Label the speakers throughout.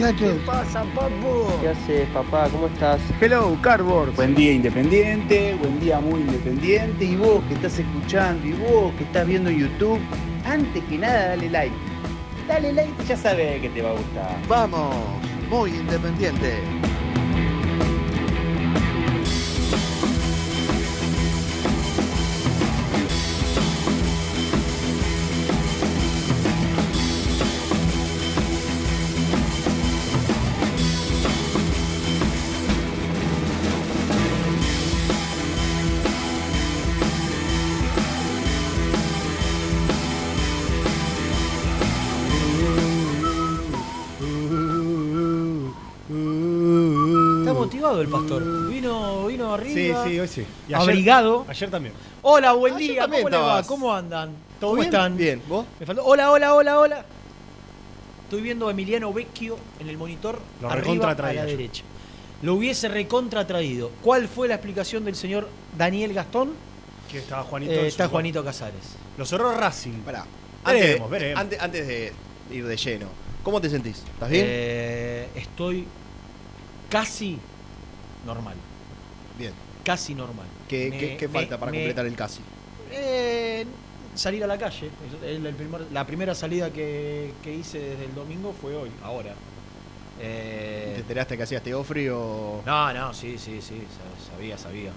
Speaker 1: Buen día muchachos.
Speaker 2: ¿Qué haces, papá? ¿Cómo estás?
Speaker 3: Hello, Cardboard. Buen día independiente, buen día muy independiente. Y vos que estás escuchando, y vos que estás viendo YouTube, antes que nada dale like. Dale like, ya sabes que te va a gustar.
Speaker 4: Vamos, muy independiente.
Speaker 5: El pastor. Vino, vino
Speaker 6: Sí,
Speaker 5: arriba.
Speaker 6: sí, hoy sí. Y ayer-
Speaker 5: abrigado.
Speaker 6: Ayer también.
Speaker 5: Hola, buen
Speaker 4: Ayer
Speaker 5: día. ¿Cómo le va? ¿Cómo andan?
Speaker 4: ¿Todo
Speaker 5: ¿Cómo
Speaker 4: bien?
Speaker 5: están?
Speaker 4: Bien, ¿vos?
Speaker 5: Me faltó. Hola, hola, hola, hola. Estoy viendo a Emiliano Vecchio en el monitor
Speaker 6: Lo
Speaker 5: arriba a la
Speaker 6: yo.
Speaker 5: derecha. Lo hubiese recontra traído. ¿Cuál fue la explicación del señor Daniel Gastón?
Speaker 6: Que estaba Juanito.
Speaker 5: Eh, está Juanito Casares.
Speaker 6: Lo cerró Racing.
Speaker 4: Pará.
Speaker 6: Veremos,
Speaker 4: Antes,
Speaker 6: veremos.
Speaker 4: Antes, antes de ir de lleno, ¿cómo te sentís? ¿Estás bien?
Speaker 5: Eh, estoy casi normal.
Speaker 4: bien.
Speaker 5: Casi normal.
Speaker 4: ¿Qué,
Speaker 5: Me-
Speaker 4: qué- qué
Speaker 5: me-
Speaker 4: falta para
Speaker 5: me-
Speaker 4: completar el casi?
Speaker 5: Eh, salir a la calle. Es el primer- la primera salida que, que hice desde el domingo fue hoy, ahora. Eh,
Speaker 4: ¿Te enteraste que hacías Teofri o...?
Speaker 5: no, no, sí, sí, sí, sa- sabía, sabía.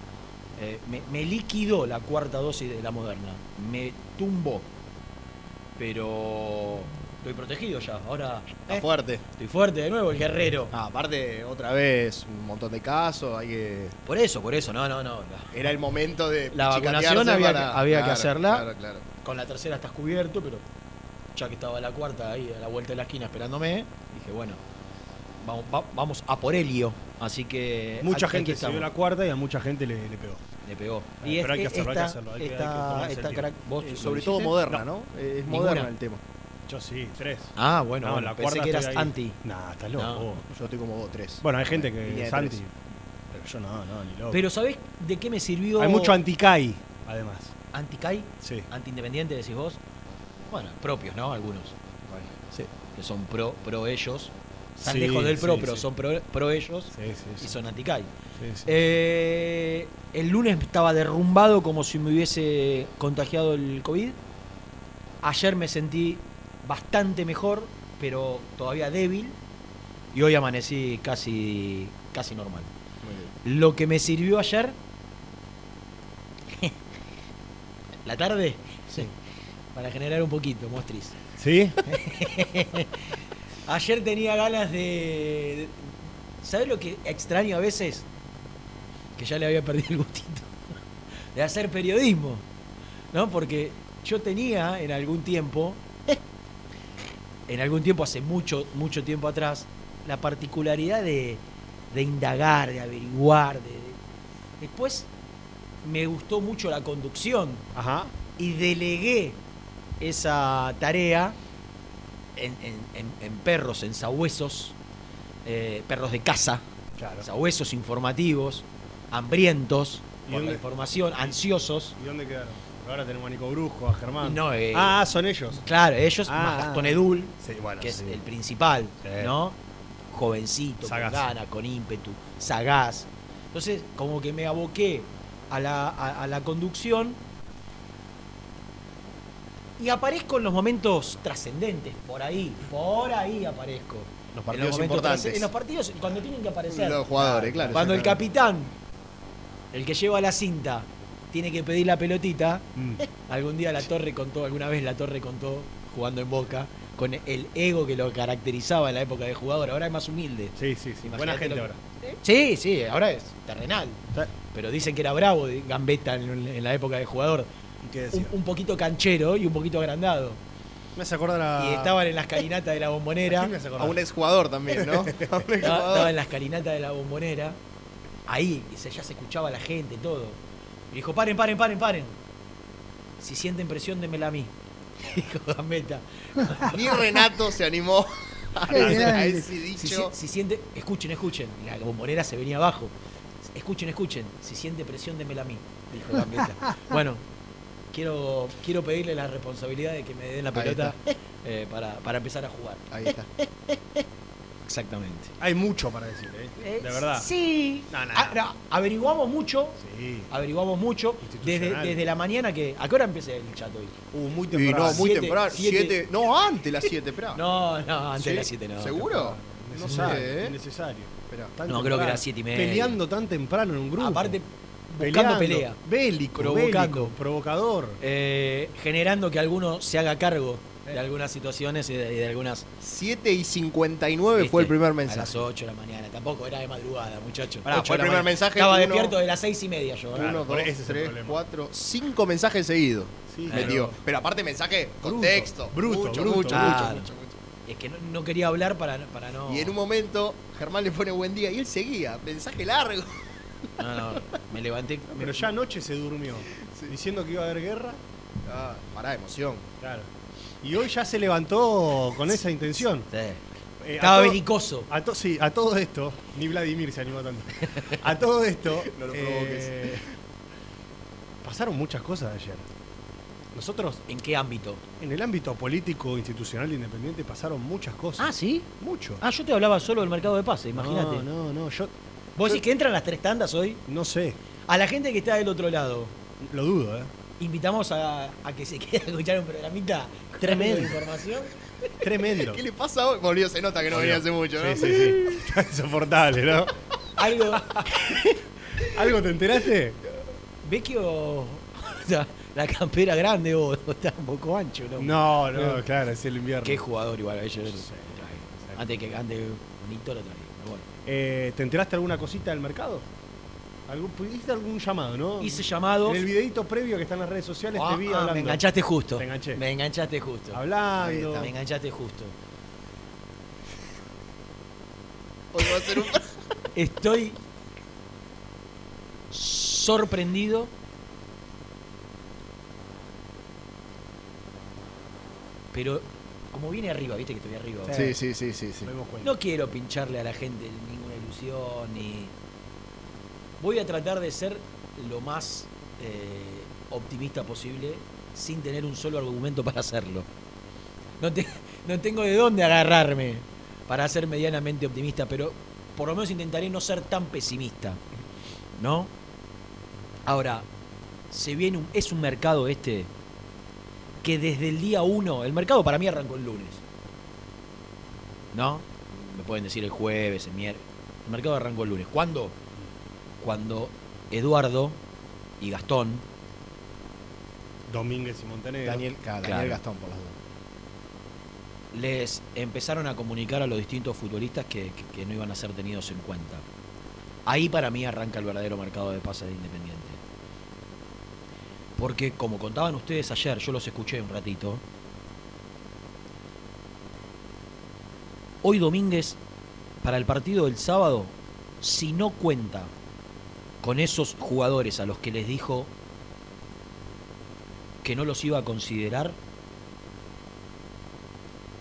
Speaker 5: Eh, me, me liquidó la cuarta dosis de la moderna. Me tumbó. Pero estoy protegido ya. Ahora
Speaker 4: Está
Speaker 5: eh,
Speaker 4: fuerte.
Speaker 5: estoy fuerte de nuevo, el guerrero.
Speaker 4: Ah, aparte, otra vez, un montón de casos, hay que...
Speaker 5: Por eso, por eso, no, no, no. la-
Speaker 4: Era el momento de
Speaker 5: La vacunación había que- había que hacerla.
Speaker 4: Claro, claro.
Speaker 5: Con la tercera estás cubierto, pero ya que estaba la cuarta ahí a la vuelta de la esquina esperándome, dije, bueno, vamos, va- vamos a por Helio. Así que.
Speaker 6: Mucha
Speaker 5: aquí- aquí
Speaker 6: gente se vio la cuarta y a mucha gente le, le pegó.
Speaker 5: Le pegó.
Speaker 6: Pero hay que hacerlo, hay que hacerlo, hay que- hay que
Speaker 5: esta- esta
Speaker 6: tiempo.
Speaker 5: crack- ¿vos
Speaker 4: Eh, sobre todo moderna, ¿no?
Speaker 6: No.
Speaker 4: Es
Speaker 5: Ninguna.
Speaker 4: moderna el tema.
Speaker 6: Yo sí, tres.
Speaker 5: Ah, bueno,
Speaker 6: No,
Speaker 5: bueno,
Speaker 6: la
Speaker 5: pensé
Speaker 6: cuarta
Speaker 5: que eras
Speaker 6: ahí.
Speaker 5: anti.
Speaker 6: Nah, estás loco.
Speaker 5: No.
Speaker 4: Yo estoy como vos, tres.
Speaker 6: Bueno, hay gente que es anti. Pero yo no, no, ni loco.
Speaker 5: Pero ¿sabés de qué me sirvió?
Speaker 6: Hay mucho anti-CAI, además.
Speaker 5: ¿Anti-CAI?
Speaker 6: Sí.
Speaker 5: ¿Anti-independiente decís vos? Bueno, propios, ¿no? Algunos.
Speaker 4: Sí.
Speaker 5: Que son pro, pro ellos. Están
Speaker 6: Sí,
Speaker 5: lejos del pro,
Speaker 6: sí,
Speaker 5: pero
Speaker 6: sí.
Speaker 5: son pro, pro ellos
Speaker 6: Sí, sí, sí.
Speaker 5: y son anti-CAI.
Speaker 6: Sí, sí.
Speaker 5: Eh, el lunes estaba derrumbado como si me hubiese contagiado el COVID. Ayer me sentí bastante mejor, pero todavía débil. Y hoy amanecí casi, casi normal.
Speaker 4: Muy bien.
Speaker 5: Lo que me sirvió ayer. la tarde.
Speaker 4: Sí.
Speaker 5: Para generar un poquito, mostris.
Speaker 6: ¿Sí?
Speaker 5: Ayer tenía ganas de. ¿Sabes lo que extraño a veces? Que ya le había perdido el gustito. De hacer periodismo. ¿No? Porque yo tenía en algún tiempo. En algún tiempo, hace mucho, mucho tiempo atrás, la particularidad de, de indagar, de averiguar. De, de- Después me gustó mucho la conducción
Speaker 6: Ajá.
Speaker 5: y delegué esa tarea en, en- en- en perros, en sabuesos, eh, perros de caza,
Speaker 6: Claro.
Speaker 5: sabuesos informativos, hambrientos
Speaker 6: ¿Y
Speaker 5: por la información, ansiosos.
Speaker 6: ¿Y dónde quedaron? Ahora tenemos a Nico Brusco, a Germán.
Speaker 5: No, eh,
Speaker 6: ah, son ellos.
Speaker 5: Claro, ellos,
Speaker 6: Ah,
Speaker 5: más Gastón Edul,
Speaker 6: Sí, bueno,
Speaker 5: que es el principal,
Speaker 6: Sí.
Speaker 5: ¿no? Jovencito,
Speaker 6: Sagaz.
Speaker 5: con ganas, con ímpetu, sagaz. Entonces, como que me aboqué a la, a- a la conducción y aparezco en los momentos trascendentes, por ahí, por ahí aparezco.
Speaker 4: Los
Speaker 5: En
Speaker 4: partidos
Speaker 5: momentos
Speaker 4: importantes.
Speaker 5: trasce- En los partidos, cuando tienen que aparecer.
Speaker 4: Los jugadores, claro.
Speaker 5: Cuando el capitán, el que lleva la cinta, tiene que pedir la pelotita,
Speaker 6: Mm.
Speaker 5: algún día la torre contó, alguna vez la torre contó, jugando en Boca, con el ego que lo caracterizaba en la época de jugador, ahora es más humilde.
Speaker 6: Sí, sí, sí. Buena
Speaker 5: Imagínate
Speaker 6: gente
Speaker 5: lo-
Speaker 6: ahora.
Speaker 5: Sí, sí, ahora es terrenal.
Speaker 6: Sí.
Speaker 5: Pero dicen que era bravo de Gambetta en, en la época de jugador.
Speaker 6: ¿Y qué
Speaker 5: Un, poquito canchero y un poquito agrandado.
Speaker 6: Me hace acordar a.
Speaker 5: Y estaban en las carinatas de la
Speaker 6: ¿A
Speaker 5: bombonera.
Speaker 4: A
Speaker 6: acordar?
Speaker 4: un exjugador también, ¿no? A un
Speaker 5: Estaba, en las carinatas de la bombonera. Ahí, ya se escuchaba la gente, todo. Y dijo, paren, paren, paren, paren. Si sienten presión, démela a mí. Dijo Gambetta.
Speaker 4: Ni Renato se animó a, a ese
Speaker 5: Si,
Speaker 4: dicho.
Speaker 5: si- si siente, escuchen, escuchen. La bombonera se venía abajo. Escuchen, escuchen. Si siente presión, démela a mí, dijo Gambetta. bueno, quiero, quiero pedirle la responsabilidad de que me den la pelota eh, para, para empezar a jugar.
Speaker 4: Ahí está.
Speaker 5: Exactamente.
Speaker 6: Hay mucho para decir, ¿eh? De verdad.
Speaker 5: Sí.
Speaker 6: No, no,
Speaker 5: Ah,
Speaker 6: no.
Speaker 5: no, averiguamos mucho.
Speaker 6: Sí.
Speaker 5: Averiguamos mucho. Desde, desde la mañana que. ¿A qué hora empieza el chat hoy?
Speaker 6: Uh, muy
Speaker 4: Y
Speaker 6: temprano.
Speaker 4: no, muy
Speaker 5: Siete-
Speaker 4: temprano.
Speaker 5: siete-
Speaker 4: Siete. No, antes las 7, espera.
Speaker 5: No, no, antes
Speaker 4: ¿Sí?
Speaker 5: de las 7 no.
Speaker 4: ¿Seguro? No
Speaker 6: Necesario,
Speaker 4: sé, ¿eh?
Speaker 6: innecesario.
Speaker 4: Espera.
Speaker 6: Tan
Speaker 5: No, creo que
Speaker 6: temprano.
Speaker 5: era siete y media.
Speaker 6: Peleando tan temprano en un grupo.
Speaker 5: Aparte,
Speaker 6: Peleando,
Speaker 5: buscando pelea.
Speaker 6: Bélico,
Speaker 5: Provocando.
Speaker 6: bélico, provocador.
Speaker 5: Eh, generando que alguno se haga cargo de algunas situaciones y de, y de algunas.
Speaker 4: 7 y 59
Speaker 5: ¿viste?
Speaker 4: fue el primer
Speaker 5: A las
Speaker 4: mensaje.
Speaker 5: 8 de la mañana. Tampoco era de madrugada, muchacho.
Speaker 4: Pará,
Speaker 5: 8
Speaker 4: fue el primer
Speaker 5: mañana.
Speaker 4: mensaje,
Speaker 5: Estaba
Speaker 4: uno-
Speaker 5: despierto de las 6 y media yo. ¿eh?
Speaker 6: Claro,
Speaker 4: 1,
Speaker 6: por
Speaker 4: 2,
Speaker 6: ese es el
Speaker 4: 3,
Speaker 6: problema.
Speaker 4: 4, 5 mensajes seguidos.
Speaker 6: Sí,
Speaker 4: Metió.
Speaker 6: pero-
Speaker 4: aparte mensaje,
Speaker 6: Bruto,
Speaker 4: contexto.
Speaker 6: bruto,
Speaker 4: mucho,
Speaker 6: bruto,
Speaker 4: mucho,
Speaker 5: Claro.
Speaker 4: mucho, mucho, mucho.
Speaker 5: Es que no, no quería hablar para, para no.
Speaker 4: Y en un momento, Germán le pone buen día y él seguía. Mensaje largo.
Speaker 5: No, no, me levanté.
Speaker 6: Pero ya anoche se durmió.
Speaker 4: Sí.
Speaker 6: Diciendo que iba a haber guerra.
Speaker 4: Ah, pará, emoción.
Speaker 6: Claro. Y hoy ya se levantó con esa intención.
Speaker 5: Sí.
Speaker 6: Eh, a
Speaker 5: Estaba
Speaker 6: todo-
Speaker 5: belicoso.
Speaker 6: A to- sí, a todo esto, ni Vladimir se animó tanto. A todo esto,
Speaker 4: No lo
Speaker 6: eh,
Speaker 4: provoques.
Speaker 6: pasaron muchas cosas ayer. Nosotros,
Speaker 5: ¿En qué ámbito?
Speaker 6: en el ámbito político, institucional e independiente, pasaron muchas cosas.
Speaker 5: Ah, sí.
Speaker 6: Mucho.
Speaker 5: Ah, yo te hablaba solo del mercado de pase, imagínate.
Speaker 6: No, no, no, yo
Speaker 5: ¿Vos
Speaker 6: yo-
Speaker 5: decís que entran las tres tandas hoy?
Speaker 6: no sé.
Speaker 5: A la gente que está del otro lado,
Speaker 6: Lo dudo, ¿eh?
Speaker 5: Invitamos a, a que se quede a escuchar un programita
Speaker 6: Tremendo.
Speaker 5: de información.
Speaker 6: Tremendo.
Speaker 4: ¿Qué le pasa hoy? Volvió, se nota que no venía hace mucho, ¿no?
Speaker 6: Sí, sí, sí. Está insoportable, ¿no?
Speaker 5: Algo.
Speaker 6: ¿Algo te enteraste?
Speaker 5: Vecchio. o sea, la campera grande o está un poco ancho, ¿no?
Speaker 6: No, no, claro, es el invierno.
Speaker 5: Qué jugador igual a ellos. Antes que antes Nito lo traía. bueno.
Speaker 6: Eh, ¿Te enteraste alguna cosita del mercado? ¿Algún, ¿Hiciste algún llamado, no?
Speaker 5: Hice llamados.
Speaker 6: En el videito previo que está en las redes sociales
Speaker 5: Ah,
Speaker 6: te vi
Speaker 5: ah,
Speaker 6: hablando.
Speaker 5: me enganchaste justo.
Speaker 6: Te enganché.
Speaker 5: Me enganchaste justo.
Speaker 6: Hablando.
Speaker 5: Me enganchaste justo.
Speaker 4: Hoy va a ser un...
Speaker 5: Estoy sorprendido. Pero como viene arriba, viste que estoy arriba.
Speaker 4: Sí, sí, sí, sí, sí.
Speaker 5: No quiero pincharle a la gente ninguna ilusión ni. Voy a tratar de ser lo más eh, optimista posible sin tener un solo argumento para hacerlo. No, te- no tengo de dónde agarrarme para ser medianamente optimista, pero por lo menos intentaré no ser tan pesimista. ¿No? Ahora, se viene un- es un mercado este que desde el día uno, el mercado para mí arrancó el lunes. ¿No? Me pueden decir el jueves, el miércoles. El mercado arrancó el lunes. ¿Cuándo? Cuando Eduardo y Gastón
Speaker 6: Domínguez y Montenegro.
Speaker 4: Daniel, claro,
Speaker 5: Claro.
Speaker 4: Daniel Gastón, por las dudas.
Speaker 5: les empezaron a comunicar a los distintos futbolistas que, que- que no iban a ser tenidos en cuenta. Ahí para mí arranca el verdadero mercado de pases de Independiente. Porque como contaban ustedes ayer, yo los escuché un ratito, hoy Domínguez, para el partido del sábado, si no cuenta con esos jugadores a los que les dijo que no los iba a considerar,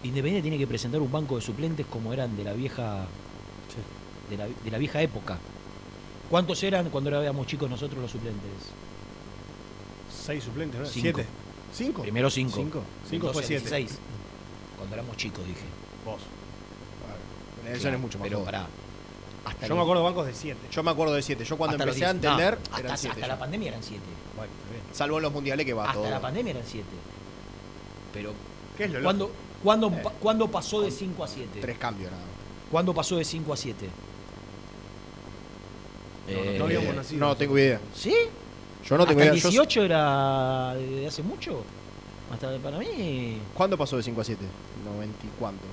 Speaker 5: Independiente tiene que presentar un banco de suplentes como eran de la vieja de, la, de la vieja época. ¿Cuántos eran cuando éramos chicos nosotros los suplentes?
Speaker 6: Seis suplentes, ¿no?
Speaker 5: Cinco.
Speaker 6: ¿Siete? ¿Cinco?
Speaker 5: Primero cinco.
Speaker 6: Cinco. Cinco
Speaker 5: 12
Speaker 6: fue siete.
Speaker 5: 16. Cuando éramos chicos, dije.
Speaker 6: Vos.
Speaker 4: Nelson
Speaker 5: Claro,
Speaker 4: es mucho más
Speaker 5: Pero pará. Hasta
Speaker 6: Yo
Speaker 5: los-
Speaker 6: me acuerdo de bancos de siete.
Speaker 4: Yo me acuerdo de 7. Yo cuando
Speaker 5: hasta
Speaker 4: empecé a
Speaker 5: 10. No,
Speaker 4: entender,
Speaker 5: hasta,
Speaker 4: eran 7.
Speaker 5: hasta la pandemia eran 7.
Speaker 6: Bueno.
Speaker 4: Salvo en los mundiales que va
Speaker 5: Hasta
Speaker 4: todo.
Speaker 5: la pandemia eran 7. Pero,
Speaker 6: ¿Qué es lo
Speaker 5: ¿cuándo, cuándo,
Speaker 4: Eh.
Speaker 5: cuándo pasó de 5 a 7?
Speaker 4: Tres cambios nada.
Speaker 5: ¿Cuándo pasó de 5 a 7?
Speaker 6: No, no habíamos nacido.
Speaker 4: No tengo idea.
Speaker 5: ¿Sí?
Speaker 4: Yo no tengo
Speaker 5: ¿Hasta
Speaker 4: idea.
Speaker 5: el
Speaker 4: Yo-
Speaker 5: 18 era de hace mucho? Hasta para mí.
Speaker 4: ¿Cuándo pasó de 5 a 7? 90 y cuánto.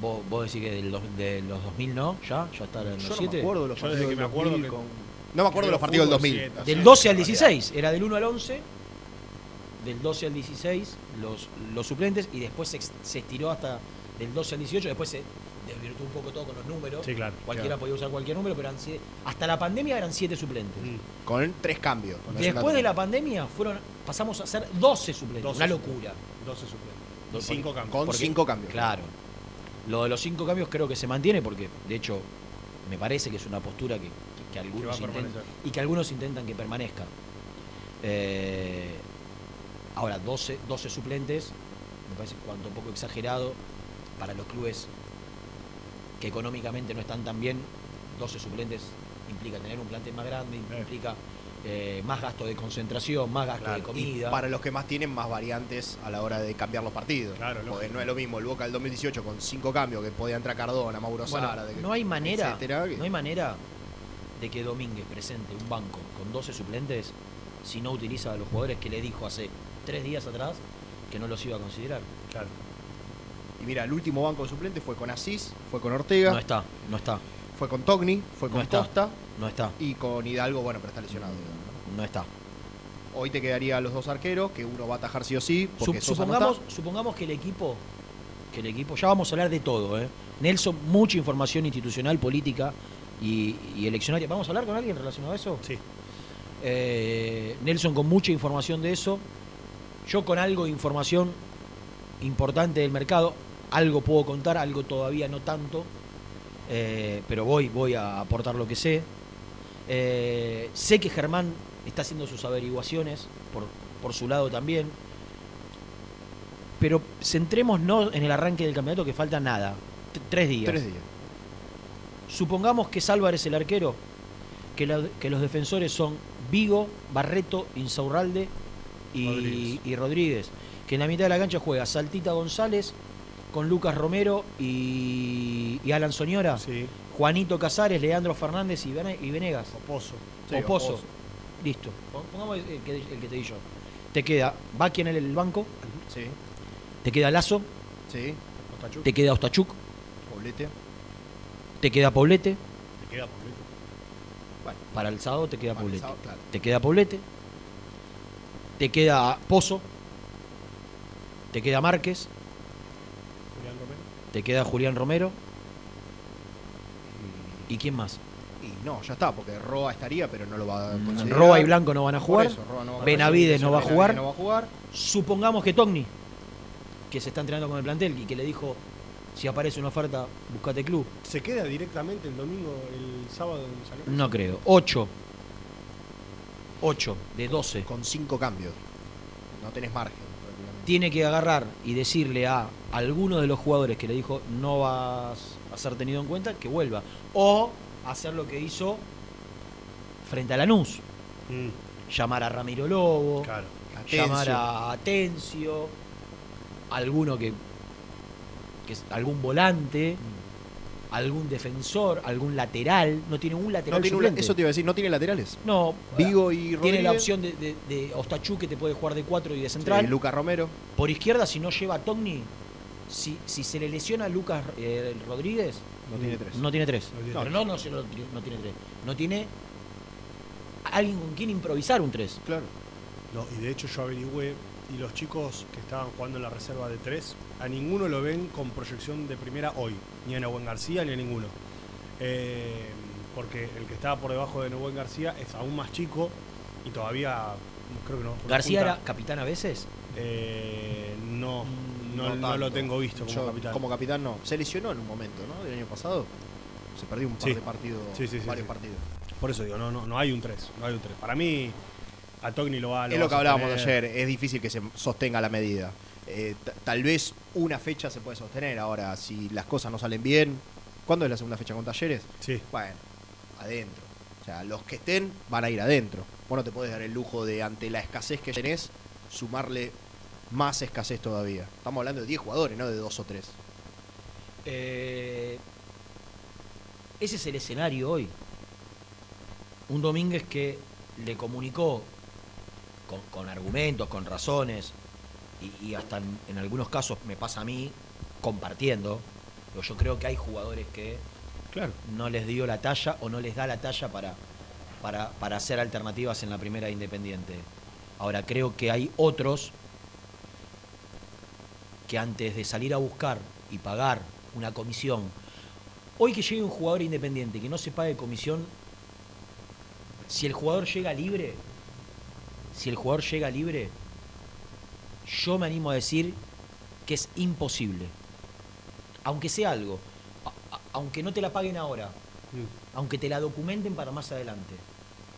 Speaker 5: ¿Vos, vos decís que del dos- de los 2000 no? ¿Ya? ¿Ya está en los
Speaker 4: Yo no
Speaker 5: 7?
Speaker 4: me acuerdo de los
Speaker 6: Yo
Speaker 4: partidos
Speaker 6: desde que
Speaker 4: del
Speaker 6: me acuerdo
Speaker 4: 2000
Speaker 6: que-
Speaker 4: con- No me acuerdo de los partidos del
Speaker 6: fútbol
Speaker 4: 2000.
Speaker 6: siete,
Speaker 5: Del
Speaker 6: Sí,
Speaker 5: 12 al
Speaker 6: barbaridad.
Speaker 5: 16, era del 1 al 11. Del 12 al 16, los, los suplentes, y después se, se estiró hasta del 12 al 18. Después se desvirtuó un poco todo con los números.
Speaker 6: Sí, claro.
Speaker 5: Cualquiera
Speaker 4: claro.
Speaker 5: podía usar cualquier número, pero eran siete- hasta la pandemia eran 7 suplentes.
Speaker 6: Mm.
Speaker 4: Con tres cambios. con
Speaker 5: Después de la pandemia fueron pasamos a ser 12 suplentes.
Speaker 6: 12
Speaker 5: una locura.
Speaker 6: 12 suplentes. Y
Speaker 5: Dos-
Speaker 6: 5 cambios.
Speaker 4: Con
Speaker 5: porque-
Speaker 4: 5 cambios.
Speaker 5: Claro. Lo de los cinco cambios creo que se mantiene porque, de hecho, me parece que es una postura que, que- algunos intentan, y que algunos intentan que permanezca. Eh, ahora, 12, 12 suplentes, me parece cuanto un poco exagerado para los clubes que económicamente no están tan bien. 12 suplentes implica tener un plantel más grande,
Speaker 6: Eh.
Speaker 5: implica eh, más gasto de concentración, más gasto de
Speaker 4: Y
Speaker 5: comida.
Speaker 4: para los que más tienen más variantes a la hora de cambiar los partidos.
Speaker 6: Claro,
Speaker 4: Porque no es lo mismo el Boca del 2018 con 5 cambios que podía entrar Cardona, Mauro
Speaker 5: Bueno,
Speaker 4: que-
Speaker 5: no hay manera,
Speaker 4: etcétera, que-
Speaker 5: no hay manera de que Domínguez presente un banco con 12 suplentes si no utiliza a los jugadores que le dijo hace tres días atrás que no los iba a considerar.
Speaker 6: Claro.
Speaker 4: Y mira, el último banco de suplentes fue con Asís, fue con Ortega,
Speaker 5: No está, no está,
Speaker 4: fue con Togni, fue con
Speaker 5: No está.
Speaker 4: Costa
Speaker 5: no está,
Speaker 4: y con Hidalgo, bueno, pero está lesionado. digamos, ¿no?
Speaker 5: no está.
Speaker 4: Hoy te quedaría los dos arqueros, que uno va a atajar sí o sí, porque
Speaker 5: Sup-
Speaker 4: Sosa no
Speaker 5: supongamos, que el equipo, que el equipo, ya vamos a hablar de todo, ¿eh? Nelson, mucha información institucional, política y, y eleccionaria. ¿Vamos a hablar con alguien relacionado a eso?
Speaker 6: Sí.
Speaker 5: Eh, Nelson con mucha información de eso. Yo con algo de información importante del mercado. Algo puedo contar, algo todavía no tanto. Eh, pero voy, voy a aportar lo que sé. Eh, sé que Germán está haciendo sus averiguaciones por, por su lado también. Pero centrémonos en el arranque del campeonato que falta nada. T- tres días.
Speaker 4: Tres días.
Speaker 5: Supongamos que es Álvarez el arquero, que, la- que los defensores son Vigo, Barreto, Insaurralde y
Speaker 6: Rodríguez.
Speaker 5: y Rodríguez. Que en la mitad de la cancha juega Saltita González con Lucas Romero y, y Alan Soñora,
Speaker 6: Sí.
Speaker 5: Juanito Casares, Leandro Fernández y, Vene- y Venegas.
Speaker 6: Oposo.
Speaker 4: Sí,
Speaker 5: o Pozo.
Speaker 4: Opozo.
Speaker 5: Listo. Pon- Pongamos el que, el que te di yo. Te queda Baki en el, el banco,
Speaker 4: Sí,
Speaker 5: te queda Lazo,
Speaker 4: sí,
Speaker 6: Ostachuk.
Speaker 5: te queda Ostachuk,
Speaker 4: Poblete.
Speaker 5: te queda Poblete.
Speaker 6: Te queda Pablito.
Speaker 4: Bueno,
Speaker 5: Para el sábado te queda
Speaker 4: para
Speaker 5: Poblete.
Speaker 4: sábado, claro.
Speaker 5: te queda Poblete, te queda Pozo, te queda Márquez. Te queda Julián Romero. ¿Y quién más?
Speaker 4: Y no, ya está, porque Roa estaría, pero no lo va a considerar.
Speaker 5: Roa y Blanco no van a jugar.
Speaker 4: eso, Roa no va a
Speaker 5: Benavides no va a
Speaker 4: Benavides
Speaker 5: jugar.
Speaker 4: no va a jugar.
Speaker 5: Supongamos que Togni, que se está entrenando con el plantel y que le dijo, si aparece una oferta, buscate club.
Speaker 6: ¿Se queda directamente el domingo, el sábado en San?
Speaker 5: No creo. 8. 8 de 12.
Speaker 4: Con cinco cambios. No tenés margen.
Speaker 5: Tiene que agarrar y decirle a alguno de los jugadores que le dijo no vas a ser tenido en cuenta que vuelva. O hacer lo que hizo frente a Lanús.
Speaker 6: Mm,
Speaker 5: Llamar a Ramiro Lobo.
Speaker 6: claro.
Speaker 5: llamar
Speaker 4: Atencio.
Speaker 5: a Atencio, alguno que, que es algún volante, algún defensor, algún lateral, no tiene un lateral
Speaker 4: No tiene un la-
Speaker 5: suplente.
Speaker 4: eso te iba a decir, no tiene laterales.
Speaker 5: No,
Speaker 4: Vigo y Rodríguez.
Speaker 5: tiene la opción de, de, de Ostachú que te puede jugar de 4 y de central.
Speaker 4: Sí, Luca Romero.
Speaker 5: Por izquierda, si no lleva a Togni, si, si se le lesiona a Lucas eh, Rodríguez,
Speaker 4: No tiene tres.
Speaker 5: no tiene tres.
Speaker 6: No tiene
Speaker 5: No,
Speaker 6: tres.
Speaker 5: no, no, tiene tres. No tiene alguien con quien improvisar un 3.
Speaker 4: Claro.
Speaker 6: No, y de hecho yo averigüé y los chicos que estaban jugando en la reserva de tres, a ninguno lo ven con proyección de primera hoy, ni a Nehuen García ni a ninguno. Eh, porque el que estaba por debajo de Nehuen García es aún más chico y todavía creo que no. no
Speaker 5: García era capitán a veces.
Speaker 6: Eh, no, no, no
Speaker 4: tanto.
Speaker 6: lo tengo visto como
Speaker 4: Yo,
Speaker 6: capitán.
Speaker 4: Como capitán no. Se lesionó en un momento, ¿no? Del año pasado. Se perdió un par
Speaker 6: Sí.
Speaker 4: de partidos,
Speaker 6: Sí, sí, sí,
Speaker 4: varios
Speaker 6: sí.
Speaker 4: partidos.
Speaker 6: Por eso digo, no, no, no hay un 3. No hay un 3. Para mí, a Togni lo va
Speaker 4: es lo que hablábamos ayer, es difícil que se sostenga la medida. Eh, tal vez una fecha se puede sostener. Ahora, si las cosas no salen bien, ¿cuándo es la segunda fecha con Talleres?
Speaker 6: Sí.
Speaker 4: Bueno, adentro. O sea, los que estén van a ir adentro. Vos no te podés dar el lujo de, ante la escasez que tenés, sumarle más escasez todavía. Estamos hablando de 10 jugadores, no de 2 o 3.
Speaker 5: Eh, ese es el escenario hoy. Un Domínguez que le comunicó con, con argumentos, con razones, y, y hasta en, en algunos casos me pasa a mí compartiendo. Pero yo creo que hay jugadores que
Speaker 6: Claro.
Speaker 5: no les dio la talla o no les da la talla para, para, para hacer alternativas en la primera Independiente. Ahora, creo que hay otros que antes de salir a buscar y pagar una comisión, hoy que llegue un jugador independiente que no se pague comisión, si el jugador llega libre, si el jugador llega libre, yo me animo a decir que es imposible. Aunque sea algo, aunque no te la paguen ahora,
Speaker 6: Mm.
Speaker 5: aunque te la documenten para más adelante.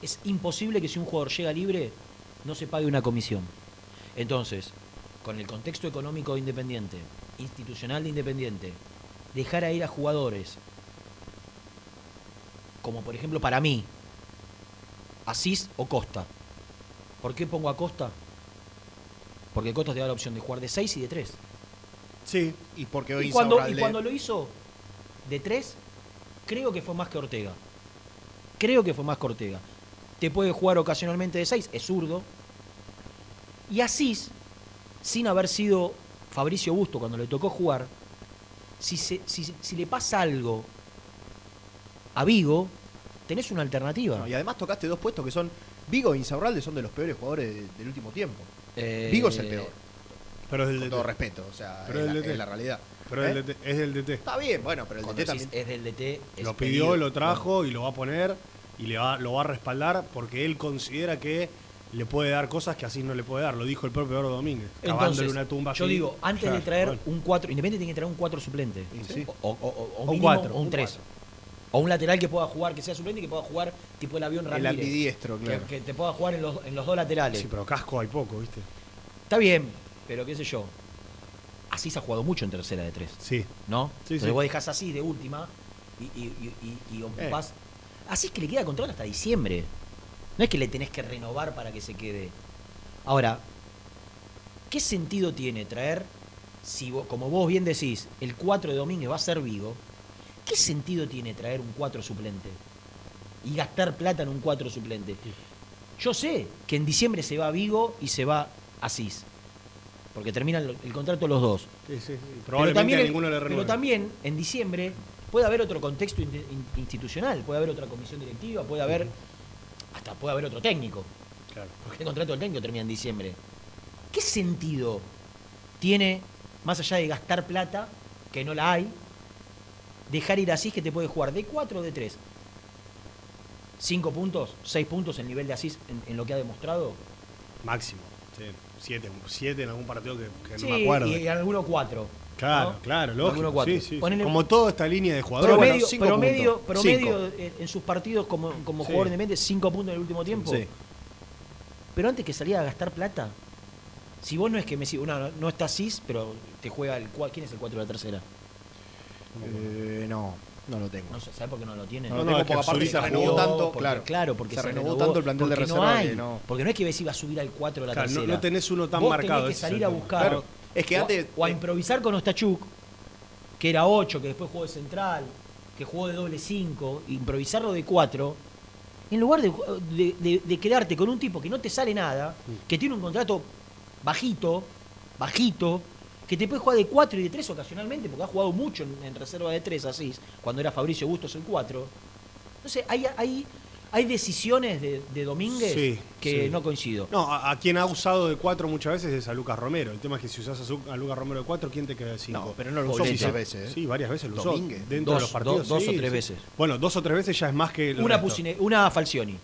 Speaker 5: Es imposible que si un jugador llega libre no se pague una comisión. Entonces, con el contexto económico de Independiente, institucional de Independiente, dejar a ir a jugadores, como por ejemplo para mí, Asís o Costa. ¿Por qué pongo a Costa? Porque Costa te da la opción de jugar de 6 y de 3.
Speaker 6: Sí.
Speaker 4: Y porque hoy
Speaker 5: Y cuando, y cuando lo hizo de tres, creo que fue más que Ortega. Creo que fue más que Ortega. Te puede jugar ocasionalmente de seis, es zurdo. Y Asís, sin haber sido Fabricio Busto cuando le tocó jugar, si, se- si- si le pasa algo a Vigo, tenés una alternativa.
Speaker 4: No, y además tocaste dos puestos que son. Vigo e Insaurralde son de los peores jugadores de- del último tiempo.
Speaker 5: Eh,
Speaker 4: Vigo es el peor.
Speaker 6: Pero es del
Speaker 4: Con
Speaker 6: DT.
Speaker 4: todo respeto. O sea,
Speaker 6: Pero
Speaker 4: es,
Speaker 6: el
Speaker 4: la,
Speaker 6: DT.
Speaker 4: es la realidad.
Speaker 6: Pero
Speaker 4: ¿Eh?
Speaker 6: es del DT. Es del DT.
Speaker 4: Está bien, bueno, pero el
Speaker 5: cuando
Speaker 4: DT
Speaker 5: decís
Speaker 4: también.
Speaker 5: es del DT. es
Speaker 6: Lo pidió,
Speaker 5: pedido.
Speaker 6: lo trajo y lo va a poner y le va, lo va a respaldar porque él considera que le puede dar cosas que así no le puede dar. Lo dijo el propio Oro Domínguez. cavándole
Speaker 5: Entonces,
Speaker 6: una tumba
Speaker 5: yo
Speaker 6: así.
Speaker 5: digo, antes
Speaker 6: Claro,
Speaker 5: de traer
Speaker 6: bueno.
Speaker 5: un 4, Independiente tiene que traer un 4 suplente.
Speaker 4: Sí.
Speaker 5: O, o- o- o
Speaker 6: Un cuatro,
Speaker 5: o un
Speaker 6: un
Speaker 5: 3. O un lateral que pueda jugar, que sea suplente y que pueda jugar tipo el avión
Speaker 4: El
Speaker 5: Ramírez.
Speaker 4: ambidiestro,
Speaker 5: que,
Speaker 4: claro.
Speaker 5: que te pueda jugar en los, en los dos laterales.
Speaker 6: Sí, pero casco hay poco, ¿viste?
Speaker 5: Está bien, pero qué sé yo. Así se ha jugado mucho en tercera de 3.
Speaker 6: Sí.
Speaker 5: ¿No?
Speaker 6: Sí,
Speaker 5: Entonces
Speaker 6: sí.
Speaker 5: vos dejás así de última y, y, y- y- y ocupás. Así es que le queda control hasta diciembre. No es que le tenés que renovar para que se quede. Ahora, ¿qué sentido tiene traer, si vos- como vos bien decís, el 4 de Domínguez va a ser Vigo? ¿Qué sentido tiene traer un 4 suplente? Y gastar plata en un 4 suplente. Yo sé que en diciembre se va a Vigo y se va Asís. Porque terminan el contrato los dos.
Speaker 6: Sí, sí, sí.
Speaker 5: Pero
Speaker 6: Probablemente
Speaker 5: también,
Speaker 6: a
Speaker 5: en-
Speaker 6: ninguno le
Speaker 5: pero también en diciembre puede haber otro contexto in- in- institucional, puede haber otra comisión directiva, puede haber hasta puede haber otro técnico,
Speaker 6: Claro.
Speaker 5: porque el contrato del técnico termina en diciembre. ¿Qué sentido tiene, más allá de gastar plata, que no la hay, dejar ir Asís que te puede jugar de 4 o de 3? ¿Cinco puntos? ¿Seis puntos el nivel de Asís en, en lo que ha demostrado?
Speaker 6: Máximo. Sí. Siete, siete en algún partido que, que
Speaker 5: sí,
Speaker 6: no me acuerdo.
Speaker 5: y en alguno cuatro.
Speaker 6: Claro,
Speaker 5: ¿no?
Speaker 6: claro, lógico.
Speaker 5: cuatro.
Speaker 6: Sí, sí, sí.
Speaker 5: Ponele-
Speaker 6: Como toda esta línea de jugadores.
Speaker 4: bueno,
Speaker 5: promedio,
Speaker 4: cinco
Speaker 5: promedio, promedio en, en sus partidos como, como jugador independiente, 5 puntos en el último tiempo. Pero antes que salía a gastar plata, si vos no es que me no, no, no está Cis, pero te juega el cua- ¿Quién es el 4 de la tercera?
Speaker 4: Eh, no, no lo tengo.
Speaker 5: No sé, ¿sabes por qué no lo tiene?
Speaker 4: No,
Speaker 6: No,
Speaker 4: lo
Speaker 6: no,
Speaker 4: tengo porque aparte se renovó
Speaker 6: jugó,
Speaker 4: tanto,
Speaker 5: porque-
Speaker 4: claro.
Speaker 5: claro, porque
Speaker 4: se,
Speaker 5: se,
Speaker 4: renovó tanto el plantel de
Speaker 5: porque
Speaker 4: reserva
Speaker 5: no hay,
Speaker 4: que no.
Speaker 5: Porque no es que ves iba a subir al 4 de la
Speaker 6: Claro, no-
Speaker 5: tercera.
Speaker 6: no tenés uno tan
Speaker 5: Vos
Speaker 6: marcado,
Speaker 5: Tenés que salir a buscar.
Speaker 4: Claro. Es que
Speaker 5: o,
Speaker 4: antes-
Speaker 5: o a
Speaker 4: eh,
Speaker 5: improvisar con Ostachuk, que era 8, que después jugó de central, que jugó de doble 5, improvisarlo de 4, en lugar de, de- de- de quedarte con un tipo que no te sale nada, que tiene un contrato bajito, bajito, que te puede jugar de 4 y de 3 ocasionalmente, porque ha jugado mucho en, en reserva de 3 así, cuando era Fabricio Bustos el 4. Entonces, hay, hay, hay decisiones de, de Domínguez
Speaker 6: Sí,
Speaker 5: que
Speaker 6: sí.
Speaker 5: no coincido.
Speaker 6: No, a, a quien ha usado de cuatro muchas veces es a Lucas Romero. El tema es que si usas a, a Lucas Romero de cuatro, ¿quién te queda de cinco?
Speaker 4: No, pero no lo usó muchas veces. ¿eh?
Speaker 6: Sí, varias veces lo usó.
Speaker 4: Domínguez.
Speaker 6: Dentro
Speaker 5: Dos-
Speaker 6: de los partidos.
Speaker 5: dos- dos
Speaker 6: sí,
Speaker 5: o tres
Speaker 6: sí.
Speaker 5: veces.
Speaker 6: Bueno, dos o tres veces ya es más que
Speaker 5: Una. Pusine- una Falcioni,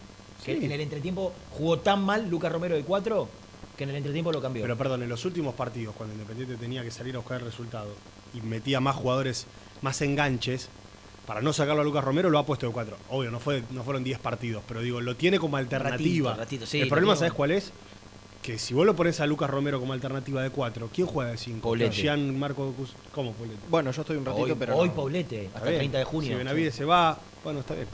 Speaker 5: que
Speaker 6: Sí.
Speaker 5: en el entretiempo jugó tan mal Lucas Romero de 4 que en el entretiempo lo cambió.
Speaker 6: Pero perdón, en los últimos partidos, cuando Independiente tenía que salir a buscar el resultado y metía más jugadores, más enganches, para no sacarlo a Lucas Romero lo ha puesto de cuatro. Obvio, no, fue, no fueron 10 partidos, pero digo, lo tiene como alternativa.
Speaker 5: Ratito, ratito, sí,
Speaker 6: el problema, ¿sabes cuál es? Que si vos lo pones a Lucas Romero como alternativa de cuatro, ¿quién juega de cinco?
Speaker 5: Poblete.
Speaker 6: Gian Marco Cus- ¿Cómo Poblete?
Speaker 4: Bueno, yo estoy un ratito,
Speaker 5: hoy,
Speaker 4: pero.
Speaker 5: hoy
Speaker 4: no.
Speaker 6: Está
Speaker 5: hasta el
Speaker 6: bien.
Speaker 5: 30 de junio.
Speaker 6: Si Benavides se va, bueno, está bien.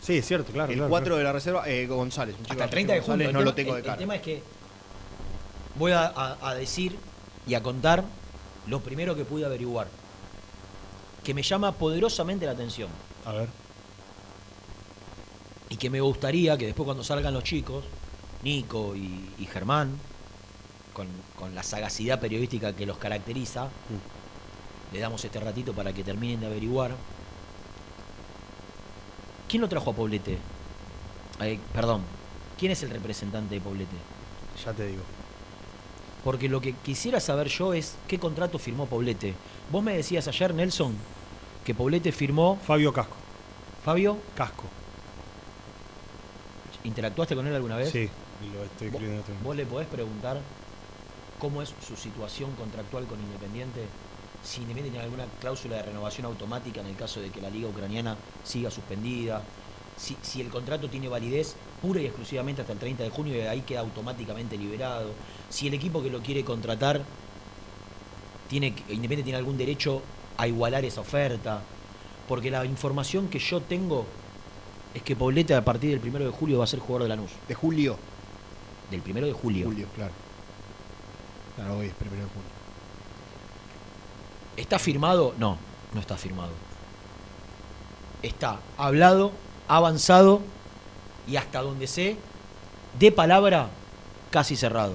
Speaker 6: Sí, es cierto, claro.
Speaker 4: El
Speaker 6: claro,
Speaker 4: 4
Speaker 6: claro.
Speaker 4: de la reserva, eh, González. un chico
Speaker 5: Hasta el
Speaker 4: de
Speaker 5: 30 de junio. El
Speaker 4: no
Speaker 5: tema-
Speaker 4: lo tengo de cara.
Speaker 5: El tema es que voy a, a- a decir y a contar lo primero que pude averiguar, que me llama poderosamente la atención
Speaker 6: A ver.
Speaker 5: y que me gustaría que después cuando salgan los chicos, Nico y, y Germán, con, con la sagacidad periodística que los caracteriza, le damos este ratito para que terminen de averiguar. ¿Quién lo trajo a Poblete? Eh, perdón, ¿quién es el representante de Poblete?
Speaker 6: Ya te digo.
Speaker 5: Porque lo que quisiera saber yo es qué contrato firmó Poblete. Vos me decías ayer, Nelson, que Poblete firmó.
Speaker 6: Fabio Casco.
Speaker 5: Fabio,
Speaker 6: Casco.
Speaker 5: ¿interactuaste con él alguna vez?
Speaker 6: Sí, lo estoy
Speaker 5: ¿Vos,
Speaker 6: escribiendo. en momento.
Speaker 5: vos le podés preguntar cómo es su situación contractual con Independiente? Si Independiente tiene alguna cláusula de renovación automática en el caso de que la liga ucraniana siga suspendida. Si, si el contrato tiene validez pura y exclusivamente hasta el 30 de junio y de ahí queda automáticamente liberado. Si el equipo que lo quiere contratar tiene Independiente tiene algún derecho a igualar esa oferta. Porque la información que yo tengo es que Poblete a partir del 1 de julio va a ser jugador de Lanús.
Speaker 4: De julio.
Speaker 5: Del 1 de julio.
Speaker 4: Julio, claro. Claro, hoy es primero de junio.
Speaker 5: ¿Está firmado? No, no está firmado. Está hablado, avanzado y hasta donde sé, de palabra, casi cerrado.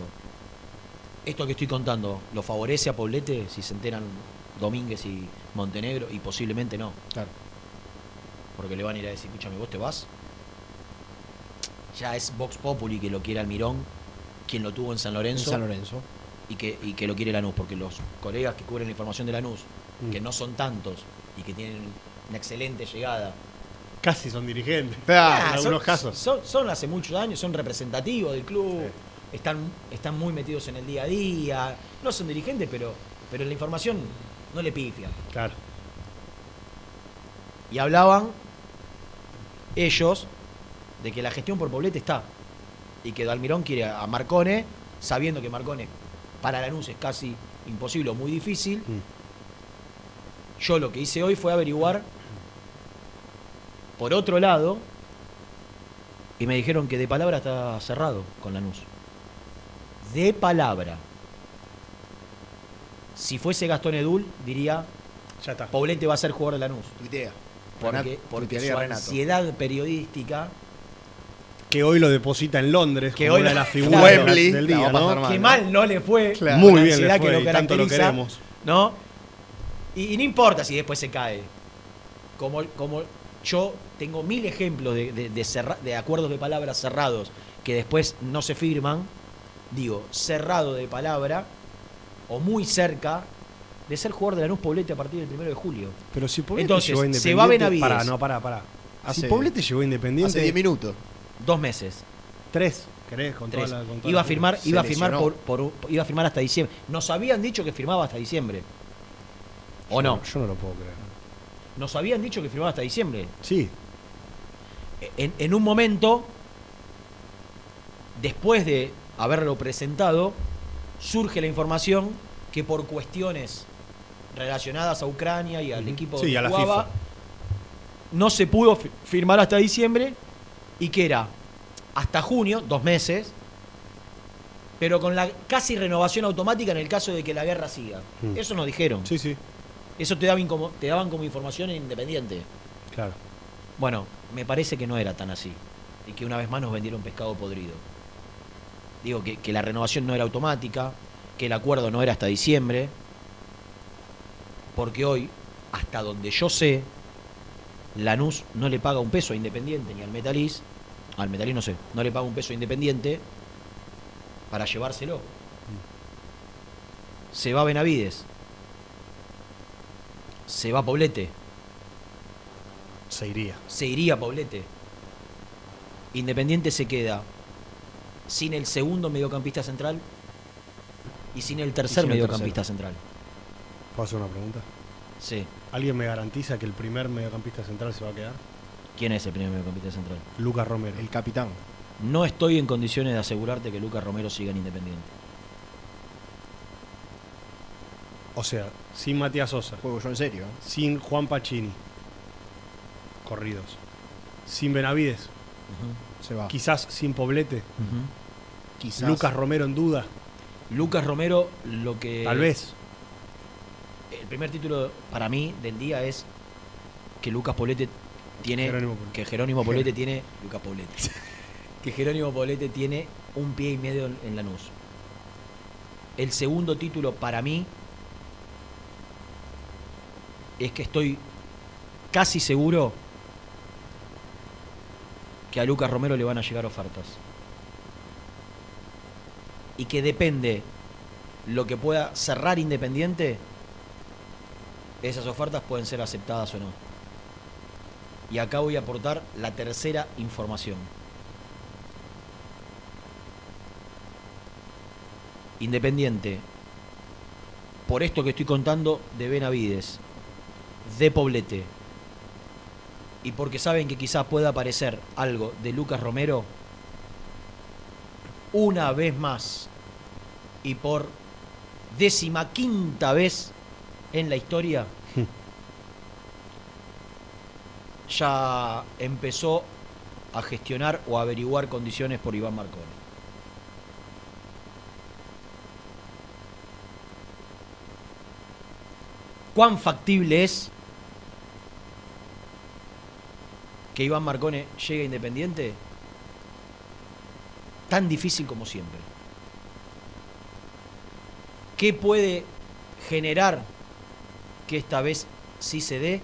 Speaker 5: Esto que estoy contando, ¿lo favorece a Poblete si se enteran Domínguez y Montenegro? Y posiblemente no.
Speaker 4: Claro.
Speaker 5: Porque le van a ir a decir, escúchame, ¿vos te vas? Ya es Vox Populi que lo quiere Almirón, quien lo tuvo en San
Speaker 4: En
Speaker 5: Lorenzo
Speaker 4: San Lorenzo.
Speaker 5: y que, y que lo quiere Lanús, porque los colegas que cubren la información de Lanús,
Speaker 6: Mm.
Speaker 5: que no son tantos y que tienen una excelente llegada,
Speaker 6: Casi son dirigentes.
Speaker 4: Claro,
Speaker 6: en
Speaker 5: Ah,
Speaker 6: algunos
Speaker 5: son,
Speaker 6: casos.
Speaker 5: Son, son hace muchos años, son representativos del club, están, están muy metidos en el día a día, no son dirigentes, pero, pero la información no le pifian.
Speaker 6: Claro.
Speaker 5: Y hablaban ellos de que la gestión por Poblete está. Y que Dalmirón quiere a Marcone, sabiendo que Marcone para Lanús es casi imposible o muy difícil.
Speaker 6: Mm.
Speaker 5: Yo lo que hice hoy fue averiguar por otro lado y me dijeron que de palabra está cerrado con Lanús. De palabra. Si fuese Gastón Edul, diría,
Speaker 6: Ya está.
Speaker 5: Poblete va a ser jugador de Lanús.
Speaker 4: Tuitea.
Speaker 5: Porque, porque su ansiedad periodística,
Speaker 6: Que hoy lo deposita en Londres,
Speaker 5: Que hoy
Speaker 6: una de las figuras
Speaker 4: Wembley,
Speaker 6: del
Speaker 4: la
Speaker 6: día,
Speaker 5: que
Speaker 4: ¿no?
Speaker 5: mal no le fue,
Speaker 4: Claro.
Speaker 6: Muy
Speaker 5: la
Speaker 6: bien le
Speaker 5: ansiedad
Speaker 6: fue,
Speaker 5: que
Speaker 6: y
Speaker 5: lo
Speaker 6: tanto lo
Speaker 5: caracteriza,
Speaker 6: queremos.
Speaker 5: ¿no? Y, y no importa si después se cae. Como, como yo tengo mil ejemplos de, de, de cerra- de acuerdos de palabras cerrados que después no se firman, digo, cerrado de palabra o muy cerca de ser jugador de Lanús Poblete a partir del 1 de julio.
Speaker 6: Pero si Poblete
Speaker 5: Entonces,
Speaker 6: llegó a
Speaker 5: se
Speaker 6: Independiente...
Speaker 5: va Benavides.
Speaker 6: Pará, no, pará, pará. Si Poblete llegó a Independiente...
Speaker 4: Hace 10 minutos.
Speaker 5: Dos meses.
Speaker 6: Tres, ¿querés? Con
Speaker 5: Tres.
Speaker 6: toda la, con toda
Speaker 5: iba a
Speaker 6: la-
Speaker 5: firmar, iba a firmar por, por- iba a firmar hasta diciembre. Nos habían dicho que firmaba hasta diciembre. ¿O
Speaker 6: Yo
Speaker 5: no?
Speaker 6: Yo no lo puedo creer.
Speaker 5: Nos habían dicho que firmaba hasta diciembre.
Speaker 6: Sí,
Speaker 5: En, en un momento, después de haberlo presentado, surge la información que por cuestiones relacionadas a Ucrania y al equipo
Speaker 6: Sí,
Speaker 5: donde
Speaker 6: a la
Speaker 5: jugaba,
Speaker 6: FIFA.
Speaker 5: no se pudo fi- firmar hasta diciembre y que era hasta junio, dos meses, pero con la casi renovación automática en el caso de que la guerra siga.
Speaker 6: Mm.
Speaker 5: Eso nos dijeron.
Speaker 6: sí, sí,
Speaker 5: Eso te daban como, te daban como información independiente.
Speaker 6: claro.
Speaker 5: Bueno, me parece que no era tan así. Y que una vez más nos vendieron pescado podrido. Digo que, que la renovación no era automática, que el acuerdo no era hasta diciembre. Porque hoy, hasta donde yo sé, Lanús no le paga un peso a Independiente ni al Metalís. Al Metalís no sé, no le paga un peso a Independiente para llevárselo. Se va Benavides. Se va Poblete
Speaker 6: Se iría.
Speaker 5: se iría Poblete. Independiente se queda sin el segundo mediocampista central Y sin el tercer
Speaker 4: sin el
Speaker 5: mediocampista central.
Speaker 6: ¿Puedo hacer una pregunta?
Speaker 5: Sí.
Speaker 6: ¿Alguien me garantiza que el primer mediocampista central se va a quedar?
Speaker 5: ¿Quién es el primer mediocampista central?
Speaker 6: Lucas Romero.
Speaker 4: El capitán.
Speaker 5: No estoy en condiciones de asegurarte que Lucas Romero siga en Independiente.
Speaker 6: O sea, sin Matías Sosa,
Speaker 4: Juego yo en serio. ¿eh?
Speaker 6: sin Juan Pacini. Corridos. Sin Benavides.
Speaker 5: Ujú,
Speaker 4: Se va.
Speaker 6: Quizás sin Poblete.
Speaker 4: Quizás.
Speaker 6: Lucas Romero en duda.
Speaker 5: Lucas Romero, lo que.
Speaker 6: Tal vez.
Speaker 5: El primer título para mí del día es que Lucas Poblete tiene.
Speaker 6: Jerónimo Poblete.
Speaker 5: Que Jerónimo Poblete tiene. Lucas Poblete. que Jerónimo Poblete tiene un pie y medio en, en Lanús. El segundo título para mí es que estoy casi seguro que a Lucas Romero le van a llegar ofertas. Y que depende lo que pueda cerrar Independiente, esas ofertas pueden ser aceptadas o no. Y acá voy a aportar la tercera información. Independiente, por esto que estoy contando de Benavides, de Poblete, y porque saben que quizás pueda aparecer algo de Lucas Romero, una vez más y por décima quinta vez en la historia, ya empezó a gestionar o a averiguar condiciones por Iván Marconi. ¿Cuán factible es que Iván Marcone llegue a Independiente? Tan difícil como siempre. ¿Qué puede generar que esta vez sí se dé?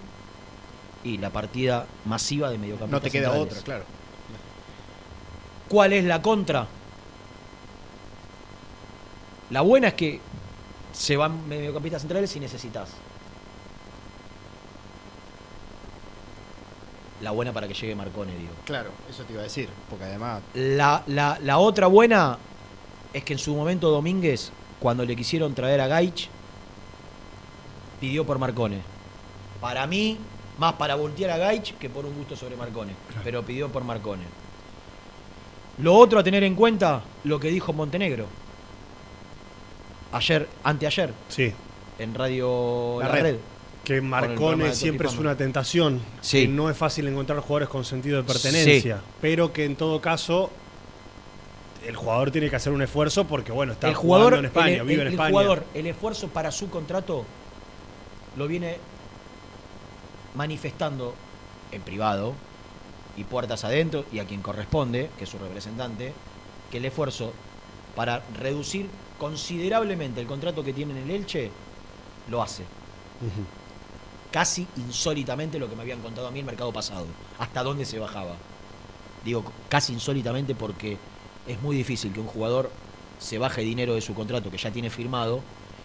Speaker 5: Y la partida masiva de mediocampistas
Speaker 4: No te queda
Speaker 5: centrales.
Speaker 4: otra, claro.
Speaker 5: ¿Cuál es la contra? La buena es que se van mediocampistas centrales si necesitas. La buena para que llegue Marcone, digo.
Speaker 4: Claro, eso te iba a decir. Porque además.
Speaker 5: La, la- la otra buena es que en su momento Domínguez, cuando le quisieron traer a Gaich, pidió por Marcone. Para mí, más para voltear a Gaich que por un gusto sobre Marcone. Pero pidió por Marcone. Lo otro a tener en cuenta, lo que dijo Montenegro. Ayer, anteayer,
Speaker 6: Sí.
Speaker 5: en Radio
Speaker 4: La
Speaker 5: La,
Speaker 4: Red.
Speaker 5: Red.
Speaker 6: Que Marcone siempre es una tentación.
Speaker 5: Sí.
Speaker 6: Que no es fácil encontrar jugadores con sentido de pertenencia. Pero que en todo caso, el jugador tiene que hacer un esfuerzo porque, bueno, está
Speaker 5: el jugador,
Speaker 6: jugando en España,
Speaker 5: el,
Speaker 6: vive
Speaker 5: el-
Speaker 6: en
Speaker 5: el
Speaker 6: España.
Speaker 5: jugador, el esfuerzo para su contrato lo viene manifestando en privado y puertas adentro y a quien corresponde, que es su representante, que el esfuerzo para reducir considerablemente el contrato que tiene en el Elche lo hace.
Speaker 6: Ujú.
Speaker 5: Casi insólitamente lo que me habían contado a mí el mercado pasado. Hasta dónde se bajaba. Digo casi insólitamente porque es muy difícil que un jugador se baje dinero de su contrato que ya tiene firmado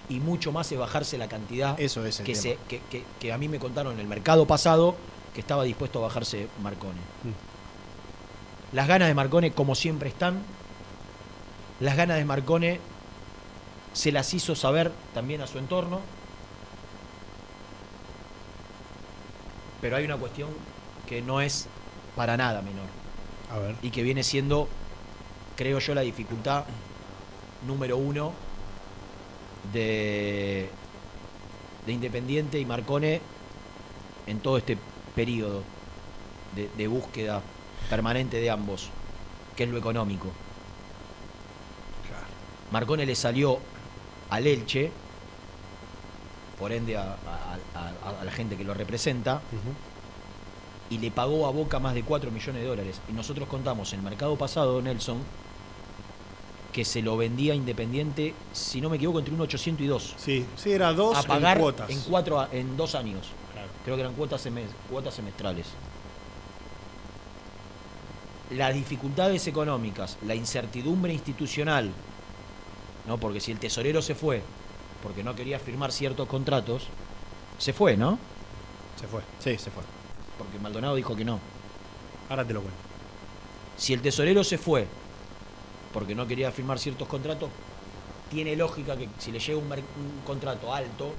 Speaker 5: y mucho más es bajarse la cantidad
Speaker 4: Eso es
Speaker 5: que, se, que, que- que a mí me contaron en el mercado pasado que estaba dispuesto a bajarse Marcone. Las ganas de Marcone, como siempre, están. Las ganas de Marcone se las hizo saber también a su entorno. Pero hay una cuestión que no es para nada menor
Speaker 6: A ver.
Speaker 5: y que viene siendo, creo yo, la dificultad número uno de, de Independiente y Marcone en todo este periodo de, de búsqueda permanente de ambos, que es lo económico. Marcone le salió al Elche, por ende a, a- a- a la gente que lo representa, y le pagó a Boca más de 4 millones de dólares. Y nosotros contamos en el mercado pasado, Nelson, que se lo vendía Independiente, si no me equivoco, entre un 800 y 2.
Speaker 6: Sí, sí, era dos
Speaker 5: a pagar
Speaker 6: en cuotas.
Speaker 5: en, cuatro, en dos años.
Speaker 6: Claro.
Speaker 5: Creo que eran cuotas, cuotas semestrales. Las dificultades económicas, la incertidumbre institucional, ¿no? porque si el tesorero se fue porque no quería firmar ciertos contratos, se fue, ¿no?
Speaker 6: Se fue.
Speaker 4: Sí, se fue.
Speaker 5: Porque Maldonado dijo que no.
Speaker 6: Ahora te lo cuento.
Speaker 5: Si el tesorero se fue porque no quería firmar ciertos contratos, tiene lógica que si le llega un, contrato alto,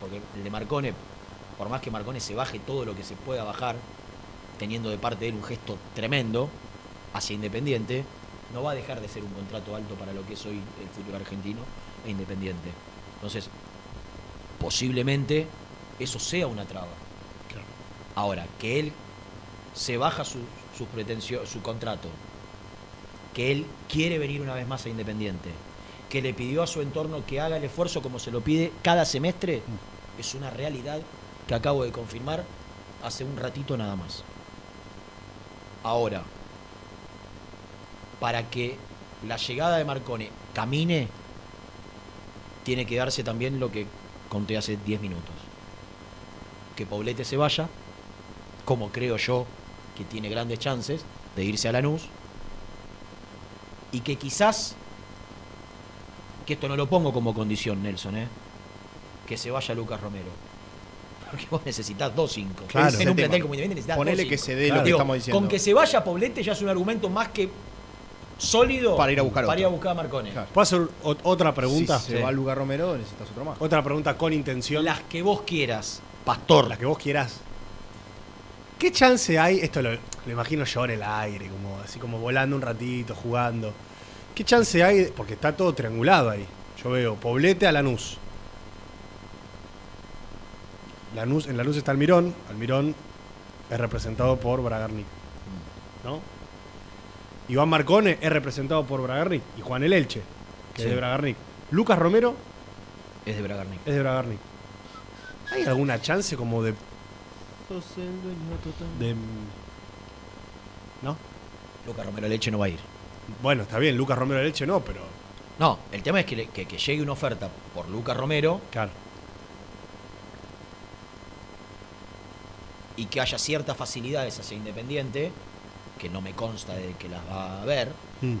Speaker 5: porque el de Marcone, por más que Marcone se baje todo lo que se pueda bajar, teniendo de parte de él un gesto tremendo hacia Independiente, no va a dejar de ser un contrato alto para lo que es hoy el fútbol argentino e Independiente. Entonces, posiblemente eso sea una traba. Ahora, que él se baja su, pretensiones, su contrato, que él quiere venir una vez más a Independiente, que le pidió a su entorno que haga el esfuerzo como se lo pide cada semestre, es una realidad que acabo de confirmar hace un ratito nada más. Ahora, para que la llegada de Marcone camine, tiene que darse también lo que conté hace 10 minutos. Que Poblete se vaya, como creo yo que tiene grandes chances de irse a Lanús, y que quizás, que esto no lo pongo como condición, Nelson, ¿eh? que se vaya Lucas Romero. Porque vos necesitas dos cinco.
Speaker 4: Claro.
Speaker 5: en un plantel
Speaker 4: tema.
Speaker 5: como Independiente necesitas
Speaker 4: Ponele
Speaker 5: dos
Speaker 4: que
Speaker 5: cinco.
Speaker 4: se dé lo que
Speaker 5: Digo,
Speaker 4: estamos diciendo.
Speaker 5: Con que se vaya Poblete ya es un argumento más que sólido
Speaker 4: Para ir a buscar
Speaker 5: para
Speaker 4: otro.
Speaker 5: ir a buscar a Marcone.
Speaker 4: Claro.
Speaker 6: ¿Puedo hacer otra pregunta?
Speaker 4: Si se va Lugar Romero, necesitas otro más.
Speaker 6: Otra pregunta con intención.
Speaker 5: Las que vos quieras, Pastor.
Speaker 6: Las que vos quieras. ¿Qué chance hay? Esto lo, lo imagino yo en el aire, como así como volando un ratito, jugando. ¿Qué chance hay? Porque está todo triangulado ahí. Yo veo Poblete a Lanús. Lanús en Lanús está Almirón. Almirón es representado por Bragarnik. ¿No? Iván Marcone es representado por Bragarnik. Y Juan El Elche, que
Speaker 5: Sí.
Speaker 6: es de Bragarnik. Lucas Romero
Speaker 5: Es de Bragarnik.
Speaker 6: es de Bragarnik. ¿Hay alguna chance como de de- ¿No?
Speaker 5: Lucas Romero Leche no va a ir.
Speaker 6: Bueno, está bien, Lucas Romero Leche no, pero.
Speaker 5: No, el tema es que, que llegue una oferta por Lucas Romero
Speaker 6: Claro.
Speaker 5: y que haya ciertas facilidades hacia Independiente, que no me consta de que las va a haber,
Speaker 6: Mm.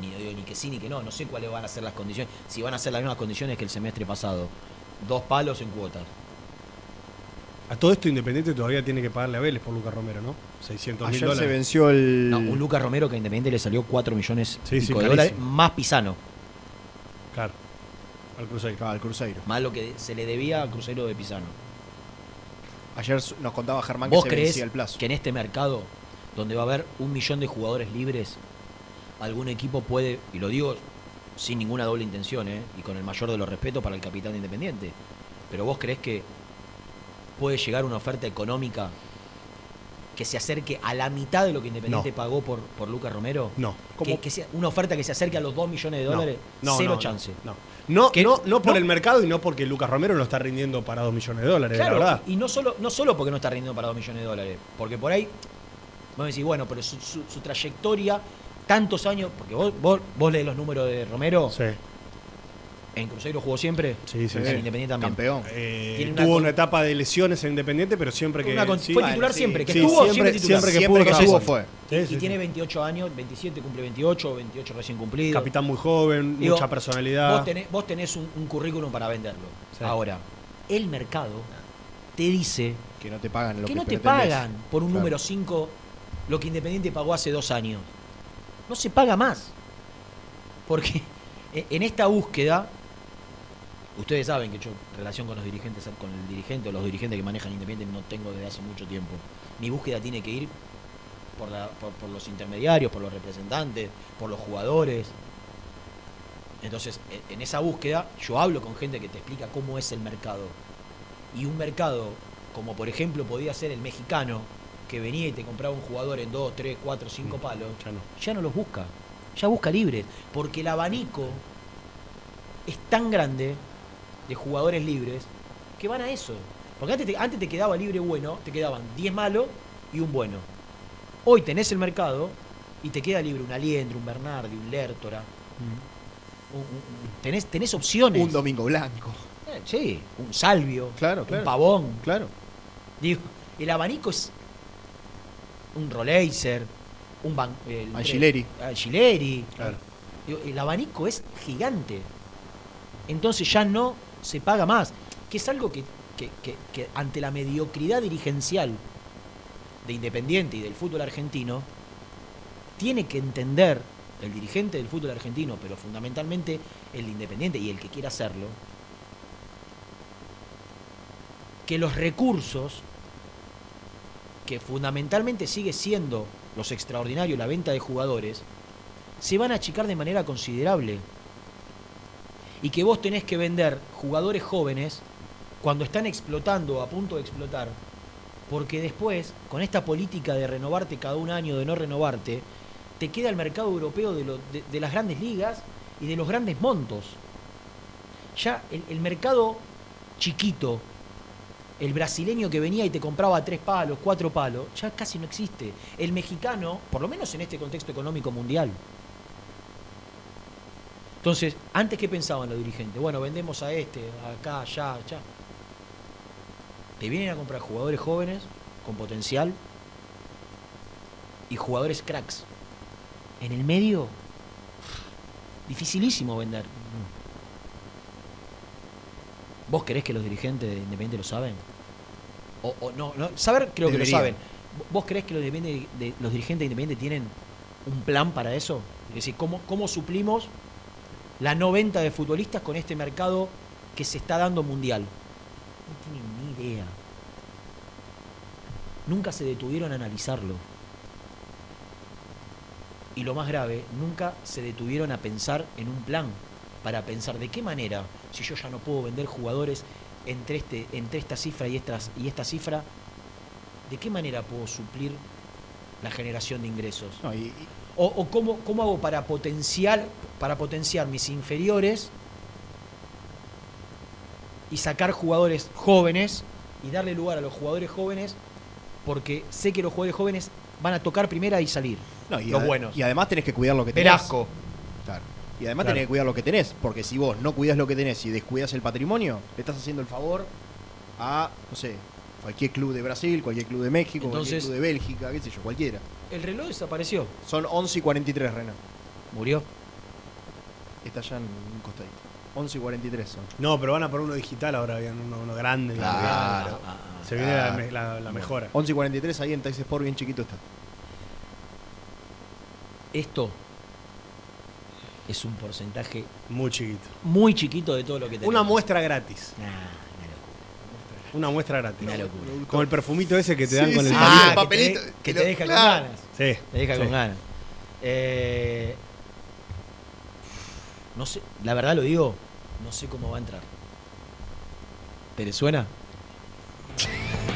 Speaker 5: ni digo ni que sí ni que no, no sé cuáles van a ser las condiciones, si van a ser las mismas condiciones que el semestre pasado. Dos palos en cuotas.
Speaker 6: A todo esto Independiente todavía tiene que pagarle a Vélez por Lucas Romero, ¿no? 600 mil
Speaker 4: Ayer se
Speaker 6: dólares.
Speaker 4: venció el.
Speaker 5: No, un Lucas Romero que a Independiente le salió 4 millones
Speaker 6: Sí, sí,
Speaker 5: de dólares, más Pisano,
Speaker 6: Claro. Al Cruzeiro.
Speaker 4: Al Cruzeiro.
Speaker 5: más lo que se le debía al crucero de Pisano.
Speaker 4: Ayer nos contaba Germán que
Speaker 5: ¿Vos
Speaker 4: se
Speaker 5: crees
Speaker 4: vencía el plazo.
Speaker 5: que en este mercado, donde va a haber un millón de jugadores libres, algún equipo puede, y lo digo sin ninguna doble intención, ¿eh? y con el mayor de los respetos para el capitán de Independiente, pero vos crees que puede llegar una oferta económica que se acerque a la mitad de lo que Independiente
Speaker 6: No.
Speaker 5: pagó por, por Lucas Romero?
Speaker 6: No.
Speaker 5: Que, que sea una oferta que se acerque a los 2 millones de dólares,
Speaker 6: No,
Speaker 5: cero
Speaker 6: no,
Speaker 5: chance.
Speaker 6: No. No,
Speaker 5: Que-
Speaker 6: no, no por
Speaker 5: no.
Speaker 6: el mercado y no porque Lucas Romero no está rindiendo para 2 millones de dólares,
Speaker 5: Claro,
Speaker 6: la verdad.
Speaker 5: y no solo, no solo porque no está rindiendo para 2 millones de dólares, porque por ahí, vos me decís, bueno, pero su, su- su trayectoria, tantos años, porque vos, vos, vos lees los números de Romero,
Speaker 6: Sí,
Speaker 5: en Cruzeiro jugó siempre,
Speaker 6: sí, sí.
Speaker 5: en
Speaker 6: sí.
Speaker 5: Independiente también.
Speaker 4: Campeón.
Speaker 6: Eh,
Speaker 5: una
Speaker 6: tuvo una etapa de lesiones en Independiente, pero siempre que.
Speaker 5: Una con-
Speaker 6: sí,
Speaker 5: fue
Speaker 6: bueno,
Speaker 5: titular
Speaker 6: sí,
Speaker 5: siempre, que
Speaker 6: sí,
Speaker 5: estuvo,
Speaker 6: siempre,
Speaker 5: siempre titular.
Speaker 6: siempre que
Speaker 4: Siempre
Speaker 6: pudo.
Speaker 4: que
Speaker 6: estuvo.
Speaker 4: fue.
Speaker 6: Sí,
Speaker 5: y
Speaker 6: sí,
Speaker 5: tiene
Speaker 6: sí.
Speaker 5: 28 años, 27 cumple 28, 28 recién cumplido.
Speaker 6: Capitán muy joven,
Speaker 5: Digo,
Speaker 6: mucha personalidad.
Speaker 5: Vos tenés, vos tenés un, un currículum para venderlo.
Speaker 6: Sí.
Speaker 5: Ahora, el mercado te dice
Speaker 4: Que no te pagan lo
Speaker 5: que
Speaker 4: que
Speaker 5: no te
Speaker 4: pretendés.
Speaker 5: pagan por un
Speaker 4: Claro.
Speaker 5: número 5 lo que Independiente pagó hace dos años. No se paga más. Porque en esta búsqueda, ustedes saben que yo relación con los dirigentes, con el dirigente o los dirigentes que manejan Independiente no tengo desde hace mucho tiempo. Mi búsqueda tiene que ir por, la- por- por los intermediarios, por los representantes, por los jugadores. Entonces, en esa búsqueda, yo hablo con gente que te explica cómo es el mercado. Y un mercado, como por ejemplo podía ser el mexicano, que venía y te compraba un jugador en 2, 3, 4, 5 palos,
Speaker 6: Ya no.
Speaker 5: ya no los busca. Ya busca libres. Porque el abanico es tan grande de jugadores libres que van a eso. Porque antes te, antes te quedaba libre bueno, te quedaban 10 malos y un bueno. Hoy tenés el mercado y te queda libre un Aliendro, un Bernardi, un Lertora. un- un- tenés, tenés opciones.
Speaker 4: Un domingo blanco.
Speaker 5: Eh, sí, un Salvio,
Speaker 4: Claro, claro.
Speaker 5: un Pavón.
Speaker 4: Claro.
Speaker 5: Digo, el abanico es un Roleiser, un Ban, el-
Speaker 4: Angileri.
Speaker 5: Angileri.
Speaker 6: Claro.
Speaker 5: El abanico es gigante. Entonces ya no se paga más. Que es algo que, que- que- que ante la mediocridad dirigencial de Independiente y del fútbol argentino, tiene que entender el dirigente del fútbol argentino, pero fundamentalmente el independiente y el que quiera hacerlo, que los recursos, que fundamentalmente sigue siendo los extraordinarios, la venta de jugadores, se van a achicar de manera considerable. Y que vos tenés que vender jugadores jóvenes cuando están explotando, a punto de explotar, porque después, con esta política de renovarte cada un año, de no renovarte, te queda el mercado europeo de, lo- de- las grandes ligas y de los grandes montos. Ya el mercado chiquito, el brasileño que venía y te compraba tres palos, cuatro palos, ya casi no existe. El mexicano, por lo menos en este contexto económico mundial. Entonces, antes que pensaban los dirigentes, bueno, vendemos a este, acá, allá, allá. Te vienen a comprar jugadores jóvenes, con potencial, y jugadores cracks. En el medio, dificilísimo vender. ¿Vos creés que los dirigentes de Independiente lo saben? O, o no, no, saber creo que lo saben. ¿Vos creés que los, Independiente- de- los dirigentes de Independiente tienen un plan para eso? Es decir, ¿cómo, cómo suplimos la no venta de futbolistas con este mercado que se está dando mundial? No tienen ni idea. Nunca se detuvieron a analizarlo. Y lo más grave, nunca se detuvieron a pensar en un plan para pensar de qué manera, si yo ya no puedo vender jugadores entre, este, entre esta cifra y, estas, y esta cifra, de qué manera puedo suplir la generación de ingresos.
Speaker 4: No, y- y-
Speaker 5: O, o cómo, cómo hago para potenciar, para potenciar mis inferiores y sacar jugadores jóvenes y darle lugar a los jugadores jóvenes porque sé que los jugadores jóvenes van a tocar primera y salir.
Speaker 4: no, y
Speaker 5: los buenos.
Speaker 4: Y además tenés que cuidar lo que tenés.
Speaker 5: Velasco.
Speaker 4: Claro. Y además
Speaker 5: Claro.
Speaker 4: tenés que cuidar lo que tenés, porque si vos no cuidás lo que tenés y descuidas el patrimonio, le estás haciendo el favor a, no sé, cualquier club de Brasil, cualquier club de México, cualquier club de Bélgica, qué sé yo, cualquiera.
Speaker 5: El reloj desapareció.
Speaker 4: Son 11 y 43, Renan.
Speaker 5: Murió.
Speaker 4: Está ya en un costadito. 11 y 43 son.
Speaker 6: No, pero van a poner uno digital ahora, habían uno, uno grande.
Speaker 4: Claro.
Speaker 5: Ah, ah, ah.
Speaker 6: Se viene la,
Speaker 4: Claro.
Speaker 6: me- la- la mejora.
Speaker 4: 11 y 43 ahí en Tax Sport bien chiquito está.
Speaker 5: Esto es un porcentaje
Speaker 6: Muy chiquito.
Speaker 5: muy chiquito de todo lo que tenemos.
Speaker 6: Una muestra gratis.
Speaker 5: Nah, una locura.
Speaker 6: Una muestra gratis.
Speaker 5: Una locura.
Speaker 6: Como el perfumito ese que te dan
Speaker 4: Sí,
Speaker 6: con el
Speaker 4: sí.
Speaker 5: que
Speaker 4: papelito,
Speaker 5: te, que te deja
Speaker 4: claro.
Speaker 5: con ganas.
Speaker 6: Sí.
Speaker 5: Te deja
Speaker 6: sí.
Speaker 5: con ganas. Eh, no sé, la verdad lo digo, no sé cómo va a entrar. ¿Te le suena?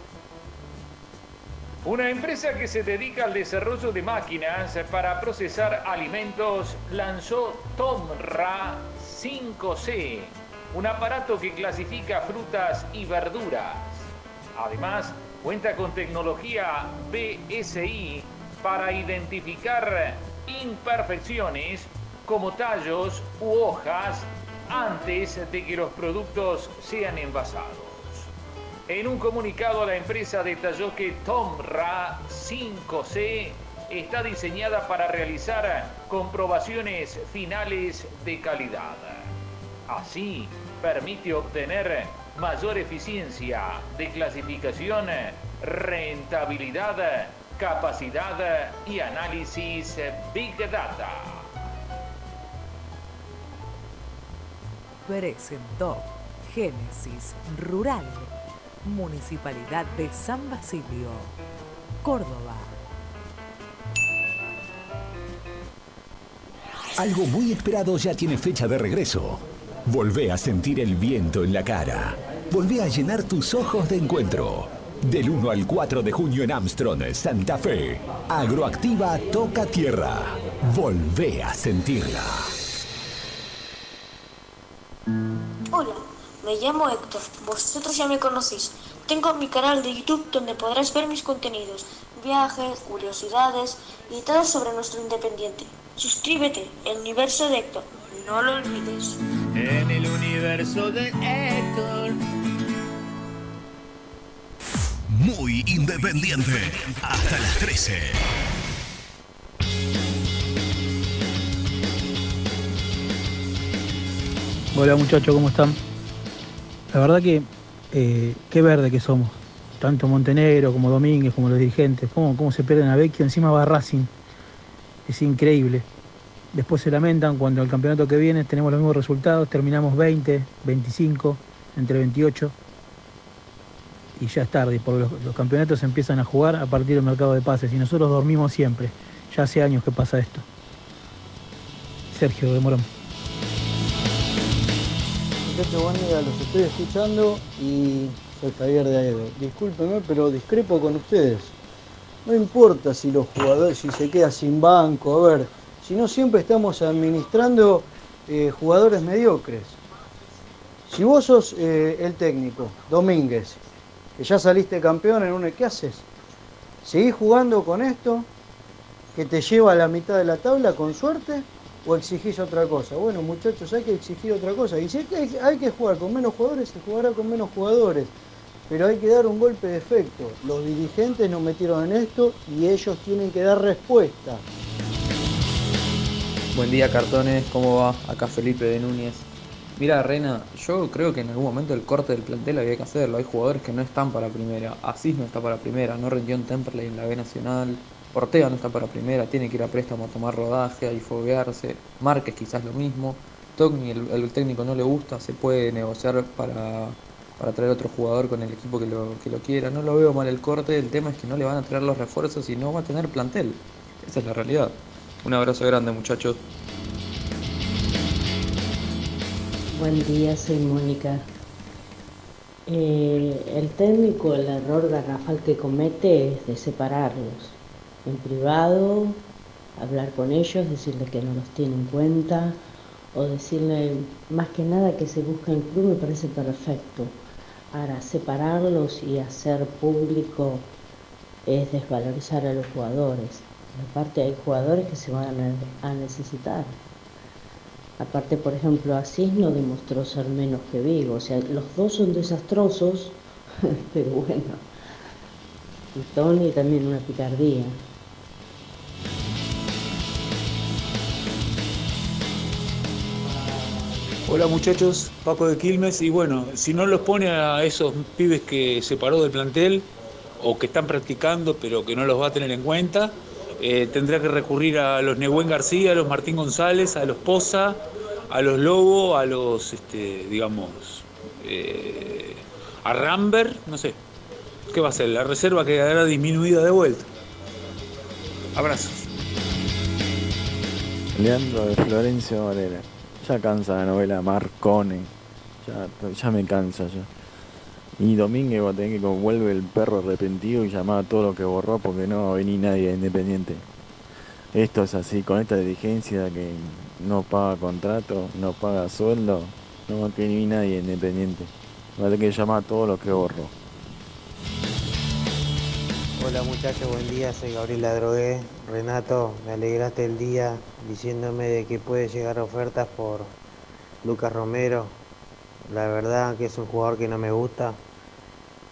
Speaker 7: Una empresa que se dedica al desarrollo de máquinas para procesar alimentos lanzó Tomra 5C, un aparato que clasifica frutas y verduras. Además, cuenta con tecnología BSI para identificar imperfecciones como tallos u hojas antes de que los productos sean envasados. En un comunicado la empresa detalló que Tomra 5C está diseñada para realizar comprobaciones finales de calidad. Así, permite obtener mayor eficiencia de clasificación, rentabilidad, capacidad y análisis Big Data.
Speaker 8: Presentó Génesis Rural, Municipalidad de San Basilio, Córdoba.
Speaker 1: Algo muy esperado ya tiene fecha de regreso. Volvé a sentir el viento en la cara. Volvé a llenar tus ojos de encuentro. Del 1 al 4 de junio en Armstrong, Santa Fe. Agroactiva toca tierra. Volvé a sentirla.
Speaker 9: Hola, me llamo Héctor. Vosotros ya me conocéis. Tengo mi canal de YouTube donde podrás ver mis contenidos, viajes, curiosidades y todo sobre nuestro independiente. Suscríbete, el universo de Héctor. No lo olvides.
Speaker 10: En el universo de Héctor.
Speaker 11: Muy independiente. Hasta las 13.
Speaker 12: Hola muchachos, ¿cómo están? La verdad que eh, qué verde que somos. Tanto Montenegro como Domínguez, como los dirigentes. ¿Cómo, cómo se pierden a Vecchio? Encima va Racing. Es increíble. Después se lamentan cuando el campeonato que viene tenemos los mismos resultados. Terminamos 20, 25, entre 28. Y ya es tarde, porque los, campeonatos empiezan a jugar a partir del mercado de pases. Y nosotros dormimos siempre. Ya hace años que pasa esto. Sergio de Morón.
Speaker 13: Muchachos, buen día, los estoy escuchando y soy Javier de Aedo. Discúlpenme, pero discrepo con ustedes. No importa si los jugadores, si se queda sin banco, a ver, si no siempre estamos administrando eh, jugadores mediocres. Si vos sos eh, el técnico, Domínguez, que ya saliste campeón en un... ¿Qué haces? ¿Seguís jugando con esto? ¿Que te lleva a la mitad de la tabla con suerte? ¿O exigís otra cosa? Bueno, muchachos, hay que exigir otra cosa. Y si hay que, hay que jugar con menos jugadores, se jugará con menos jugadores. Pero hay que dar un golpe de efecto. Los dirigentes nos metieron en esto y ellos tienen que dar respuesta.
Speaker 14: Buen día, cartones. ¿Cómo va? Acá Felipe de Núñez. Mira, Reina, yo creo que en algún momento el corte del plantel había que hacerlo. Hay jugadores que no están para primera. Asís no está para primera. No rindió en Temperley en la B Nacional. Ortega no está para primera. Tiene que ir a préstamo a tomar rodaje, y foguearse. Márquez quizás lo mismo. Togni, el, el técnico no le gusta. Se puede negociar para, para traer otro jugador con el equipo que lo, que lo quiera. No lo veo mal el corte. El tema es que no le van a traer los refuerzos y no va a tener plantel. Esa es la realidad. Un abrazo grande, muchachos.
Speaker 15: Buen día, soy Mónica. Eh, el técnico, el error garrafal que comete es de separarlos. En privado, hablar con ellos, decirles que no los tiene en cuenta o decirle más que nada que se busca en club me parece perfecto. Ahora, separarlos y hacer público es desvalorizar a los jugadores. Aparte hay jugadores que se van a necesitar. Aparte, por ejemplo, Asís no demostró ser menos que Vigo. O sea, los dos son desastrosos, pero bueno. Y Tony también una picardía.
Speaker 16: Hola muchachos, Paco de Quilmes y bueno, si no los pone a esos pibes que separó del plantel o que están practicando pero que no los va a tener en cuenta, eh, tendrá que recurrir a los Nehuen García, a los Martín González, a los Poza,
Speaker 17: a los Lobos, a los, este, digamos, eh, a Rambert, no sé. ¿Qué va a ser? La reserva quedará disminuida de vuelta. Abrazos.
Speaker 18: Leandro de Florencio Varela. Ya cansa la novela Marcone. Ya, ya me cansa ya. Y Domínguez va a tener que vuelve el perro arrepentido y llamar a todo lo que borró porque no va a venir nadie de independiente. Esto es así, con esta dirigencia que no paga contrato, no paga sueldo, no va a venir nadie de independiente. Va a tener que llamar a todo lo que borró.
Speaker 19: Hola muchachos, buen día, soy Gabriel Ladrogué. Renato, me alegraste el día diciéndome de que puede llegar ofertas por Lucas Romero. La verdad que es un jugador que no me gusta.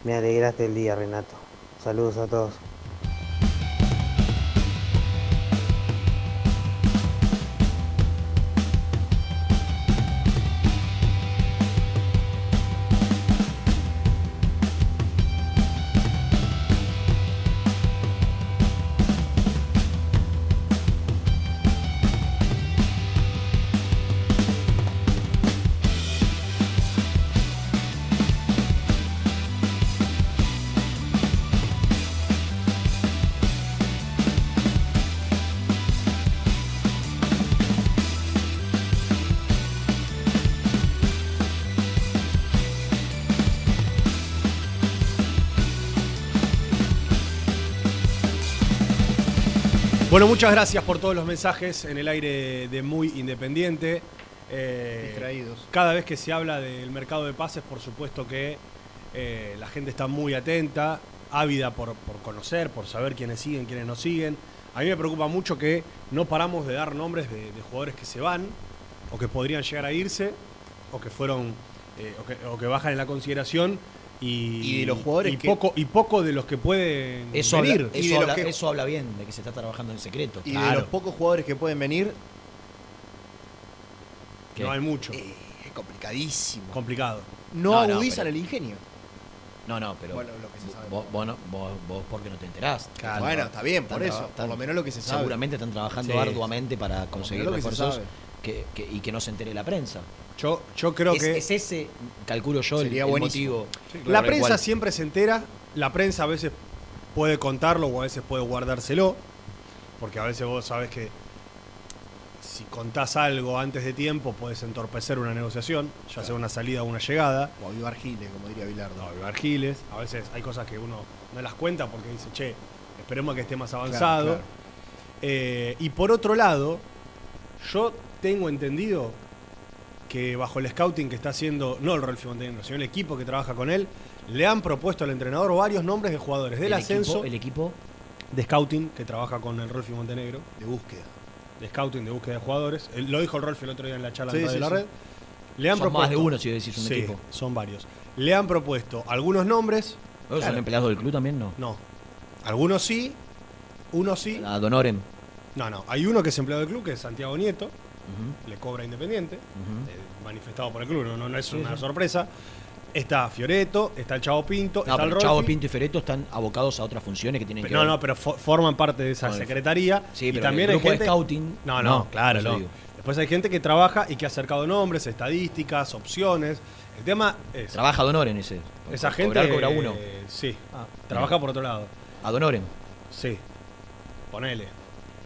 Speaker 19: Me alegraste el día, Renato. Saludos a todos.
Speaker 6: Bueno, muchas gracias por todos los mensajes en el aire de Muy Independiente. Eh,
Speaker 4: Distraídos.
Speaker 6: Cada vez que se habla del mercado de pases, por supuesto que eh, la gente está muy atenta, ávida por, por conocer, por saber quiénes siguen, quiénes no siguen. A mí me preocupa mucho que no paramos de dar nombres de, de jugadores que se van, o que podrían llegar a irse, o que fueron, eh, o, que, o que bajan en la consideración. Y,
Speaker 4: Y de los jugadores
Speaker 6: y
Speaker 4: que-
Speaker 6: poco y poco de los que pueden
Speaker 5: Eso
Speaker 6: venir.
Speaker 5: Eso,
Speaker 4: de
Speaker 5: habla,
Speaker 4: que-
Speaker 5: eso habla bien de que se está trabajando en secreto.
Speaker 4: Y de
Speaker 5: Claro.
Speaker 4: los pocos jugadores que pueden venir,
Speaker 5: ¿Qué?
Speaker 6: No hay mucho.
Speaker 4: es complicadísimo.
Speaker 6: Complicado.
Speaker 4: No,
Speaker 5: No, no,
Speaker 4: agudizan
Speaker 5: pero-
Speaker 4: el ingenio.
Speaker 5: No, no, pero
Speaker 4: Bueno, lo que se sabe.
Speaker 5: vos, vos, no- vos, vos porque no te enterás.
Speaker 4: Claro. Bueno, está bien, por eso, por lo menos lo que se sabe.
Speaker 5: Seguramente están trabajando
Speaker 6: Sí.
Speaker 5: arduamente para conseguir
Speaker 4: lo que se
Speaker 5: refuerzos
Speaker 4: sabe.
Speaker 5: Que, que- y que no se entere la prensa.
Speaker 6: Yo, yo creo
Speaker 5: es,
Speaker 6: que
Speaker 5: es ese, calculo yo, el,
Speaker 4: Sería
Speaker 5: el
Speaker 4: buenísimo.
Speaker 5: motivo.
Speaker 6: La
Speaker 5: el
Speaker 6: prensa
Speaker 5: cual-
Speaker 6: siempre se entera, la prensa a veces puede contarlo o a veces puede guardárselo, porque a veces vos sabés que si contás algo antes de tiempo puedes entorpecer una negociación, ya sea una salida o una llegada.
Speaker 4: O avivar giles, como diría Bilardo.
Speaker 6: No, avivar giles. A veces hay cosas que uno no las cuenta porque dice, che, esperemos a que esté más avanzado.
Speaker 4: claro.
Speaker 6: Eh, y por otro lado, yo tengo entendido que bajo el scouting que está haciendo, no el Rolfi Montenegro, sino el equipo que trabaja con él, le han propuesto al entrenador varios nombres de jugadores del
Speaker 5: el
Speaker 6: ascenso,
Speaker 5: Equipo, el equipo
Speaker 6: de scouting que trabaja con el Rolfi Montenegro,
Speaker 4: De búsqueda.
Speaker 6: de scouting, de búsqueda de jugadores. Lo dijo el Rolfi el otro día en la charla
Speaker 4: Sí,
Speaker 6: de
Speaker 4: sí,
Speaker 6: la
Speaker 4: sí.
Speaker 6: red. Le han
Speaker 5: Son
Speaker 6: propuesto,
Speaker 5: más de uno, si decís un
Speaker 6: Sí,
Speaker 5: equipo.
Speaker 6: Son varios. Le han propuesto algunos nombres.
Speaker 5: ¿Vos ¿Son empleados del club también? No.
Speaker 6: No. Algunos sí, uno sí.
Speaker 5: A Donoren.
Speaker 6: No, no. Hay uno que es empleado del club, que es Santiago Nieto. Le cobra Independiente. eh, manifestado por el club, no, no, no es una sorpresa. Está Fioreto, está el Chavo Pinto,
Speaker 5: No,
Speaker 6: está el
Speaker 5: pero Chavo
Speaker 6: Rolfi.
Speaker 5: Pinto y Fereto están abocados a otras funciones que tienen que
Speaker 6: No,
Speaker 5: ver.
Speaker 6: no, pero fo- forman parte de esa secretaría.
Speaker 5: Sí,
Speaker 6: y
Speaker 5: pero
Speaker 6: también
Speaker 5: el
Speaker 6: hay
Speaker 5: grupo de
Speaker 6: gente...
Speaker 5: scouting,
Speaker 6: No, no,
Speaker 5: no,
Speaker 6: claro, no.
Speaker 5: digo.
Speaker 6: Después hay gente que trabaja y que ha acercado nombres, estadísticas, opciones. El tema es...
Speaker 5: Trabaja Donoren ese.
Speaker 6: Esa
Speaker 5: Co-
Speaker 6: gente...
Speaker 5: Cobrar cobra uno.
Speaker 6: eh, sí,
Speaker 5: Ah,
Speaker 6: trabaja por otro lado.
Speaker 5: A Donoren.
Speaker 6: Sí, ponele.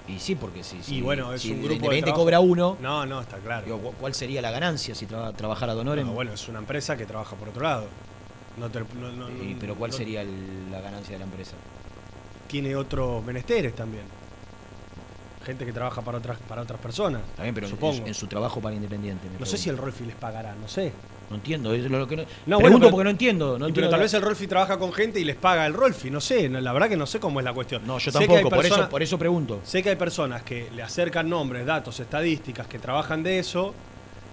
Speaker 5: Y sí, porque si, si,
Speaker 6: y bueno, es
Speaker 5: si
Speaker 6: un grupo de trabajo.
Speaker 5: cobra uno,
Speaker 6: No, no, está claro.
Speaker 5: digo, ¿cu- ¿cuál sería la ganancia si traba- trabajara Donoren?
Speaker 6: No, bueno, es una empresa que trabaja por otro lado. No te- no- no-
Speaker 5: pero ¿cuál sería el- la ganancia de la empresa?
Speaker 6: Tiene otros menesteres también. Gente que trabaja para otras para otras personas.
Speaker 5: También, pero en-
Speaker 6: supongo.
Speaker 5: en, en su trabajo para Independiente.
Speaker 6: no sé si el. Rolfi les pagará, no sé.
Speaker 5: No entiendo, es lo que no,
Speaker 6: No,
Speaker 5: pregunto
Speaker 6: bueno, pero-
Speaker 5: porque no entiendo. No
Speaker 6: Y
Speaker 5: entiendo
Speaker 6: pero tal
Speaker 5: la-
Speaker 6: vez el Rolfi trabaja con gente y les paga el Rolfi, no sé, la verdad que no sé cómo es la cuestión.
Speaker 5: No, yo
Speaker 6: Sé
Speaker 5: tampoco, por, eso, por eso pregunto.
Speaker 6: Sé que hay personas que le acercan nombres, datos, estadísticas, que trabajan de eso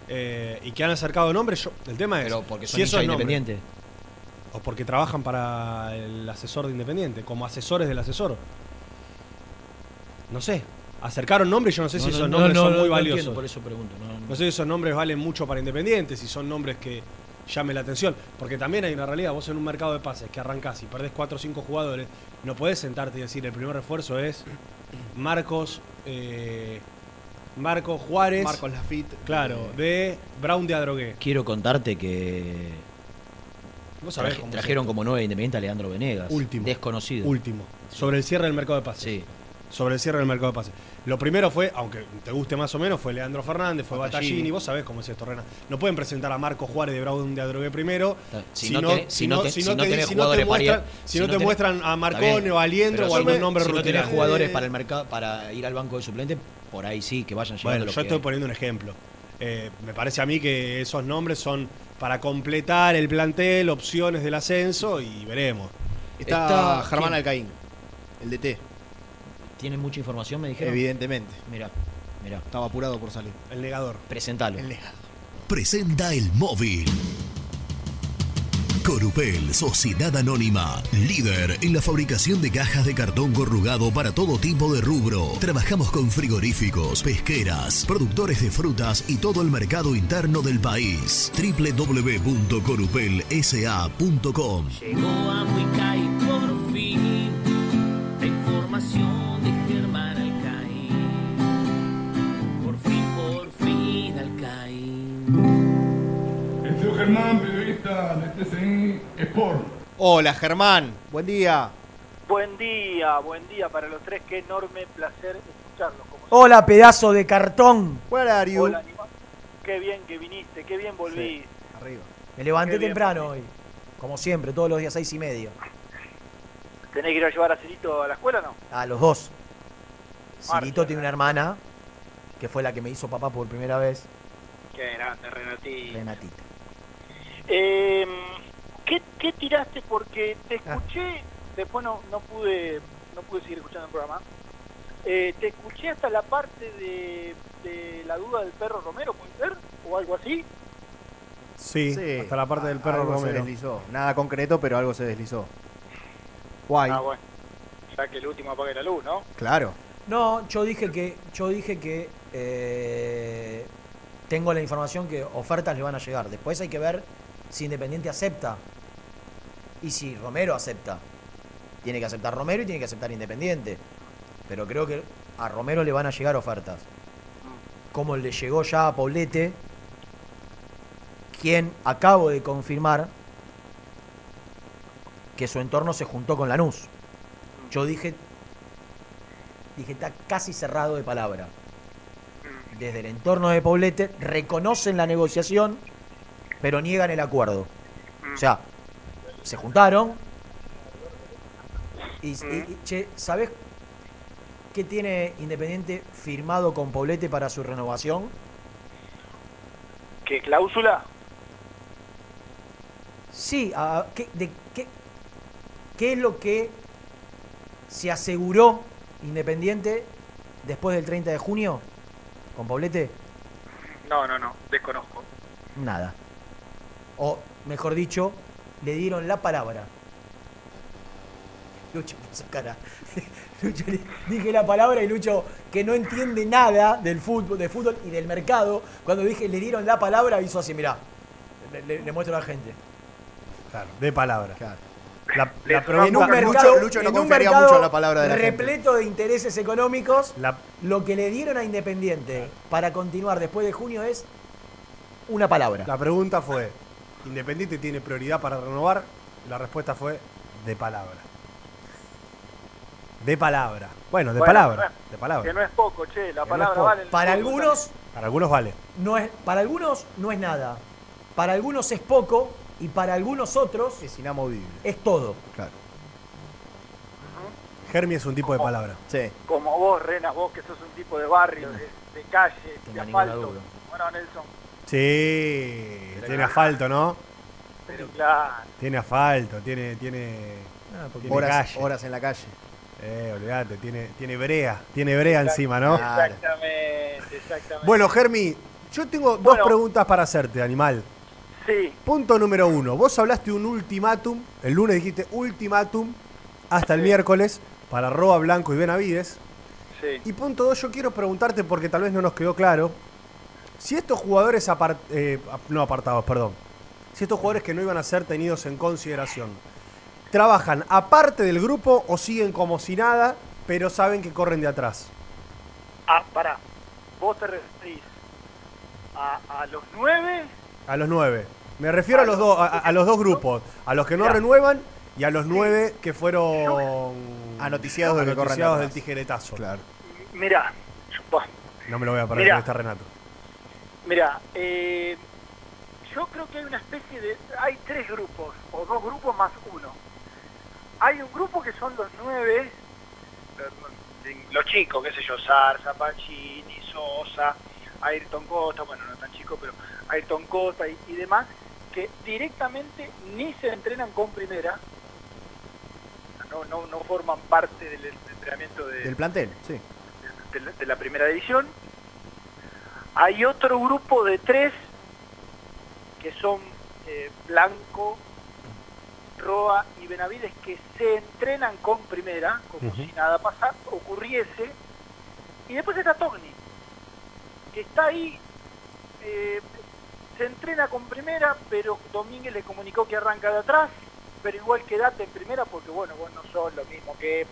Speaker 6: eh, y que han acercado nombres. Yo- el tema es
Speaker 5: Pero porque son
Speaker 6: si esos
Speaker 5: hinchas
Speaker 6: nombres-
Speaker 5: independientes.
Speaker 6: O porque trabajan para el asesor de Independiente, como asesores del asesor. No sé. Acercaron nombres yo no sé si
Speaker 5: No,
Speaker 6: esos
Speaker 5: no,
Speaker 6: nombres
Speaker 5: no,
Speaker 6: son
Speaker 5: no,
Speaker 6: muy
Speaker 5: no
Speaker 6: valiosos.
Speaker 5: entiendo, por eso pregunto. No, no.
Speaker 6: No sé si esos nombres valen mucho para Independiente, si son nombres que llamen la atención. Porque también hay una realidad, vos en un mercado de pases que arrancás y perdés 4 o 5 jugadores, no podés sentarte y decir el primer refuerzo es Marcos, eh, Marco Juárez.
Speaker 4: Marcos Lafitte.
Speaker 6: Claro, de Brown de Adrogué.
Speaker 5: Quiero contarte que
Speaker 6: Vos sabés
Speaker 5: traje-
Speaker 6: cómo
Speaker 5: trajeron como nueve independiente a Leandro Venegas.
Speaker 6: Último.
Speaker 5: Desconocido.
Speaker 6: Último. Sobre el cierre del mercado de pases.
Speaker 5: Sí.
Speaker 6: Sobre el cierre del mercado de pases. Lo primero fue, aunque te guste más o menos, fue Leandro Fernández, fue
Speaker 4: Battaglini.
Speaker 6: Battaglini. Vos sabés cómo es esto, Rena. No pueden presentar a Marco Juárez de Brown de Adrogué primero.
Speaker 5: Si no tenés- si no te- si no
Speaker 6: te- si no te muestran, si no te muestran a Marcone o a Aliendro o algún
Speaker 5: no-
Speaker 6: nombre
Speaker 5: Si no tenés jugadores para el mercado para ir al banco de suplente, por ahí sí, que vayan llegando
Speaker 6: Bueno, yo estoy poniendo un ejemplo. Eh, me parece a mí que esos nombres son para completar el plantel, opciones del ascenso y veremos.
Speaker 4: Está,
Speaker 5: Está-
Speaker 4: Germán
Speaker 5: ¿quién?
Speaker 4: Alcaín, el DT.
Speaker 5: ¿Tienen mucha información, me dijeron?
Speaker 4: Evidentemente.
Speaker 5: Mira, mira.
Speaker 4: Estaba apurado por salir.
Speaker 6: El negador.
Speaker 5: Presentalo.
Speaker 4: El negador.
Speaker 11: Presenta el móvil. Corupel, Sociedad Anónima, líder en la fabricación de cajas de cartón corrugado para todo tipo de rubro. Trabajamos con frigoríficos, pesqueras, productores de frutas y todo el mercado interno del país. www.corupelsa.com
Speaker 20: Llegó a Huicay por fin la información Germán,
Speaker 21: periodista de TCI Sport.
Speaker 4: Hola Germán, buen día.
Speaker 22: Buen día, buen día para los tres. Qué enorme placer escucharlos. Como
Speaker 5: Hola, pedazo de cartón.
Speaker 4: Where are you?
Speaker 22: Hola, animal. Qué bien que viniste, qué bien volvís.
Speaker 4: Arriba.
Speaker 5: Me levanté
Speaker 22: Qué
Speaker 5: temprano hoy. Como siempre, todos los días seis y medio.
Speaker 22: ¿Tenés que ir a llevar a Cirito a la escuela o no?
Speaker 5: A los dos. Cirito tiene una hermana que fue la que me hizo papá por primera vez,
Speaker 22: Qué grande, Renatí.
Speaker 5: Renatita.
Speaker 22: Eh, ¿qué, qué tiraste? Porque te
Speaker 5: Ah.
Speaker 22: escuché, después no, no pude no pude seguir escuchando el programa. Eh, te escuché hasta la parte de, de la duda del perro Romero, ¿puede ser? ¿O algo así?
Speaker 6: Sí, hasta la parte del perro
Speaker 4: algo se
Speaker 6: Romero.
Speaker 4: deslizó. Nada concreto, pero algo se deslizó. Guay.
Speaker 22: Ah, bueno. Ya que el último apague la luz, ¿no?
Speaker 4: Claro.
Speaker 5: No, yo dije que, yo dije que eh, tengo la información que ofertas le van a llegar. Después hay que ver si Independiente acepta y si Romero acepta. Tiene que aceptar Romero y tiene que aceptar Independiente. Pero creo que a Romero le van a llegar ofertas. Como le llegó ya a Poblete, quien acabo de confirmar que su entorno se juntó con Lanús. Yo dije, dije, está casi cerrado de palabra. Desde el entorno de Poblete reconocen la negociación, pero niegan el acuerdo. O sea, se juntaron. Y, y- y, che, ¿sabes qué tiene Independiente firmado con Poblete para su renovación?
Speaker 22: ¿Qué cláusula?
Speaker 5: Sí, a- ¿qué, de, qué, qué es lo que se aseguró Independiente después del 30 de junio con Poblete?
Speaker 22: No, no, no, desconozco.
Speaker 5: Nada. O, mejor dicho, le dieron la palabra. Lucho puso cara. Lucho, dije la palabra y Lucho, que no entiende nada del fútbol, de fútbol y del mercado, cuando dije le dieron la palabra, hizo así, mirá. Le, le- le muestro a la gente.
Speaker 6: Claro, de palabra. La,
Speaker 22: Le
Speaker 6: la pregunta-
Speaker 5: En un
Speaker 4: Lucho-
Speaker 5: mercado,
Speaker 4: Lucho no
Speaker 5: en un mercado
Speaker 4: mucho en la palabra de la gente.
Speaker 5: repleto de intereses económicos,
Speaker 6: La-
Speaker 5: lo que le dieron a Independiente para continuar después de junio es una palabra.
Speaker 6: La pregunta fue, ¿Independiente tiene prioridad para renovar? La respuesta fue de palabra. De palabra. Bueno, de
Speaker 22: Bueno,
Speaker 6: palabra.
Speaker 22: no
Speaker 6: De palabra.
Speaker 22: Que no es poco, che, la
Speaker 6: Que no es
Speaker 22: palabra
Speaker 6: poco.
Speaker 22: vale.
Speaker 5: Para algunos
Speaker 6: Para algunos vale.
Speaker 5: no es, para algunos no es nada. Para algunos es poco y para algunos otros
Speaker 4: Es inamovible.
Speaker 5: es todo.
Speaker 4: Claro.
Speaker 6: Germi es un tipo de palabra.
Speaker 4: Sí.
Speaker 22: Como vos, Renas, vos que sos un tipo de barrio, de, de calle, de asfalto. Bueno, Nelson,
Speaker 6: Sí, tiene asfalto, ¿no?
Speaker 22: pero claro.
Speaker 6: Tiene asfalto, tiene, tiene, tiene
Speaker 4: Horas,
Speaker 6: calle.
Speaker 4: horas en la calle.
Speaker 6: Eh, olvídate, tiene, tiene brea, tiene brea encima, ¿no?
Speaker 22: Exactamente, exactamente.
Speaker 6: Bueno, Germi, yo tengo dos preguntas para hacerte, animal.
Speaker 22: Sí,
Speaker 6: Punto número uno. Vos hablaste un ultimátum, el lunes dijiste ultimátum hasta el miércoles para Roa Blanco y Benavides.
Speaker 22: sí.
Speaker 6: Y punto dos, yo quiero preguntarte porque tal vez no nos quedó claro. Si estos jugadores apar- eh, no apartados, perdón. Si estos jugadores que no iban a ser tenidos en consideración trabajan aparte del grupo o siguen como si nada, pero saben que corren de atrás.
Speaker 22: Ah, pará. vos te referís a, a los nueve,
Speaker 6: A los nueve. Me refiero a los dos, a, a los dos grupos, a los que no renuevan y a los nueve que fueron
Speaker 4: Anoticiados de que
Speaker 6: anoticiados del tijeretazo.
Speaker 4: Claro.
Speaker 22: mirá,
Speaker 6: No me lo voy a perder,
Speaker 22: Mirá.
Speaker 6: está Renato.
Speaker 22: Mirá, eh, yo creo que hay una especie de... Hay tres grupos, o dos grupos más uno. Hay un grupo que son los nueve, los chicos, qué sé yo, Sarza, Pacini, Sosa, Ayrton Costa, bueno, no tan chico, pero Ayrton Costa y, y demás, que directamente ni se entrenan con primera, no, no, no forman parte del entrenamiento de,
Speaker 4: Del plantel, sí.
Speaker 22: de la, de la primera división. Hay otro grupo de tres que son eh, Blanco, Roa y Benavides que se entrenan con primera, como si nada pasa, ocurriese. Y después está Togni, que está ahí, eh, se entrena con primera, pero Domínguez le comunicó que arranca de atrás, pero igual quedate en primera porque bueno, vos no sos lo mismo que,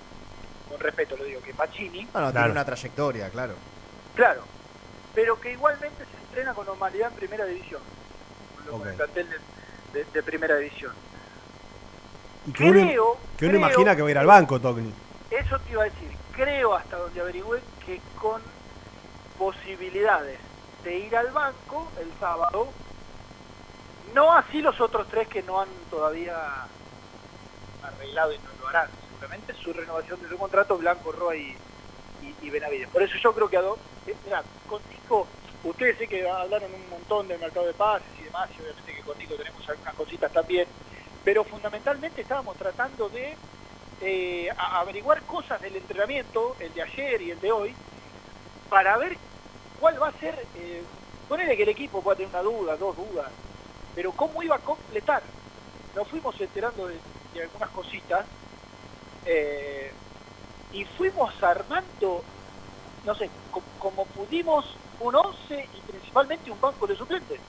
Speaker 22: con respeto lo digo, que Pacini.
Speaker 4: No, no, tiene una trayectoria, claro.
Speaker 22: Claro, pero que igualmente se entrena con normalidad en primera división, con con el plantel de, de- de primera división.
Speaker 6: Y que uno,
Speaker 22: Creo,
Speaker 6: que uno
Speaker 22: creo-
Speaker 6: imagina que va a ir al banco, Togni.
Speaker 22: Eso te iba a decir, creo hasta donde averigüé que con posibilidades de ir al banco el sábado, no así los otros tres que no han todavía arreglado y no lo harán, seguramente su renovación de su contrato, Blanco, Roa y, y, Benavides. Por eso yo creo que a dos, eh, mirá, contigo, ustedes sé que hablaron un montón del mercado de pases y demás, y obviamente que contigo tenemos algunas cositas también, pero fundamentalmente estábamos tratando de eh, averiguar cosas del entrenamiento, el de ayer y el de hoy, para ver cuál va a ser, eh, ponele que el equipo pueda tener una duda, dos dudas, pero cómo iba a completar. Nos fuimos enterando de, de algunas cositas eh, y fuimos armando, no sé, co- como pudimos un 11 y principalmente un banco de suplentes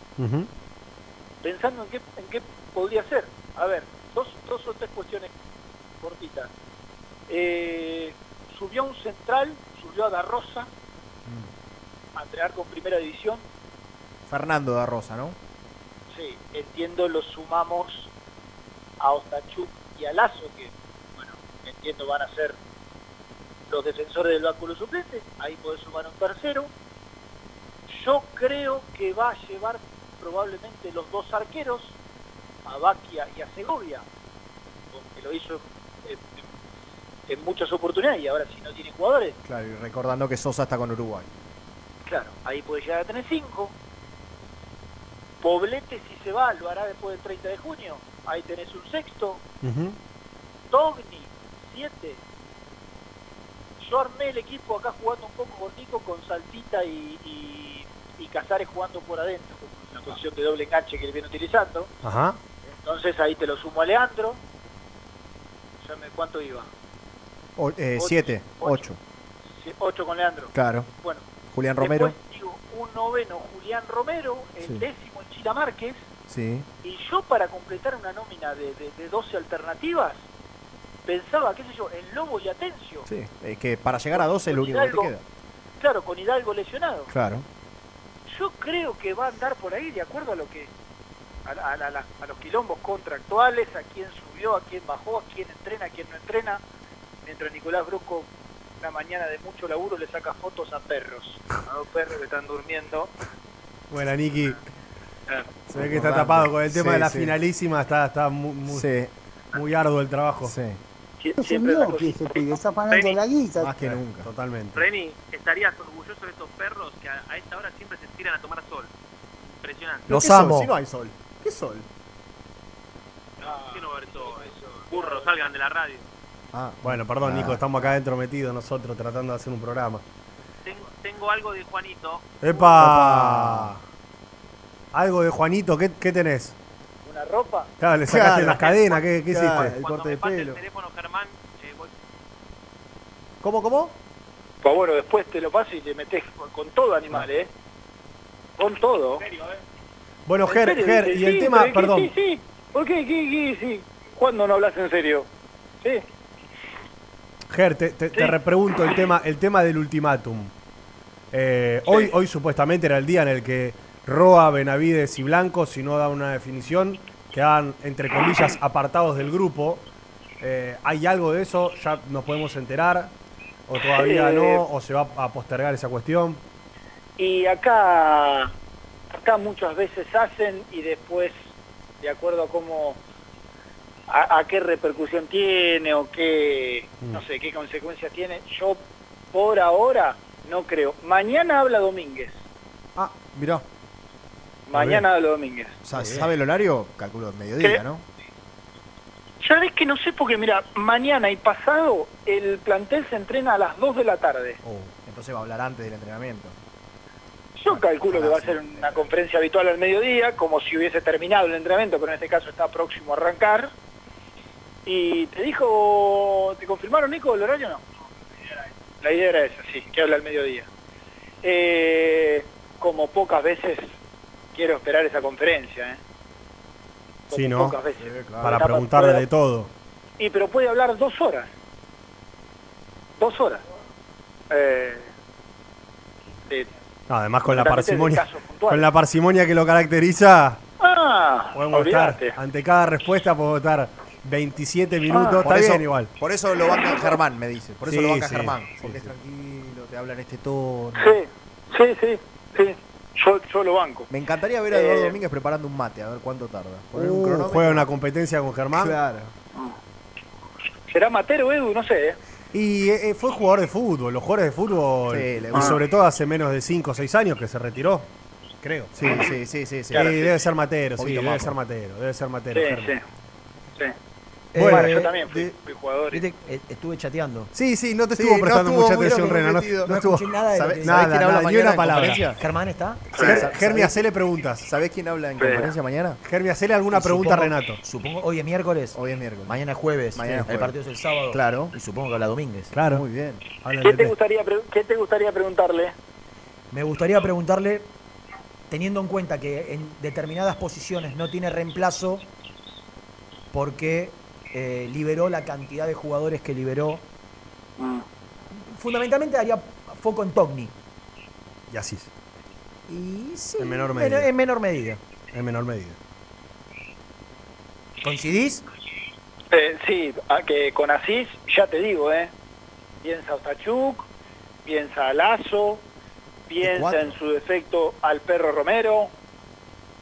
Speaker 22: pensando en qué, en qué podría ser. A ver, dos, dos o tres cuestiones cortitas. Eh, subió un central, subió a Da Rosa a entrenar con primera división.
Speaker 4: Fernando da Rosa, ¿no?
Speaker 22: Sí, entiendo, lo sumamos a Ostachuk y a Lazo, que, bueno, entiendo van a ser los defensores del báculo suplente. Ahí podés sumar un tercero. Yo creo que va a llevar probablemente los dos arqueros, a Baquia y a Segovia, porque lo hizo en, en- en muchas oportunidades y ahora si no tiene jugadores,
Speaker 4: Claro, y recordando que Sosa está con Uruguay.
Speaker 22: claro, ahí puede llegar a tener cinco. Poblete si se va lo hará después del 30 de junio, ahí tenés un sexto. Togni, 7. Yo armé el equipo acá jugando un poco cortico con Saltita y, y, y Casares jugando por adentro, con una posición de doble enganche que él viene utilizando.
Speaker 6: Ajá.
Speaker 22: Entonces ahí te lo sumo a Leandro. Ya me- ¿Cuánto iba?
Speaker 4: O- eh,
Speaker 22: Ocho.
Speaker 4: siete, ocho.
Speaker 22: 8 con Leandro.
Speaker 4: Claro.
Speaker 22: Bueno,
Speaker 4: Julián Romero.
Speaker 22: después digo un noveno Julián Romero, el
Speaker 4: Sí.
Speaker 22: décimo Chila Márquez.
Speaker 4: Sí.
Speaker 22: Y yo para completar una nómina de, de, de 12 alternativas, pensaba, qué sé yo, en Lobo y Atencio.
Speaker 4: Sí. Es que para llegar a 12 es lo único que te queda.
Speaker 22: Claro, con Hidalgo lesionado.
Speaker 4: Claro.
Speaker 22: Yo creo que va a andar por ahí de acuerdo a lo que a, a- a la- a los quilombos contractuales, a quién subió, a quién bajó, a quién entrena, a quién no entrena. Mientras Nicolás Brusco una mañana de mucho laburo le saca fotos a perros, a dos perros que están durmiendo.
Speaker 6: Buena, Niki.
Speaker 22: Eh,
Speaker 6: Se ve que está tapado con el tema
Speaker 4: Sí,
Speaker 6: de la
Speaker 4: sí.
Speaker 6: finalísima, está, está muy, muy,
Speaker 4: Sí.
Speaker 6: muy arduo el trabajo.
Speaker 4: Sí.
Speaker 22: Siempre
Speaker 23: un loco ese pibe, está la guisa.
Speaker 6: Más que nunca. Totalmente.
Speaker 24: Reni, estarías orgulloso de estos perros que a, a esta hora siempre se tiran a tomar sol. Impresionante.
Speaker 6: Los amo.
Speaker 4: Si no hay sol. ¿Qué sol?
Speaker 24: ¿Qué no sol? Burros, salgan de la radio.
Speaker 4: Ah,
Speaker 6: Bueno, perdón,
Speaker 4: Ah.
Speaker 6: Nico, estamos acá adentro metidos nosotros tratando de hacer un programa.
Speaker 24: Tengo, tengo algo de Juanito.
Speaker 6: ¡Epa! Algo de Juanito, ¿qué, qué tenés?
Speaker 22: ¿Una ropa?
Speaker 6: Claro, le sacaste
Speaker 4: Claro.
Speaker 6: las cadenas, ¿qué, qué
Speaker 4: Claro,
Speaker 6: hiciste?
Speaker 4: el
Speaker 24: Cuando
Speaker 4: corte
Speaker 24: me
Speaker 4: de
Speaker 24: pase
Speaker 4: pelo.
Speaker 24: el teléfono, Germán, eh, voy-
Speaker 4: ¿Cómo, cómo?
Speaker 22: Pues bueno, después te lo paso y le metes con, con todo animal, ¿eh? Con todo.
Speaker 6: Bueno,
Speaker 22: ¿En
Speaker 6: Ger,
Speaker 22: serio?
Speaker 6: Ger, y el
Speaker 22: sí,
Speaker 6: tema, perdón.
Speaker 22: Sí, sí. ¿Por qué? ¿Qué? ¿Qué? Sí. ¿Cuándo no hablas en serio? Sí.
Speaker 6: Ger, te, te- te repregunto el tema, el tema del ultimátum. Eh, hoy, hoy supuestamente era el día en el que Roa, Benavides y Blanco, si no da una definición, quedan, entre comillas, apartados del grupo. Eh, ¿Hay algo de eso? ¿Ya nos podemos enterar? ¿O todavía
Speaker 22: Eh,
Speaker 6: no? ¿O se va a postergar esa cuestión?
Speaker 22: Y acá, acá muchas veces hacen y después, de acuerdo a cómo, a, a qué repercusión tiene o qué,
Speaker 6: Mm.
Speaker 22: no sé, qué consecuencias tiene, yo por ahora no creo. Mañana habla Domínguez.
Speaker 4: Ah, mirá.
Speaker 22: Mañana habla Domínguez.
Speaker 4: Sa- ¿Sabe el horario? Calculo mediodía,
Speaker 22: ¿Qué?
Speaker 4: ¿no?
Speaker 22: ¿Sabes que no sé? Porque mira, mañana y pasado el plantel se entrena a las 2 de la tarde.
Speaker 4: Oh, entonces va a hablar antes del entrenamiento.
Speaker 22: Yo calculo que va a ser una conferencia habitual al mediodía, como si hubiese terminado el entrenamiento, pero en este caso está próximo a arrancar. Y te dijo, ¿te confirmaron, Nico, el horario o no? La idea era esa, sí, que habla al mediodía. Eh, como pocas veces quiero esperar esa conferencia, ¿eh?
Speaker 6: Sí, ¿no?
Speaker 22: pocas veces.
Speaker 6: Para preguntarle de todo.
Speaker 22: Y pero puede hablar dos horas. Dos horas. Eh, de-
Speaker 6: No, además con la parsimonia, con la parsimonia que lo caracteriza,
Speaker 22: Ah,
Speaker 6: podemos
Speaker 22: olvídate.
Speaker 6: estar, ante cada respuesta podemos estar 27 minutos,
Speaker 4: Ah, por
Speaker 6: está
Speaker 4: eso-
Speaker 6: bien igual.
Speaker 4: Por eso lo banca Germán, me dice. Por eso
Speaker 6: Sí,
Speaker 4: lo banca
Speaker 6: sí,
Speaker 4: Germán.
Speaker 6: sí,
Speaker 4: Porque es tranquilo, te habla en este tono.
Speaker 22: Sí, sí, sí, sí. Yo, yo lo banco.
Speaker 4: Me encantaría ver a Eduardo
Speaker 22: Eh,
Speaker 4: Domínguez preparando un mate, a ver cuánto tarda. Poner un
Speaker 6: Uh,
Speaker 4: cronómetro.
Speaker 6: juega una competencia con Germán.
Speaker 4: Claro.
Speaker 22: ¿Será Matero Edu? No sé, ¿eh?
Speaker 6: Y eh, eh, fue jugador de fútbol, los jugadores de fútbol,
Speaker 4: Sí, le
Speaker 6: y sobre todo hace menos de 5 o 6 años que se retiró, creo.
Speaker 4: Sí, sí, sí, sí. sí.
Speaker 6: Sí, debe ser Matero, sí, debe ser. Matero, debe ser Matero.
Speaker 22: Sí,
Speaker 6: Germán.
Speaker 22: sí. sí.
Speaker 5: Eh,
Speaker 22: bueno, yo también fui, fui jugador.
Speaker 5: Viste, eh, estuve chateando.
Speaker 6: Sí, sí, no te
Speaker 4: Sí,
Speaker 6: estuvo
Speaker 4: no
Speaker 6: prestando
Speaker 4: estuvo
Speaker 6: mucha atención, Rena. No, no
Speaker 5: No
Speaker 6: estuvo
Speaker 5: escuché nada de lo
Speaker 4: ¿Sabe-
Speaker 5: que-
Speaker 4: sabe
Speaker 6: nada,
Speaker 4: quién habla
Speaker 6: nada, ni
Speaker 4: mañana
Speaker 6: una
Speaker 4: en
Speaker 6: palabra.
Speaker 5: ¿Germán está?
Speaker 6: Ger-
Speaker 4: sa-
Speaker 6: Germi,
Speaker 4: ¿sabés-
Speaker 6: hacele preguntas.
Speaker 4: ¿Sabés quién habla en
Speaker 22: Sí.
Speaker 4: conferencia mañana?
Speaker 6: Germi, hacele alguna pregunta a
Speaker 5: Supongo-
Speaker 6: Renato.
Speaker 5: Supongo, hoy es miércoles.
Speaker 4: Hoy es miércoles.
Speaker 5: Mañana es jueves.
Speaker 4: Mañana es
Speaker 5: El
Speaker 4: jueves.
Speaker 5: partido es el sábado.
Speaker 4: Claro.
Speaker 5: Y supongo que habla Domínguez.
Speaker 6: Claro.
Speaker 4: Muy bien.
Speaker 6: Habla
Speaker 22: ¿Qué te, gustaría, ¿Qué te gustaría preguntarle?
Speaker 5: Me gustaría preguntarle, teniendo en cuenta que en determinadas posiciones no tiene reemplazo, porque eh, liberó la cantidad de jugadores que liberó. Fundamentalmente haría foco en Togni.
Speaker 6: Y así,
Speaker 5: Y sí,
Speaker 6: En menor
Speaker 5: en-
Speaker 6: medida.
Speaker 5: En menor medida.
Speaker 6: en menor medida.
Speaker 5: ¿Coincidís?
Speaker 22: Eh, sí, a que con Asís, ya te digo, ¿eh? Piensa Ostachuk, piensa a Lazo, piensa en su defecto al perro Romero.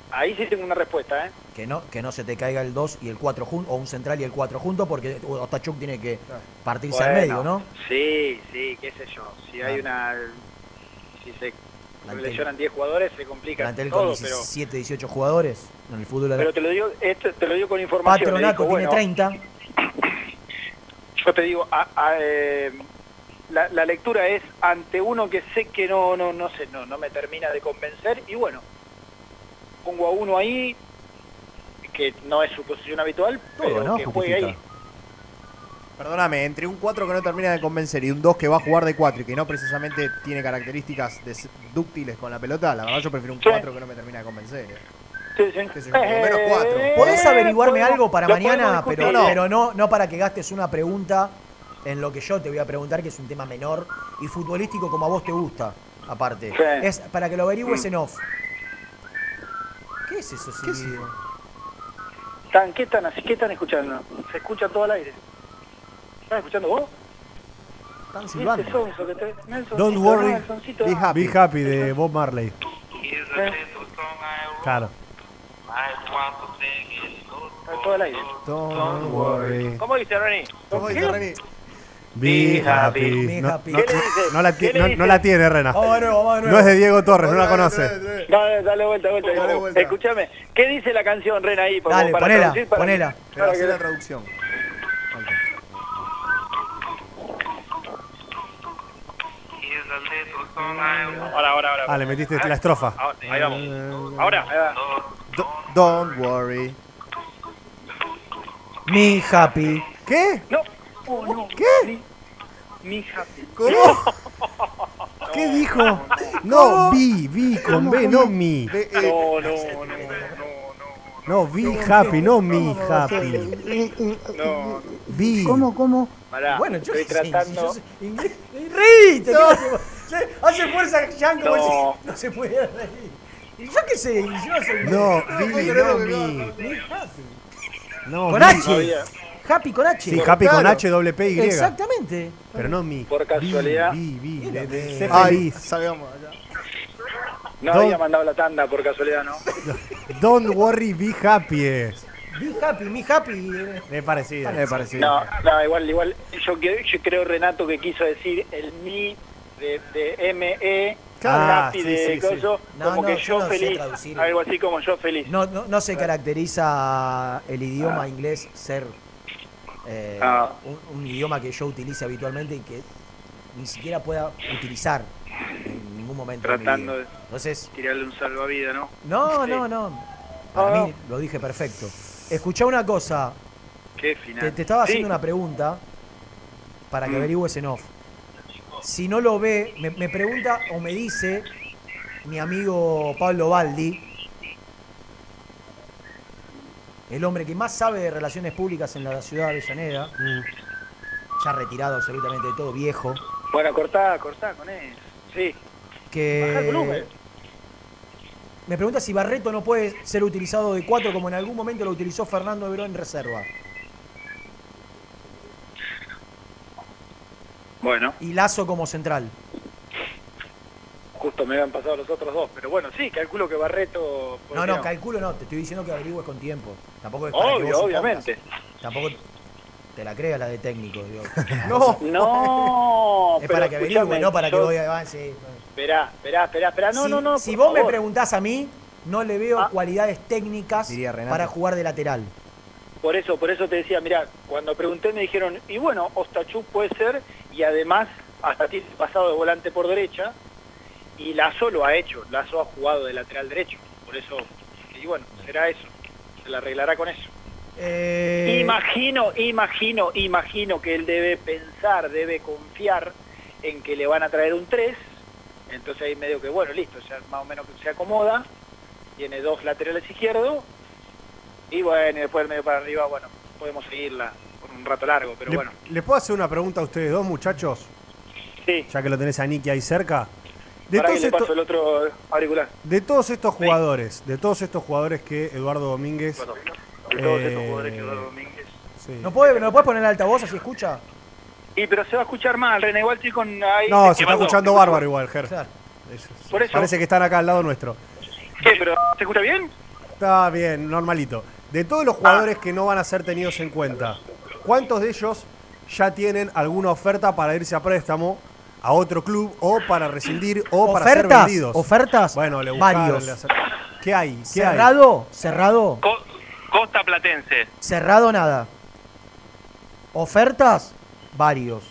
Speaker 22: Ahí sí tengo una respuesta, ¿eh?
Speaker 5: Que no, que no se te caiga el 2 y el 4 juntos, o un central y el 4 juntos, porque Otachuk tiene que partirse al
Speaker 22: Bueno,
Speaker 5: medio, ¿no?
Speaker 22: Sí, sí, qué sé yo. Si hay una... Si se
Speaker 5: Plantel.
Speaker 22: lesionan 10 jugadores, se complica
Speaker 5: Plantel con
Speaker 22: todo, pero...
Speaker 5: 17, 18 jugadores en el fútbol.
Speaker 22: Pero te lo digo, esto te lo digo con información.
Speaker 5: Patronato
Speaker 22: digo,
Speaker 5: tiene
Speaker 22: bueno,
Speaker 5: 30.
Speaker 22: Yo te digo, a- a, eh, la, la lectura es ante uno que sé que no, no, no sé, no, no me termina de convencer y bueno, pongo a uno ahí que no es su posición habitual,
Speaker 5: Todo,
Speaker 22: pero
Speaker 5: ¿no?
Speaker 22: que juegue ahí.
Speaker 4: Perdóname, entre un 4 que no termina de convencer y un 2 que va a jugar de 4 y que no precisamente tiene características dúctiles con la pelota, la verdad yo prefiero un
Speaker 22: Sí.
Speaker 4: 4 que no me termina de convencer. eh.
Speaker 22: Sí, sí.
Speaker 4: Por lo menos 4.
Speaker 5: ¿Podés
Speaker 22: Eh,
Speaker 5: averiguarme
Speaker 22: podemos-
Speaker 5: algo para mañana? Pero.
Speaker 4: No.
Speaker 5: pero no, no para que gastes una pregunta en lo que yo te voy a preguntar, que es un tema menor y futbolístico como a vos te gusta, aparte.
Speaker 22: Sí.
Speaker 5: Es para que lo averigües en off. ¿Qué es eso?
Speaker 4: ¿Qué
Speaker 5: si-
Speaker 22: ¿Están, ¿Qué están así? ¿Qué están escuchando? Se escucha todo al aire. ¿Están escuchando vos?
Speaker 4: Están
Speaker 22: ¿Y
Speaker 4: silbando.
Speaker 22: este sonso que te- Nelsoncito,
Speaker 6: Don't worry,
Speaker 22: Nelsonsito?
Speaker 4: be happy.
Speaker 6: Be happy de Bob Marley.
Speaker 22: Eh,
Speaker 6: Claro.
Speaker 22: está todo al aire.
Speaker 4: Don't worry.
Speaker 24: ¿Cómo dice Reni?
Speaker 4: ¿Cómo dice Reni?
Speaker 6: Be happy.
Speaker 5: Be happy.
Speaker 6: no- la, tiene, Rena.
Speaker 5: Vamos de nuevo, vamos de nuevo.
Speaker 6: No es de Diego Torres, no la conoce.
Speaker 4: dale, dale.
Speaker 22: Vuelta, vuelta.
Speaker 4: Dale vuelta.
Speaker 22: Escúchame, ¿qué dice la canción, Ren, ahí?
Speaker 5: Dale,
Speaker 22: para
Speaker 5: ponela,
Speaker 22: traducir, para-
Speaker 5: ponela.
Speaker 4: Pero
Speaker 22: para
Speaker 4: hacer
Speaker 22: que-
Speaker 4: la traducción.
Speaker 24: Ahora, ahora, ahora.
Speaker 6: Ah, le metiste la estrofa.
Speaker 24: Ahora, ahí vamos. Ahora.
Speaker 22: Ahí va.
Speaker 4: Do- Don't worry.
Speaker 5: Me happy.
Speaker 6: ¿Qué?
Speaker 22: No. Oh, no.
Speaker 6: ¿Qué?
Speaker 22: Mi, mi happy.
Speaker 6: ¿Cómo? ¿Qué dijo? No, vi, vi con B, no mi.
Speaker 4: Eh,
Speaker 22: No, no, no, no,
Speaker 6: No, be happy, no me happy.
Speaker 22: No.
Speaker 6: Be.
Speaker 25: ¿Cómo, cómo?
Speaker 22: Pará,
Speaker 5: Bueno, yo
Speaker 22: estoy tratando.
Speaker 5: inglés. ¡Reíte!
Speaker 25: No.
Speaker 5: ¿qué hace? Fuerza Jean como
Speaker 22: No.
Speaker 5: si no se pudiera reír. Y yo qué sé, yo soy.
Speaker 6: No,
Speaker 5: creer
Speaker 6: no
Speaker 5: happy.
Speaker 6: No,
Speaker 5: Con. H. Happy con H.
Speaker 6: Sí, happy con H, doble P, Y.
Speaker 5: Exactamente.
Speaker 6: Pero no mi.
Speaker 22: Por casualidad.
Speaker 6: De- Sé
Speaker 4: Ay,
Speaker 6: feliz.
Speaker 4: salgamos acá.
Speaker 22: No
Speaker 6: Don-
Speaker 22: había mandado la tanda por casualidad, ¿no?
Speaker 6: Don't worry, be happy es.
Speaker 5: Be happy, me happy. eh.
Speaker 6: Me parecido.
Speaker 4: Me parecido.
Speaker 22: No, no, igual, igual. Yo, que- yo creo, Renato, que quiso decir el mi de, de ME,
Speaker 6: Ah,
Speaker 22: happy
Speaker 6: sí,
Speaker 22: de
Speaker 6: sí, sí.
Speaker 22: coso,
Speaker 5: No,
Speaker 22: como
Speaker 5: no,
Speaker 22: que
Speaker 5: yo
Speaker 22: yo
Speaker 5: no sé
Speaker 22: feliz.
Speaker 5: traducir.
Speaker 22: Algo así como yo feliz.
Speaker 5: No, no, no se caracteriza el idioma inglés ser eh,
Speaker 22: Ah.
Speaker 5: un, un idioma que yo utilice habitualmente y que ni siquiera pueda utilizar en ningún momento. de mi
Speaker 22: Tratando
Speaker 5: vida.
Speaker 22: de
Speaker 5: Entonces,
Speaker 22: tirarle un salvavidas, ¿no?
Speaker 5: no,
Speaker 22: Sí.
Speaker 5: no, no. Para mí lo dije perfecto. Escuchá una cosa.
Speaker 22: Qué final.
Speaker 5: Te, te estaba
Speaker 22: Sí.
Speaker 5: haciendo una pregunta para que
Speaker 22: Mm.
Speaker 5: averigües en off. Si no lo ve, me, me pregunta o me dice mi amigo Pablo Baldi, el hombre que más sabe de relaciones públicas en la ciudad de Avellaneda, ya retirado absolutamente de todo, viejo,
Speaker 22: Bueno, cortá, cortá con eso. Sí. Bajá el volumen.
Speaker 5: que me pregunta si Barreto no puede ser utilizado de cuatro como en algún momento lo utilizó Fernando Verón en reserva.
Speaker 22: Bueno,
Speaker 5: Y Lazo como central.
Speaker 22: Justo me habían pasado los otros dos. Pero bueno, sí, calculo que Barreto. ¿por
Speaker 5: No,
Speaker 22: qué
Speaker 5: no, calculo no, te estoy diciendo que averigües con tiempo. Tampoco es para que
Speaker 22: Obvio,
Speaker 5: vos
Speaker 22: obviamente.
Speaker 5: supongas. Tampoco te la creas la de técnico, digo.
Speaker 22: No, no.
Speaker 5: Es
Speaker 22: pero
Speaker 5: para que
Speaker 22: escuchame,
Speaker 5: no para que voy a avance.
Speaker 22: Esperá, esperá, esperá, esperá. No,
Speaker 5: si,
Speaker 22: no, no.
Speaker 5: Si vos me preguntás a mí, no le veo cualidades técnicas para jugar de lateral.
Speaker 22: Por eso, por eso te decía, mira, cuando pregunté me dijeron, y bueno, Ostachuk puede ser, y además hasta tiene pasado de volante por derecha, y Lazo lo ha hecho, Lazo ha jugado de lateral derecho, por eso, y bueno, será eso, se la arreglará con eso.
Speaker 5: Eh,
Speaker 22: Imagino, imagino, imagino que él debe pensar, debe confiar en que le van a traer un 3, entonces ahí medio que, bueno, listo, ya más o menos que se acomoda, tiene dos laterales izquierdos, y bueno, y después el medio para arriba, bueno, podemos seguirla por un rato largo, pero
Speaker 6: ¿Le,
Speaker 22: bueno.
Speaker 6: ¿Le puedo hacer una pregunta a ustedes dos, muchachos?
Speaker 22: Sí.
Speaker 6: Ya que lo tenés a Nicky ahí cerca. De
Speaker 22: que
Speaker 6: todos,
Speaker 22: le paso
Speaker 6: estos,
Speaker 22: el otro auricular.
Speaker 6: de todos estos jugadores, de todos estos jugadores que Eduardo Domínguez.
Speaker 22: De todos estos
Speaker 6: eh,
Speaker 22: jugadores que Eduardo Domínguez.
Speaker 6: sí.
Speaker 5: ¿No, puede, ¿No puedes poner el altavoz así escucha?
Speaker 22: Y pero se va a escuchar mal, René, igual estoy con ahí.
Speaker 6: No, se está escuchando bárbaro igual, Ger. Eso-
Speaker 22: Por eso.
Speaker 6: Parece que están acá al lado nuestro.
Speaker 22: ¿Qué, pero se escucha bien?
Speaker 6: Está bien, normalito. De todos los jugadores que no van a ser tenidos en cuenta, ¿cuántos de ellos ya tienen alguna oferta para irse a préstamo a otro club o para rescindir o para ser
Speaker 5: ¿Ofertas?
Speaker 6: vendidos?
Speaker 5: ¿Ofertas?
Speaker 6: Bueno, le
Speaker 5: Varios.
Speaker 6: le ¿Qué hay? ¿Qué hay?
Speaker 5: ¿Cerrado? ¿Cerrado?
Speaker 24: Costa Platense.
Speaker 5: Cerrado nada. ¿Ofertas? Varios.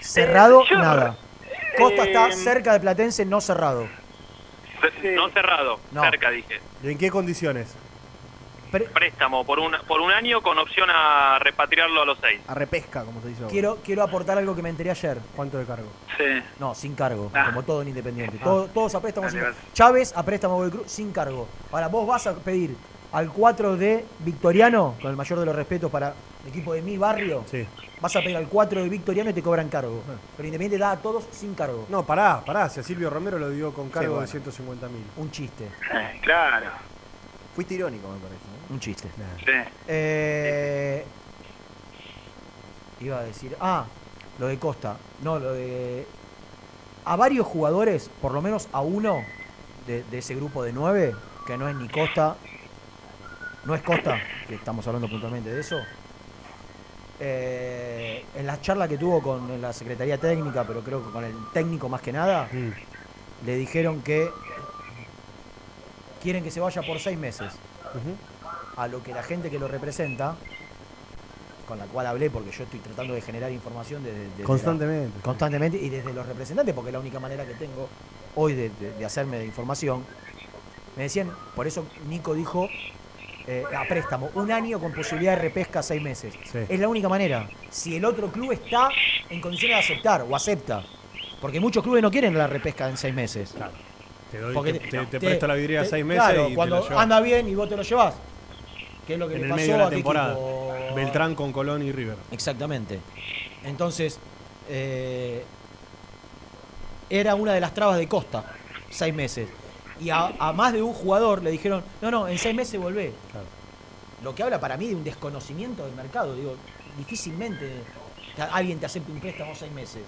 Speaker 5: Cerrado,
Speaker 24: Eh, yo-
Speaker 5: nada. Costa está
Speaker 24: Eh,
Speaker 5: cerca de Platense, no cerrado.
Speaker 24: Ce- No cerrado,
Speaker 5: No.
Speaker 24: cerca dije.
Speaker 6: ¿Y en qué condiciones?
Speaker 24: Préstamo por un, por un año con opción a repatriarlo a los seis.
Speaker 4: A repesca, como se dice ahora.
Speaker 5: Quiero, quiero aportar algo que me enteré ayer.
Speaker 6: ¿Cuánto de cargo?
Speaker 22: Sí.
Speaker 5: No, sin cargo,
Speaker 22: Ah.
Speaker 5: como todo en Independiente.
Speaker 22: Ah.
Speaker 5: Todo- todos a préstamo sin. Chávez a préstamo del Cruz sin cargo. Ahora, vos vas a pedir al 4 de Victoriano, con el mayor de los respetos para el equipo de mi barrio,
Speaker 6: Sí.
Speaker 5: vas a pedir al 4 de Victoriano y te cobran cargo. Pero Independiente da a todos sin cargo.
Speaker 6: No, pará, pará. Si a Silvio Romero lo dio con cargo
Speaker 5: bueno.
Speaker 6: de 150 mil.
Speaker 5: Un chiste.
Speaker 22: Claro.
Speaker 4: Fuiste irónico, me parece.
Speaker 5: Un chiste.
Speaker 22: Sí.
Speaker 5: Eh, iba a decir. Ah, lo de Costa. No, lo de. A varios jugadores, por lo menos a uno de, de ese grupo de nueve, que no es ni Costa, no es Costa, que estamos hablando puntualmente de eso. eh, en la charla que tuvo con la Secretaría Técnica, pero creo que con el técnico más que nada,
Speaker 6: Mm.
Speaker 5: le dijeron que quieren que se vaya por seis meses. A lo que la gente que lo representa, con la cual hablé, porque yo estoy tratando de generar información desde, desde la-
Speaker 6: Constantemente.
Speaker 5: constantemente y desde los representantes, porque es la única manera que tengo hoy de, de- de hacerme de información. Me decían, por eso Nico dijo eh, a préstamo, un año con posibilidad de repesca seis meses.
Speaker 6: Sí.
Speaker 5: Es la única manera. Si el otro club está en condiciones de aceptar o acepta, porque muchos clubes no quieren la repesca en seis meses.
Speaker 6: Te, doy,
Speaker 5: Porque
Speaker 6: te, te- te presto la vidriera
Speaker 5: te-
Speaker 6: seis meses
Speaker 5: Claro,
Speaker 6: y te
Speaker 5: cuando anda bien y vos te lo llevas. Que es lo que
Speaker 6: en
Speaker 5: le
Speaker 6: el
Speaker 5: pasó
Speaker 6: medio de la
Speaker 5: a
Speaker 6: temporada. Beltrán con Colón y River.
Speaker 5: Exactamente. Entonces, eh, era una de las trabas de Costa, seis meses. Y a, a más de un jugador le dijeron, no, no, en seis meses volvé. Lo que habla para mí de un desconocimiento del mercado. Digo, difícilmente alguien te acepte un préstamo seis meses.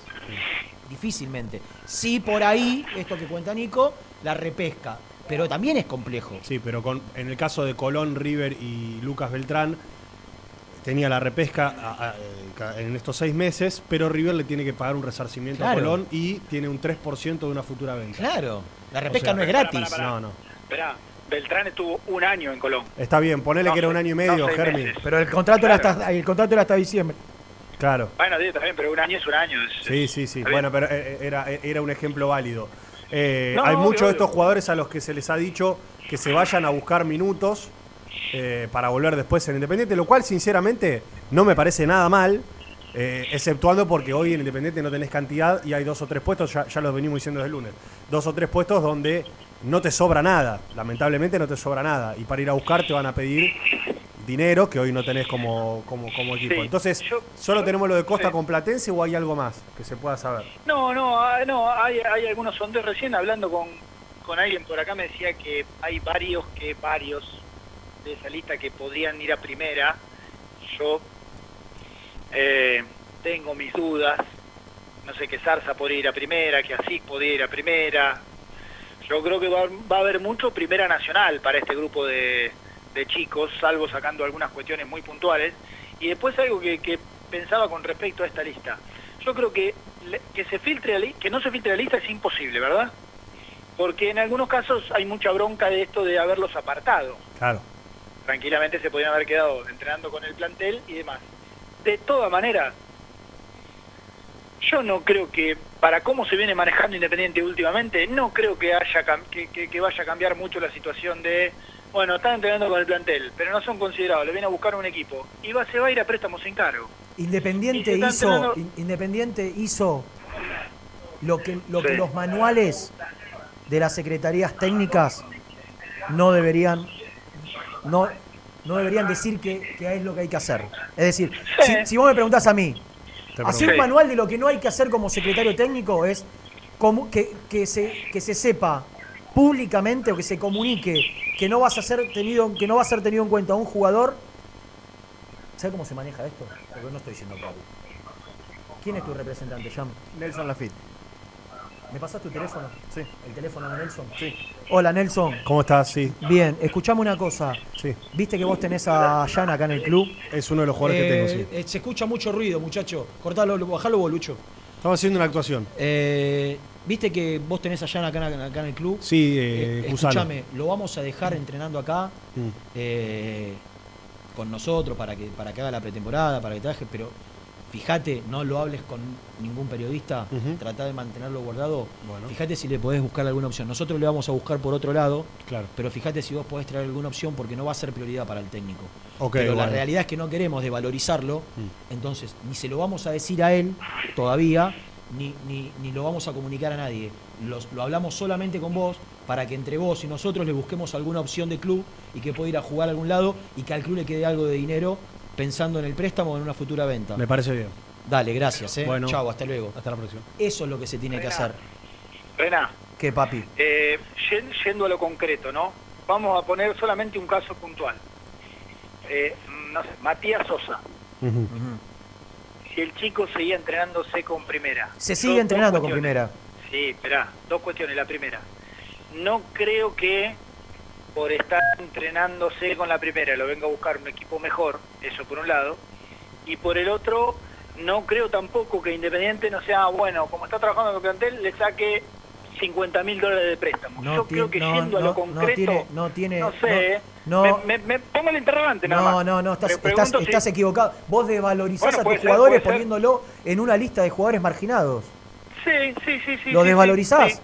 Speaker 5: Difícilmente. Sí, por ahí, esto que cuenta Nico, la repesca. Pero también es complejo.
Speaker 6: Sí, pero con, en el caso de Colón, River y Lucas Beltrán, tenía la repesca a- a- eh, en estos seis meses, pero River le tiene que pagar un resarcimiento a. Colón y tiene un 3% de una futura venta.
Speaker 5: Claro, la
Speaker 6: O
Speaker 5: repesca
Speaker 6: sea,
Speaker 5: no es gratis.
Speaker 6: No, no.
Speaker 22: Esperá, Beltrán estuvo un año en Colón.
Speaker 6: Está bien, ponele
Speaker 22: No
Speaker 6: que era un año y
Speaker 22: no
Speaker 6: medio, Germi.
Speaker 22: meses.
Speaker 5: Pero el contrato, era hasta, el contrato era hasta diciembre.
Speaker 6: Claro.
Speaker 22: Bueno, sí, está bien, pero un año es un año. es-
Speaker 6: Sí, sí, sí. Bueno, pero eh, era, era un ejemplo válido. Eh,
Speaker 22: No,
Speaker 6: hay muchos de estos jugadores a los que se les ha dicho que se vayan a buscar minutos eh, para volver después en Independiente, lo cual sinceramente no me parece nada mal, eh, exceptuando porque hoy en Independiente no tenés cantidad y hay dos o tres puestos, ya, ya los venimos diciendo desde el lunes, dos o tres puestos donde no te sobra nada, lamentablemente no te sobra nada, y para ir a buscar te van a pedir dinero que hoy no tenés como, como, como equipo.
Speaker 22: Sí,
Speaker 6: Entonces, ¿solo tenemos lo de Costa con Platense o hay algo más que se pueda saber?
Speaker 22: No, no, ah, no hay, hay algunos sondeos. Recién hablando con, con alguien por acá me decía que hay varios que varios de esa lista que podrían ir a primera. Yo eh, tengo mis dudas. No sé que Zarza podría ir a primera, que Asís podría ir a primera. Yo creo que va, va a haber mucho primera nacional para este grupo de, de chicos, salvo sacando algunas cuestiones muy puntuales. Y después algo que, que pensaba con respecto a esta lista. Yo creo que que se filtre la que no se filtre la lista es imposible, ¿verdad? Porque en algunos casos hay mucha bronca de esto de haberlos apartado.
Speaker 6: Claro.
Speaker 22: Tranquilamente se podrían haber quedado entrenando con el plantel y demás. De todas maneras, yo no creo que, para cómo se viene manejando Independiente últimamente, no creo que, haya que- que vaya a cambiar mucho la situación de, bueno, están entrenando con el plantel, pero no son considerados, le vienen a buscar un equipo. Y va, se va a ir a préstamos sin cargo.
Speaker 5: Independiente hizo,
Speaker 22: entrenando-
Speaker 5: Independiente hizo lo que, lo que los manuales de las secretarías técnicas no deberían no, no deberían decir que, que es lo que hay que hacer. Es decir, si, si vos me preguntás a mí, hacer un manual de lo que no hay que hacer como secretario técnico es como que, que se, que se sepa públicamente o que se comunique que no vas a ser tenido, que no va a ser tenido en cuenta un jugador. ¿Sabes cómo se maneja esto? Porque no estoy diciendo claro. ¿Quién es tu representante, Jam?
Speaker 4: Nelson Lafitte.
Speaker 5: ¿Me pasas tu teléfono?
Speaker 6: Sí.
Speaker 5: ¿El teléfono de Nelson? Sí. Hola, Nelson.
Speaker 6: ¿Cómo estás? Sí.
Speaker 5: Bien, escuchame una cosa.
Speaker 6: Sí.
Speaker 5: ¿Viste que vos tenés a Jan acá en el club?
Speaker 6: Es uno de los jugadores que tengo, sí.
Speaker 5: Eh, se escucha mucho ruido, muchacho. Cortalo, bajalo, bolucho.
Speaker 6: Estamos haciendo una actuación.
Speaker 5: Eh, ¿Viste que vos tenés a Jan acá, acá en el club?
Speaker 6: Sí, eh, Cusano.
Speaker 5: escúchame, lo vamos a dejar entrenando acá
Speaker 6: Mm.
Speaker 5: eh, con nosotros para que, para que haga la pretemporada, para que trabaje, pero fíjate, no lo hables con ningún periodista,
Speaker 6: Ujú.
Speaker 5: trata de mantenerlo guardado.
Speaker 6: Bueno.
Speaker 5: Fíjate si le podés buscar alguna opción. Nosotros le vamos a buscar por otro lado,
Speaker 6: Claro.
Speaker 5: pero fíjate si vos podés traer alguna opción porque no va a ser prioridad para el técnico.
Speaker 6: Ok,
Speaker 5: pero la realidad es que no queremos devalorizarlo,
Speaker 6: Mm.
Speaker 5: entonces ni se lo vamos a decir a él todavía, ni, ni, ni lo vamos a comunicar a nadie. Los- lo hablamos solamente con vos para que entre vos y nosotros le busquemos alguna opción de club y que pueda ir a jugar a algún lado y que al club le quede algo de dinero pensando en el préstamo o en una futura venta.
Speaker 6: Me parece bien.
Speaker 5: Dale, gracias. ¿eh?
Speaker 6: Bueno.
Speaker 5: Chau, hasta luego.
Speaker 6: Hasta la próxima.
Speaker 5: Eso es lo que se tiene que hacer.
Speaker 22: Rená,
Speaker 5: ¿Qué, papi?
Speaker 22: eh, yen- yendo a lo concreto, ¿no? Vamos a poner solamente un caso puntual. Eh, no sé, Matías Sosa. Si el chico seguía entrenándose con primera.
Speaker 5: Se sigue
Speaker 22: dos
Speaker 5: entrenando con primera.
Speaker 22: Sí, esperá, dos cuestiones. La primera, no creo que por estar entrenándose con la primera lo venga a buscar un equipo mejor, eso por un lado. Y por el otro, no creo tampoco que Independiente no sea, bueno, como está trabajando con el plantel, le saque 50 mil dólares de préstamo.
Speaker 5: No
Speaker 22: Yo creo que
Speaker 5: no,
Speaker 22: yendo a
Speaker 5: no,
Speaker 22: lo
Speaker 5: no
Speaker 22: concreto,
Speaker 5: tiene- no tiene-
Speaker 22: no sé,
Speaker 5: no-
Speaker 22: ¿eh?
Speaker 5: no-
Speaker 22: me, me- me pongo el interrogante nada
Speaker 5: No,
Speaker 22: más.
Speaker 5: no, no, estás, estás,
Speaker 22: si-
Speaker 5: estás equivocado. Vos desvalorizás
Speaker 22: Bueno,
Speaker 5: a tus
Speaker 22: ser,
Speaker 5: jugadores
Speaker 22: ser.
Speaker 5: poniéndolo en una lista de jugadores marginados.
Speaker 22: Sí, sí, sí, sí.
Speaker 5: ¿Lo
Speaker 22: sí,
Speaker 5: desvalorizás?
Speaker 22: sí,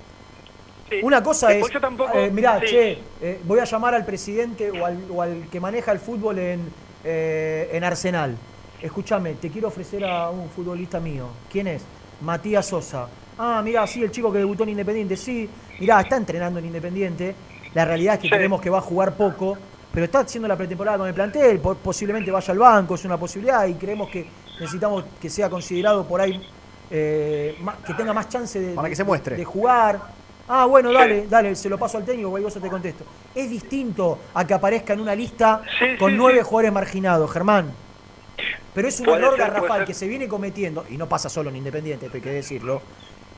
Speaker 22: sí.
Speaker 5: Una cosa es,
Speaker 22: tampoco-
Speaker 5: eh, mirá, che, eh, voy a llamar al presidente o al, o al que maneja el fútbol en, eh, en Arsenal. Escúchame, te quiero ofrecer a un futbolista mío. ¿Quién es? Matías Sosa. Ah, mirá, sí, el chico que debutó en Independiente, sí. Mirá, está entrenando en Independiente. La realidad es que creemos que va a jugar poco, pero está haciendo la pretemporada con el plantel, po- posiblemente vaya al banco, es una posibilidad y creemos que necesitamos que sea considerado por ahí, eh, que tenga más chance de,
Speaker 4: Para que
Speaker 5: de-
Speaker 4: se muestre.
Speaker 5: de jugar. Ah, bueno, dale, dale, se lo paso al técnico, cualquier cosa te contesto. Es distinto a que aparezca en una lista
Speaker 26: Sí,
Speaker 5: con
Speaker 26: sí,
Speaker 5: nueve
Speaker 26: sí.
Speaker 5: jugadores marginados, Germán. Pero es un error garrafal que se viene cometiendo, y no pasa solo en Independiente, hay que decirlo,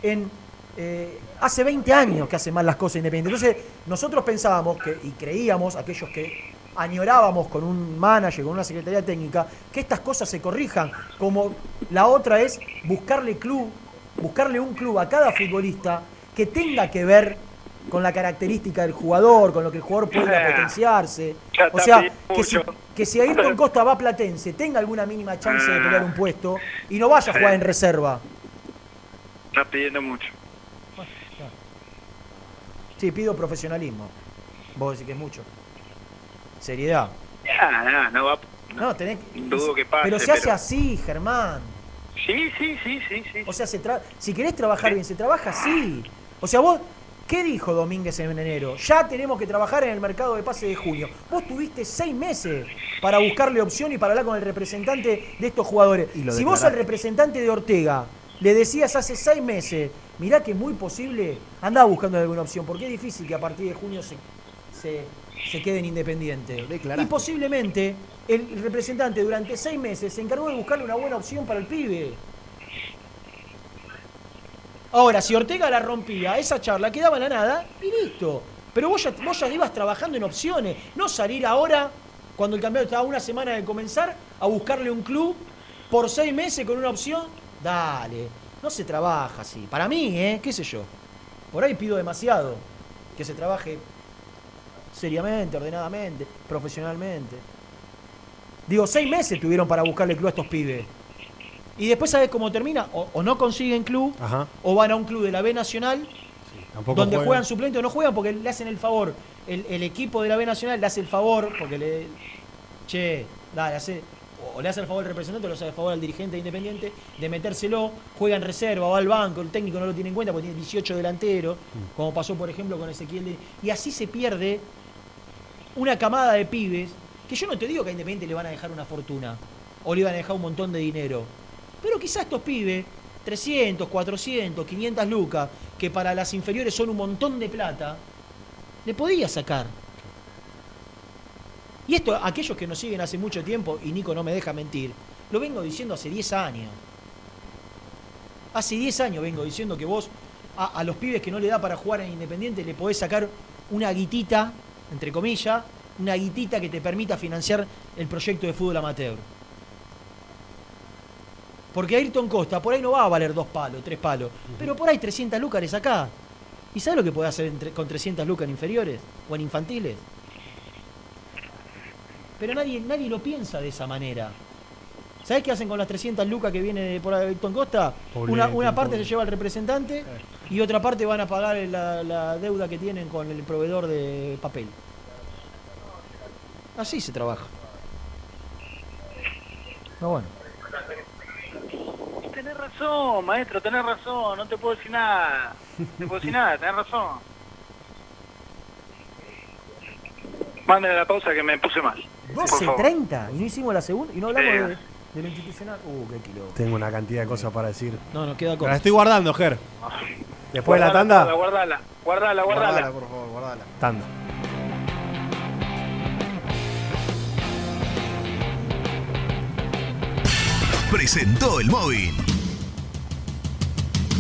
Speaker 5: en, eh, hace 20 años que hace mal las cosas Independiente. Entonces, nosotros pensábamos que, y creíamos, aquellos que añorábamos con un manager, con una secretaría técnica, que estas cosas se corrijan. Como la otra es buscarle club, buscarle un club a cada futbolista que tenga que ver con la característica del jugador, con lo que el jugador pueda
Speaker 26: Ah,
Speaker 5: potenciarse. O sea, que si, que si Ayrton Costa va a Platense, tenga alguna mínima chance de pelear un puesto y no vaya a jugar en reserva.
Speaker 26: Está pidiendo mucho.
Speaker 5: Sí, pido profesionalismo. Vos decís que es mucho. Seriedad.
Speaker 26: No, no va.
Speaker 5: No, tenés
Speaker 26: Dudo que pase.
Speaker 5: Pero se hace así, Germán.
Speaker 26: Sí, sí, sí, sí, sí.
Speaker 5: O sea, se tra- si querés trabajar bien, se trabaja así. O sea, vos, ¿qué dijo Domínguez en enero? Ya tenemos que trabajar en el mercado de pase de junio. Vos tuviste seis meses para buscarle opción y para hablar con el representante de estos jugadores.
Speaker 4: Y lo
Speaker 5: Si vos al
Speaker 4: declaraste.
Speaker 5: representante de Ortega le decías hace seis meses, mirá que es muy posible, andá buscando alguna opción, porque es difícil que a partir de junio se, se, se queden independientes. Y posiblemente el representante durante seis meses se encargó de buscarle una buena opción para el pibe. Ahora, si Ortega la rompía, esa charla quedaba en la nada y listo. Pero vos ya, vos ya ibas trabajando en opciones, no salir ahora, cuando el campeonato estaba una semana de comenzar, a buscarle un club por seis meses con una opción. Dale, no se trabaja así. Para mí, ¿eh? ¿Qué sé yo? Por ahí pido demasiado. Que se trabaje seriamente, ordenadamente, profesionalmente. Digo, seis meses tuvieron para buscarle club a estos pibes. Y después, ¿sabes cómo termina? O, o no consiguen club,
Speaker 6: Ajá.
Speaker 5: o van a un club de la B Nacional, donde
Speaker 6: juegan.
Speaker 5: juegan suplentes o no juegan porque le hacen el favor. El, el equipo de la B Nacional le hace el favor porque le. Che, dale, hace. O le hace el favor al representante o le hace el favor al dirigente independiente de metérselo, juega en reserva, va al banco, el técnico no lo tiene en cuenta porque tiene 18 delanteros, como pasó por ejemplo con Ezequiel. de- y así se pierde una camada de pibes que yo no te digo que a Independiente le van a dejar una fortuna o le van a dejar un montón de dinero. Pero quizás estos pibes, 300, 400, 500 lucas, que para las inferiores son un montón de plata, le podía sacar. Y esto, aquellos que nos siguen hace mucho tiempo, y Nico no me deja mentir, lo vengo diciendo hace 10 años. Hace 10 años vengo diciendo que vos a, a los pibes que no le da para jugar en Independiente le podés sacar una guitita, entre comillas, una guitita que te permita financiar el proyecto de fútbol amateur. Porque Ayrton Costa por ahí no va a valer dos palos, tres palos, pero por ahí 300 lucas le sacás. ¿Y sabes lo que podés hacer entre- con 300 lucas en inferiores o en infantiles? Pero nadie, nadie lo piensa de esa manera. ¿Sabés qué hacen con las 300 lucas que viene de por Ayrton Costa?
Speaker 6: Pobre
Speaker 5: Una, una parte
Speaker 6: pobre.
Speaker 5: se lleva al representante y otra parte van a pagar la, la deuda que tienen con el proveedor de papel. Así se trabaja. No, bueno.
Speaker 26: Tenés razón, maestro, tenés razón, no te puedo decir nada. No te puedo decir nada, tenés razón. Mándale la pausa que me puse mal. Por favor.
Speaker 5: 12.30 y no hicimos la segunda y no hablamos de, de lo institucional. Uh, qué kilo.
Speaker 6: Tengo una cantidad de cosas para decir.
Speaker 5: No, no, queda corto.
Speaker 6: la estoy guardando, Ger. Después de la tanda,
Speaker 26: Guardala, guardala, guardala, guardala.
Speaker 4: por favor, guardala.
Speaker 6: tanda.
Speaker 11: presentó el móvil.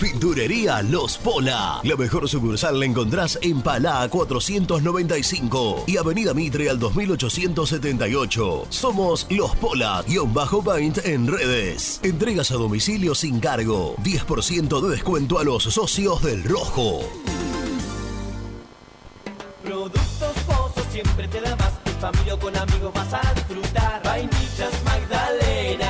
Speaker 11: Pinturería Los Pola. La mejor sucursal la encontrás en Palá 495 y Avenida Mitre al 2878. Somos Los Pola, guion bajo paint en redes. Entregas a domicilio sin cargo. 10% de descuento a los socios del Rojo.
Speaker 20: Productos Pozos siempre te da más. En familia o con amigos vas a disfrutar. Vainillas, magdalenas,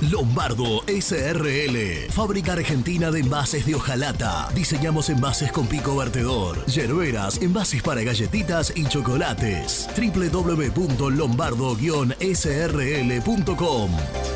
Speaker 11: Lombardo SRL, fábrica argentina de envases de hojalata. Diseñamos envases con pico vertedor, yerberas, envases para galletitas y chocolates. www.lombardo-srl.com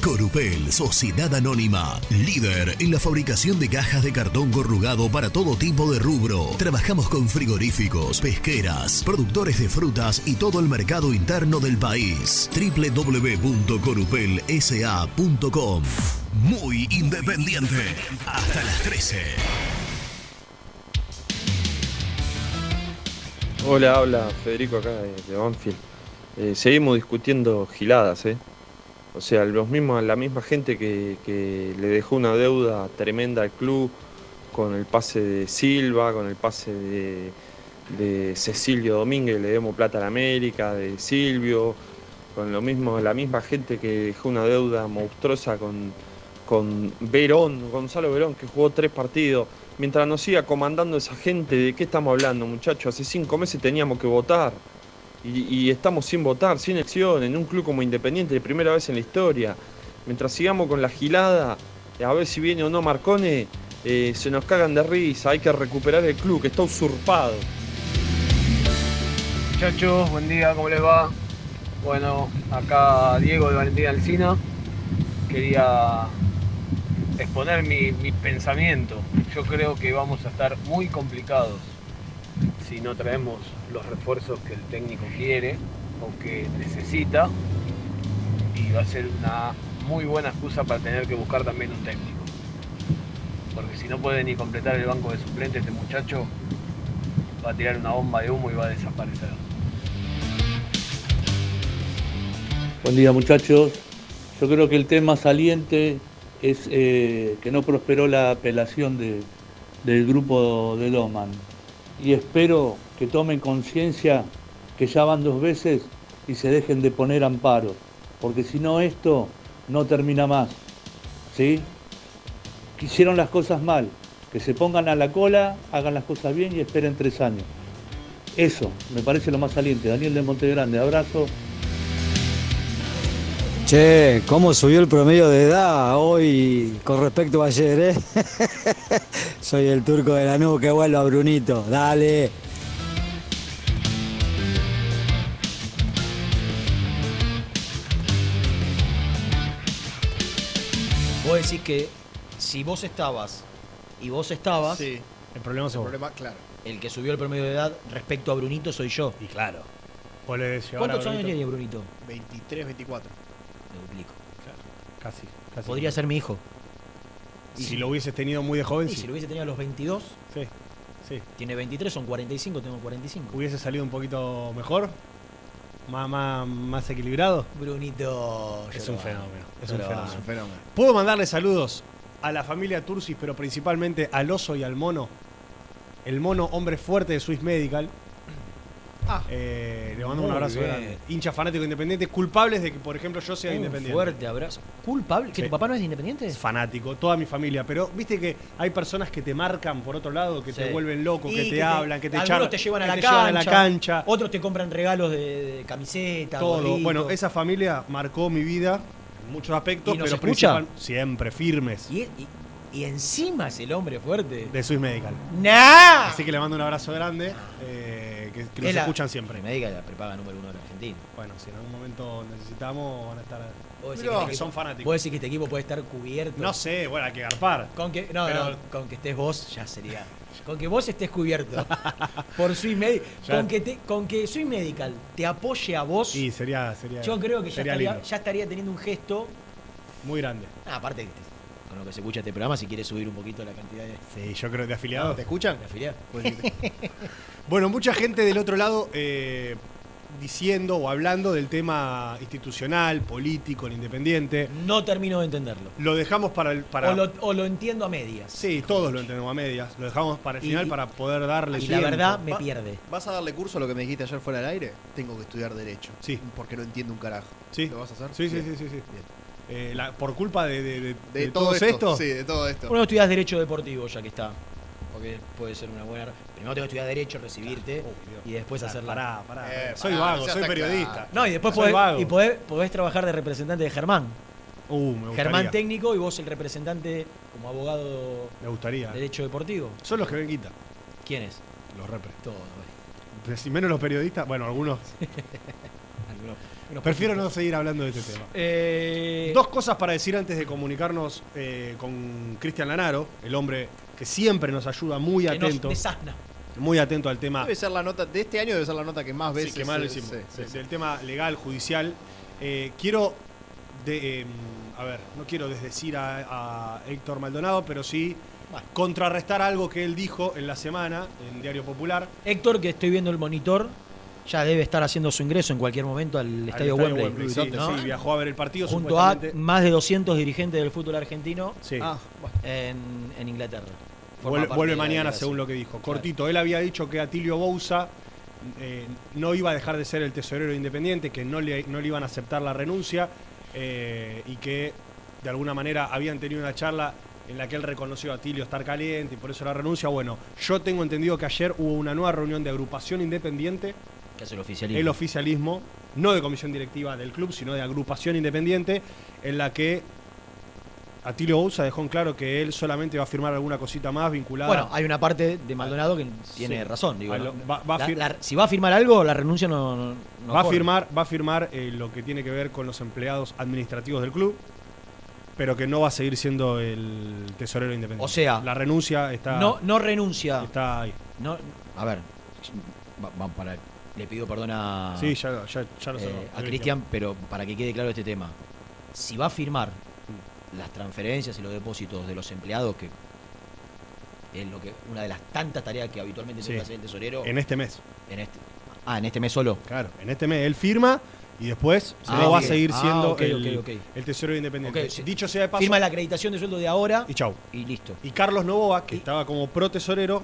Speaker 11: Corupel, Sociedad Anónima, líder en la fabricación de cajas de cartón corrugado para todo tipo de rubro. Trabajamos con frigoríficos, pesqueras, productores de frutas y todo el mercado interno del país. www.corupelsa.com Muy independiente. Hasta las 13.
Speaker 18: Hola, habla Federico acá de, Banfield. Eh, seguimos discutiendo giladas, ¿eh? O sea, los mismos, la misma gente que, le dejó una deuda tremenda al club con el pase de Silva, con el pase de, de Cecilio Domínguez, le demos plata a la América, de Silvio, con lo mismo, la misma gente que dejó una deuda monstruosa con, con Verón, Gonzalo Verón, que jugó tres partidos. Mientras nos siga comandando esa gente, ¿de qué estamos hablando, muchachos? Hace cinco meses teníamos que votar. Y, estamos sin votar, sin elección, en un club como Independiente de primera vez en la historia. Mientras sigamos con la gilada, a ver si viene o no Marcone, eh, se nos cagan de risa. Hay que recuperar el club que está usurpado.
Speaker 27: Muchachos, buen día, ¿cómo les va? Bueno, acá Diego de Valentina Alcina. Quería exponer mi, mi pensamiento. Yo creo que vamos a estar muy complicados si no traemos los refuerzos que el técnico quiere o que necesita. Y va a ser una muy buena excusa para tener que buscar también un técnico. Porque si no puede ni completar el banco de suplentes, este muchacho va a tirar una bomba de humo y va a desaparecer.
Speaker 28: Buen día muchachos. Yo creo que el tema saliente es eh, que no prosperó la apelación de- del grupo de Loman. Y espero que tomen conciencia que ya van dos veces y se dejen de poner amparos. Porque si no esto no termina más. ¿Sí? Quisieron las cosas mal. Que se pongan a la cola, hagan las cosas bien y esperen tres años. Eso me parece lo más saliente. Daniel de Montegrande, abrazo.
Speaker 29: Che, ¿cómo subió el promedio de edad hoy con respecto a ayer, eh? Soy el turco de la nube que vuelva, Brunito. Dale.
Speaker 5: Vos decís que si vos estabas y vos estabas.
Speaker 4: Sí.
Speaker 6: El problema es
Speaker 4: El
Speaker 6: vos.
Speaker 4: problema, claro.
Speaker 5: El que subió el promedio de edad respecto a Brunito soy yo.
Speaker 6: Y claro. Vos le decís ahora
Speaker 5: ¿Cuántos años
Speaker 6: Brunito?
Speaker 5: tiene Brunito?
Speaker 4: 23, 24.
Speaker 6: Casi, casi.
Speaker 5: Podría ser mi hijo.
Speaker 6: Y si lo hubieses tenido muy de joven,
Speaker 5: Y
Speaker 6: sí.
Speaker 5: si lo hubiese tenido a los 22.
Speaker 6: Sí, sí.
Speaker 5: Tiene 23, son 45, tengo 45.
Speaker 6: ¿Hubiese salido un poquito mejor? ¿Más, más, más equilibrado?
Speaker 5: Brunito.
Speaker 6: Es un fenómeno. Es
Speaker 5: Yo
Speaker 6: un
Speaker 5: lo
Speaker 6: fenómeno.
Speaker 4: Es un fenómeno.
Speaker 6: Puedo mandarle saludos a la familia Tursis, pero principalmente al oso y al mono. El mono, hombre fuerte de Swiss Medical. Eh, le mando un abrazo
Speaker 5: bien.
Speaker 6: grande. Hincha fanático independiente, culpables de que, por ejemplo, yo sea
Speaker 5: Un
Speaker 6: independiente.
Speaker 5: fuerte abrazo. ¿Culpable? ¿Que
Speaker 6: Sí.
Speaker 5: tu papá no es de independiente?
Speaker 6: Es fanático, toda mi familia. Pero viste que hay personas que te marcan por otro lado, que te
Speaker 5: Sí.
Speaker 6: vuelven loco,
Speaker 5: Y
Speaker 6: que te hablan, que te
Speaker 5: algunos
Speaker 6: charlan.
Speaker 5: te llevan a
Speaker 6: que
Speaker 5: la,
Speaker 6: te
Speaker 5: cancha,
Speaker 6: llevan a la cancha.
Speaker 5: Otros te compran regalos de, de camiseta.
Speaker 6: Todo. Bueno, esa familia marcó mi vida en muchos aspectos,
Speaker 5: ¿Y nos
Speaker 6: pero
Speaker 5: escucha?
Speaker 6: principal- siempre firmes.
Speaker 5: Y, y- y encima es el hombre fuerte.
Speaker 6: De Swiss Medical.
Speaker 5: ¡Nah!
Speaker 6: Así que le mando un abrazo grande. eh, que nos
Speaker 5: la-
Speaker 6: escuchan siempre.
Speaker 5: Me diga la prepaga número uno de la Argentina.
Speaker 6: Bueno, si en algún momento necesitamos, van a estar.
Speaker 5: Vos decís que este
Speaker 6: son fanáticos.
Speaker 5: Vos decís que este equipo puede estar cubierto.
Speaker 6: No sé, bueno, hay que garpar.
Speaker 5: Con que, no,
Speaker 6: Pero-
Speaker 5: no, con que estés vos ya sería. Con que vos estés cubierto por Swiss Medical. Con que, te- con que Swiss Medical te apoye a vos.
Speaker 6: Y sería, sería.
Speaker 5: yo creo que ya estaría, ya estaría teniendo un gesto.
Speaker 6: Muy grande.
Speaker 5: Ah, aparte, con lo que se escucha este programa, si quieres subir un poquito la cantidad de.
Speaker 6: Sí, yo creo de afiliados.
Speaker 4: ¿Te escuchan?
Speaker 5: de afiliados.
Speaker 6: Bueno, mucha gente del otro lado eh, diciendo o hablando del tema institucional, político, el independiente.
Speaker 5: No termino de entenderlo.
Speaker 6: Lo dejamos para el. Para...
Speaker 5: O, lo, o lo entiendo a medias.
Speaker 6: Sí, todos lo entendemos a medias. Lo dejamos para el
Speaker 5: Y-
Speaker 6: final para poder darle
Speaker 5: y la verdad me pierde.
Speaker 4: ¿Vas a darle curso a lo que me dijiste ayer fuera del aire? Tengo que estudiar Derecho.
Speaker 6: Sí.
Speaker 4: Porque no entiendo un carajo.
Speaker 6: Sí.
Speaker 4: ¿Lo vas a hacer?
Speaker 6: Sí, sí,
Speaker 4: Bien.
Speaker 6: sí, sí. sí.
Speaker 4: Bien.
Speaker 6: Eh, la- por culpa de, de, de-
Speaker 4: De,
Speaker 6: de
Speaker 4: todo
Speaker 6: todos
Speaker 4: esto.
Speaker 6: estos.
Speaker 4: Sí, de todo esto.
Speaker 5: Uno estudias Derecho Deportivo, ya que está. Porque puede ser una buena. Primero tengo que estudiar Derecho, recibirte y después hacer la.
Speaker 6: Pará, pará.
Speaker 4: Eh,
Speaker 6: soy vago, soy periodista.
Speaker 4: claro.
Speaker 5: No, y después podés,
Speaker 6: vago.
Speaker 5: y podés, podés trabajar de representante de Germán.
Speaker 6: Uh, me gustaría.
Speaker 5: Germán técnico y vos el representante como abogado
Speaker 6: Me gustaría.
Speaker 5: de Derecho Deportivo.
Speaker 6: Son los que ven guita.
Speaker 5: ¿Quién es?
Speaker 6: Los repres.
Speaker 5: Todo.
Speaker 6: Pero si menos los periodistas, bueno, algunos.
Speaker 5: Algunos- unos
Speaker 6: Prefiero no seguir hablando de este tema.
Speaker 5: Eh,
Speaker 6: Dos cosas para decir antes de comunicarnos eh, con Cristian Lanaro, el hombre que siempre nos ayuda muy
Speaker 5: que nos
Speaker 6: atento,
Speaker 5: desasna.
Speaker 6: muy atento al tema
Speaker 4: Debe ser la nota de este año, debe ser la nota que más
Speaker 6: Sí,
Speaker 4: veces.
Speaker 6: que mal lo hicimos.
Speaker 4: sí, sí, sí.
Speaker 6: del tema legal, judicial. Eh, quiero, de, eh, a ver, no quiero desdecir a, a Héctor Maldonado, pero sí contrarrestar algo que él dijo en la semana en Diario Popular.
Speaker 5: Héctor, que estoy viendo el monitor, ya debe estar haciendo su ingreso en cualquier momento al Estadio Wembley.
Speaker 6: sí,
Speaker 5: ¿no?
Speaker 6: sí, viajó a ver el partido.
Speaker 5: Junto a más de 200 dirigentes del fútbol argentino
Speaker 6: Sí.
Speaker 4: Ah,
Speaker 5: en, en Inglaterra.
Speaker 6: Vuelve, mañana, según lo que dijo. Cortito, él había dicho que Atilio Bouza eh, no iba a dejar de ser el tesorero independiente, que no le, no le iban a aceptar la renuncia eh, y que de alguna manera habían tenido una charla en la que él reconoció a Atilio estar caliente y por eso la renuncia. Bueno, yo tengo entendido que ayer hubo una nueva reunión de agrupación independiente,
Speaker 5: Que es el oficialismo.
Speaker 6: el oficialismo, no de comisión directiva del club, sino de agrupación independiente, en la que Atilio Bouza dejó en claro que él solamente va a firmar alguna cosita más vinculada
Speaker 5: Bueno, hay una parte de Maldonado que tiene
Speaker 6: Sí.
Speaker 5: razón. Digo,
Speaker 6: A
Speaker 5: ¿no?
Speaker 6: lo- va- va a
Speaker 5: La-
Speaker 6: fir-
Speaker 5: la- si va a firmar algo, la renuncia no, no- no
Speaker 6: va a firmar, va a firmar eh, lo que tiene que ver con los empleados administrativos del club, pero que no va a seguir siendo el tesorero independiente.
Speaker 5: O sea,
Speaker 6: la renuncia está,
Speaker 5: No, no renuncia.
Speaker 6: está ahí.
Speaker 5: No, a ver, va- va para- le pido perdón a,
Speaker 6: Sí, ya, ya, ya lo
Speaker 5: eh, a Cristian, pero para que quede claro este tema. Si va a firmar las transferencias y los depósitos de los empleados, que es lo que una de las tantas tareas que habitualmente tiene
Speaker 6: Sí.
Speaker 5: que hacer el tesorero.
Speaker 6: En este mes.
Speaker 5: en este- ah, en este mes solo.
Speaker 6: Claro, en este mes él firma y después
Speaker 5: Ah,
Speaker 6: no va a seguir
Speaker 5: Ah,
Speaker 6: siendo el, tesorero independiente. Dicho sea de paso,
Speaker 5: Firma la acreditación de sueldo de ahora
Speaker 6: y chau.
Speaker 5: y listo.
Speaker 6: Y Carlos Novoa, que estaba como pro tesorero,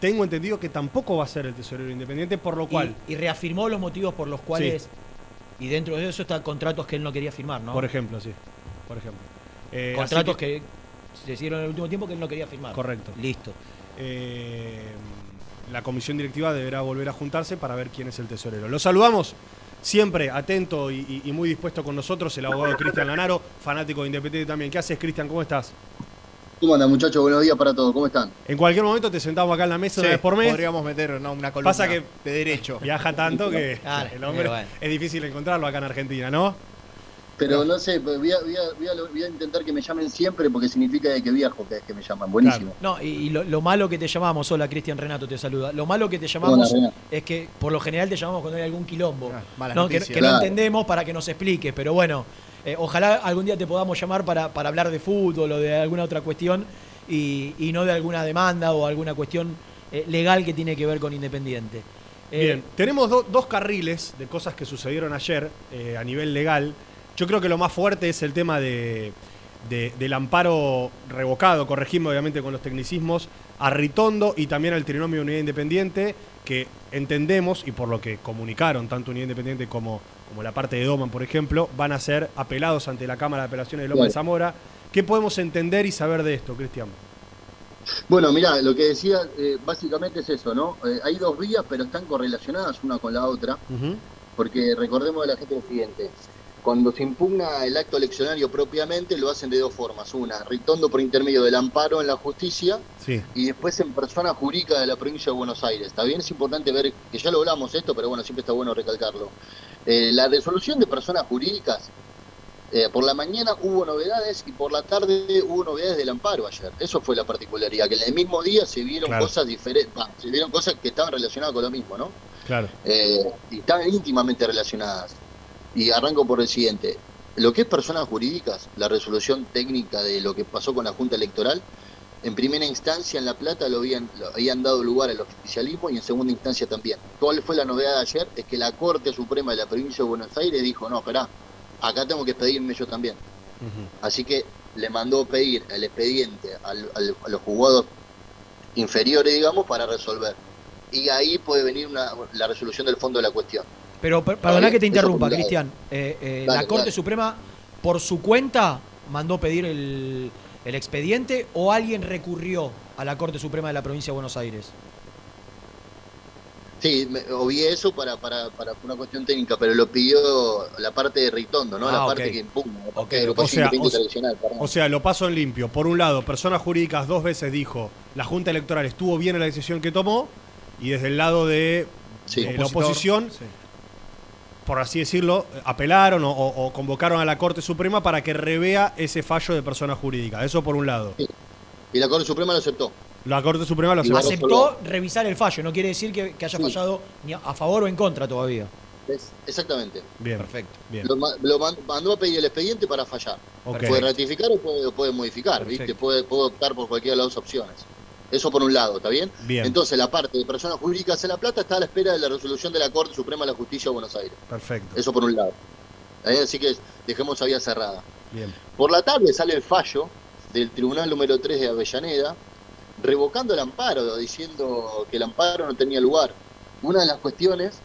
Speaker 6: tengo entendido que tampoco va a ser el tesorero independiente, por lo cual,
Speaker 5: Y, y reafirmó los motivos por los cuales. Y dentro de eso están contratos que él no quería firmar, ¿no?
Speaker 6: por ejemplo, sí. Por ejemplo. Eh,
Speaker 5: contratos que... se hicieron en el último tiempo que él no quería firmar.
Speaker 6: Correcto.
Speaker 5: Listo.
Speaker 6: Eh, la comisión directiva deberá volver a juntarse para ver quién es el tesorero. Lo saludamos siempre atento y, y- y muy dispuesto con nosotros, el abogado Cristian Lanaro, fanático de Independiente también. ¿Qué haces, Cristian? ¿Cómo estás?
Speaker 30: ¿Cómo andan, muchachos? Buenos días para todos. ¿Cómo están?
Speaker 6: En cualquier momento te sentamos acá en la mesa una
Speaker 4: Sí,
Speaker 6: vez por mes.
Speaker 4: Podríamos meter no, una columna
Speaker 6: Pasa que
Speaker 4: de derecho.
Speaker 6: viaja tanto que
Speaker 5: Claro,
Speaker 6: el hombre
Speaker 5: bueno.
Speaker 6: es difícil encontrarlo acá en Argentina, ¿no?
Speaker 30: Pero no sé, voy a, voy a- voy a- voy a intentar que me llamen siempre porque significa de que viajo, que es que me llaman. Buenísimo.
Speaker 5: No, y, y lo, lo malo que te llamamos, hola Cristian Renato te saluda. Lo malo que te llamamos
Speaker 30: Hola,
Speaker 5: es que por lo general te llamamos cuando hay algún quilombo.
Speaker 4: malas
Speaker 5: ¿no? Que, no entendemos para que nos expliques, pero bueno, eh, ojalá algún día te podamos llamar para, para hablar de fútbol o de alguna otra cuestión y, y no de alguna demanda o alguna cuestión eh, legal que tiene que ver con Independiente. Eh,
Speaker 6: Bien, tenemos do- dos carriles de cosas que sucedieron ayer eh, a nivel legal. Yo creo que lo más fuerte es el tema de, de- del amparo revocado, corregimos obviamente con los tecnicismos, a Ritondo y también al trinomio de Unidad Independiente, que entendemos, y por lo que comunicaron tanto Unidad Independiente como, como la parte de Doman, por ejemplo, van a ser apelados ante la Cámara de Apelaciones de Loma de
Speaker 30: Claro.
Speaker 6: Zamora. ¿Qué podemos entender y saber de esto, Cristian?
Speaker 30: Bueno, mira, lo que decía eh, básicamente es eso, ¿no? Eh, hay dos vías, pero están correlacionadas una con la otra, porque recordemos a la gente lo siguiente. Cuando se impugna el acto eleccionario propiamente, lo hacen de dos formas. Una, Ritondo por intermedio del amparo en la justicia
Speaker 6: Sí.
Speaker 30: y después en persona jurídica de la provincia de Buenos Aires. Está bien, es importante ver, que ya lo hablamos esto, pero bueno, siempre está bueno recalcarlo. Eh, la resolución de personas jurídicas, eh, por la mañana hubo novedades y por la tarde hubo novedades del amparo ayer. Eso fue la particularidad, que en el mismo día se vieron
Speaker 6: Claro.
Speaker 30: cosas diferentes, bah, se vieron cosas que estaban relacionadas con lo mismo, ¿no?
Speaker 6: Claro.
Speaker 30: Eh, y están íntimamente relacionadas. Y arranco por el siguiente. Lo que es personas jurídicas, la resolución técnica de lo que pasó con la Junta Electoral, en primera instancia en La Plata lo habían, lo habían dado lugar al oficialismo y en segunda instancia también. ¿Cuál fue la novedad de ayer? Es que la Corte Suprema de la provincia de Buenos Aires dijo, no, esperá, acá tengo que pedirme yo también. Así que le mandó pedir el expediente al- al- a los juzgados inferiores, digamos, para resolver. Y ahí puede venir una, la resolución del fondo de la cuestión.
Speaker 5: Pero per- perdona que te interrumpa. Cristian. Eh, eh,
Speaker 30: Dale,
Speaker 5: ¿La Corte
Speaker 30: dale.
Speaker 5: Suprema, por su cuenta, mandó pedir el, el expediente o alguien recurrió a la Corte Suprema de la Provincia de Buenos Aires?
Speaker 30: Sí, me, obvié eso para, para, para una cuestión técnica, pero lo pidió la parte de Ritondo, ¿no?
Speaker 6: Ah,
Speaker 30: la
Speaker 6: ok.
Speaker 30: parte que impugna, la parte de
Speaker 6: O sea, o sea-
Speaker 30: tradicional. perdón.
Speaker 6: O sea, lo paso en limpio. Por un lado, personas jurídicas dos veces dijo la Junta Electoral estuvo bien en la decisión que tomó y desde el lado de,
Speaker 30: Sí.
Speaker 6: de la oposición, por así decirlo, apelaron o, o- convocaron a la Corte Suprema para que revea ese fallo de personas jurídicas. Eso por un lado.
Speaker 30: Y la Corte Suprema lo aceptó.
Speaker 6: La Corte Suprema lo aceptó.
Speaker 5: Aceptó revisar el fallo, no quiere decir que, que haya fallado ni a, favor o en contra todavía.
Speaker 30: Es- exactamente.
Speaker 6: Bien.
Speaker 5: Perfecto.
Speaker 6: Bien.
Speaker 30: Lo, ma- lo man- mandó a pedir el expediente para fallar.
Speaker 6: Ok.
Speaker 30: Puede ratificar o puede, puede modificar, ¿viste?
Speaker 6: Perfecto.
Speaker 30: Puede, puede optar por cualquiera de las dos opciones. Eso por un lado, ¿está bien?
Speaker 6: Bien.
Speaker 30: Entonces, la parte de personas jurídicas en La Plata está a la espera de la resolución de la Corte Suprema de la Justicia de Buenos Aires.
Speaker 6: Perfecto.
Speaker 30: Eso por un lado. ¿Eh? Así que dejemos esa vía cerrada.
Speaker 6: Bien.
Speaker 30: Por la tarde sale el fallo del Tribunal número 3 de Avellaneda, revocando el amparo, diciendo que el amparo no tenía lugar. Una de las cuestiones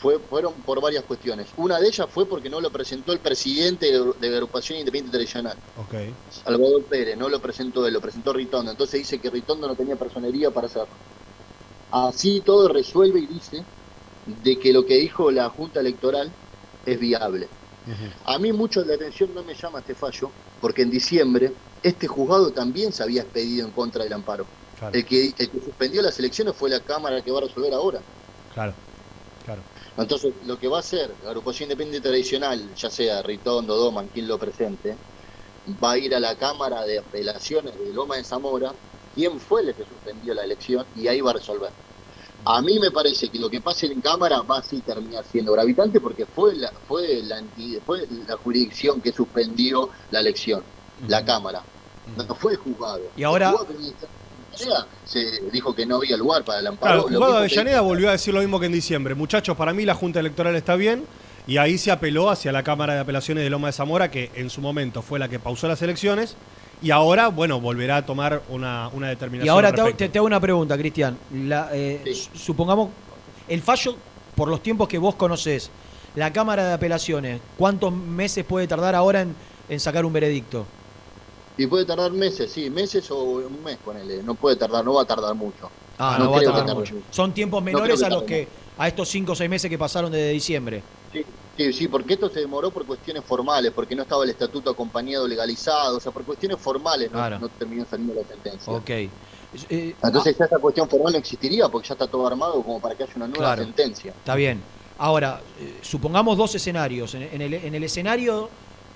Speaker 30: fue, fueron por varias cuestiones. Una de ellas fue porque no lo presentó el presidente de, la agrupación independiente tradicional,
Speaker 6: Ok.
Speaker 30: Salvador Pérez, no lo presentó él, lo presentó Ritondo. Entonces dice que Ritondo no tenía personería para hacerlo. Así todo resuelve y dice de que lo que dijo la Junta Electoral es viable. A mí mucho la atención no me llama este fallo, porque en diciembre este juzgado también se había expedido en contra del amparo.
Speaker 6: Claro.
Speaker 30: El, que, el que suspendió las elecciones fue la Cámara que va a resolver ahora.
Speaker 6: Claro. Claro.
Speaker 30: Entonces, lo que va a hacer la agrupación independiente tradicional, ya sea Ritondo, Doman, quien lo presente, va a ir a la Cámara de Apelaciones de Loma de Zamora, quién fue el que suspendió la elección, y ahí va a resolver. A mí me parece que lo que pase en Cámara va a sí terminar siendo gravitante porque fue la, fue la, fue la jurisdicción que suspendió la elección, la Cámara. No fue el juzgado.
Speaker 5: Y ahora-
Speaker 30: juzgado Avellaneda se dijo que no había lugar para el amparo.
Speaker 6: Claro, el juzgado de Avellaneda volvió a decir lo mismo que en diciembre. Muchachos, para mí la Junta Electoral está bien. Y ahí se apeló hacia la Cámara de Apelaciones de Loma de Zamora, que en su momento fue la que pausó las elecciones. Y ahora, bueno, volverá a tomar una, una determinación.
Speaker 5: Y ahora
Speaker 6: al
Speaker 5: te, hago- te- una pregunta, Cristian. La, eh, su- Supongamos, el fallo, por los tiempos que vos conocés, la Cámara de Apelaciones, ¿cuántos meses puede tardar ahora en, en sacar un veredicto?
Speaker 30: Y puede tardar meses, sí, meses o un mes, ponele. No puede tardar, no va a tardar mucho.
Speaker 5: Ah, no, va a tardar mucho. Son tiempos
Speaker 30: No
Speaker 5: menores a los que a estos 5 o 6 meses que pasaron desde diciembre.
Speaker 30: Sí, sí, sí, porque esto se demoró por cuestiones formales, porque no estaba el estatuto acompañado legalizado, o sea, por cuestiones formales no,
Speaker 5: Claro.
Speaker 30: no terminó saliendo la sentencia.
Speaker 5: Ok. Eh,
Speaker 30: Entonces ya esa cuestión formal no existiría porque ya está todo armado como para que haya una nueva
Speaker 5: Claro.
Speaker 30: sentencia.
Speaker 5: Está bien. Ahora, eh, supongamos dos escenarios. En, en el, en el escenario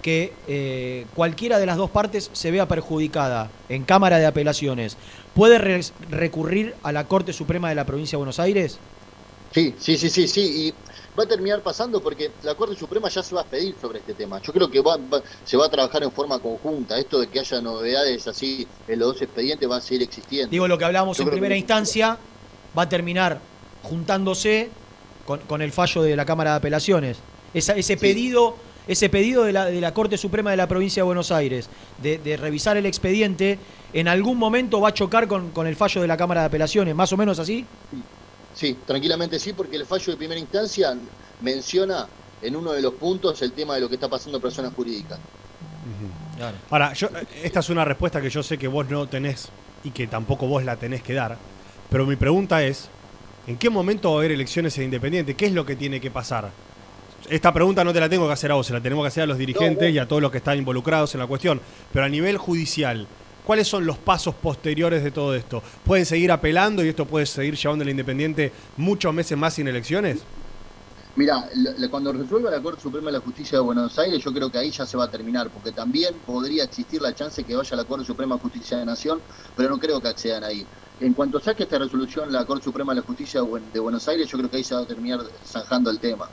Speaker 5: que eh, cualquiera de las dos partes se vea perjudicada en Cámara de Apelaciones, ¿puede re- recurrir a la Corte Suprema de la Provincia de Buenos Aires?
Speaker 30: Sí, sí, sí, sí, sí. Y va a terminar pasando porque la Corte Suprema ya se va a pedir sobre este tema. Yo creo que va, va- se va a trabajar en forma conjunta. Esto de que haya novedades así en los dos expedientes va a seguir existiendo.
Speaker 5: Digo, lo que hablábamos
Speaker 30: Yo
Speaker 5: en
Speaker 30: que-
Speaker 5: primera instancia va a terminar juntándose con, con el fallo de la Cámara de Apelaciones. Esa- ese pedido, ese pedido de la, de la Corte Suprema de la Provincia de Buenos Aires de, de revisar el expediente, en algún momento va a chocar con, con el fallo de la Cámara de Apelaciones, más o menos así.
Speaker 30: Sí, tranquilamente sí, porque el fallo de primera instancia menciona en uno de los puntos el tema de lo que está pasando en personas jurídicas.
Speaker 6: Ahora, yo, esta es una respuesta que yo sé que vos no tenés y que tampoco vos la tenés que dar. Pero mi pregunta es, ¿en qué momento va a haber elecciones en Independiente? ¿Qué es lo que tiene que pasar? Esta pregunta no te la tengo que hacer a vos, se la tenemos que hacer a los dirigentes y a todos los que están involucrados en la cuestión. Pero a nivel judicial, ¿cuáles son los pasos posteriores de todo esto? ¿Pueden seguir apelando y esto puede seguir llevando al Independiente muchos meses más sin elecciones?
Speaker 30: Mira, cuando resuelva la Corte Suprema de la Justicia de Buenos Aires, yo creo que ahí ya se va a terminar, porque también podría existir la chance que vaya a la Corte Suprema de Justicia de Nación, pero no creo que accedan ahí. En cuanto saque esta resolución la Corte Suprema de la Justicia de Buenos Aires, yo creo que ahí se va a terminar zanjando el tema.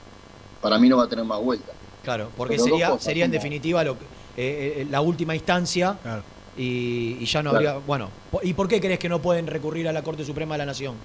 Speaker 30: Para mí no va a tener más vuelta.
Speaker 5: Claro, porque
Speaker 30: Pero
Speaker 5: sería,
Speaker 30: cosas,
Speaker 5: sería en definitiva lo que- eh, eh, la última instancia y, y ya no
Speaker 30: Claro.
Speaker 5: habría... Bueno, ¿y por qué crees que no pueden recurrir a la Corte Suprema de la Nación?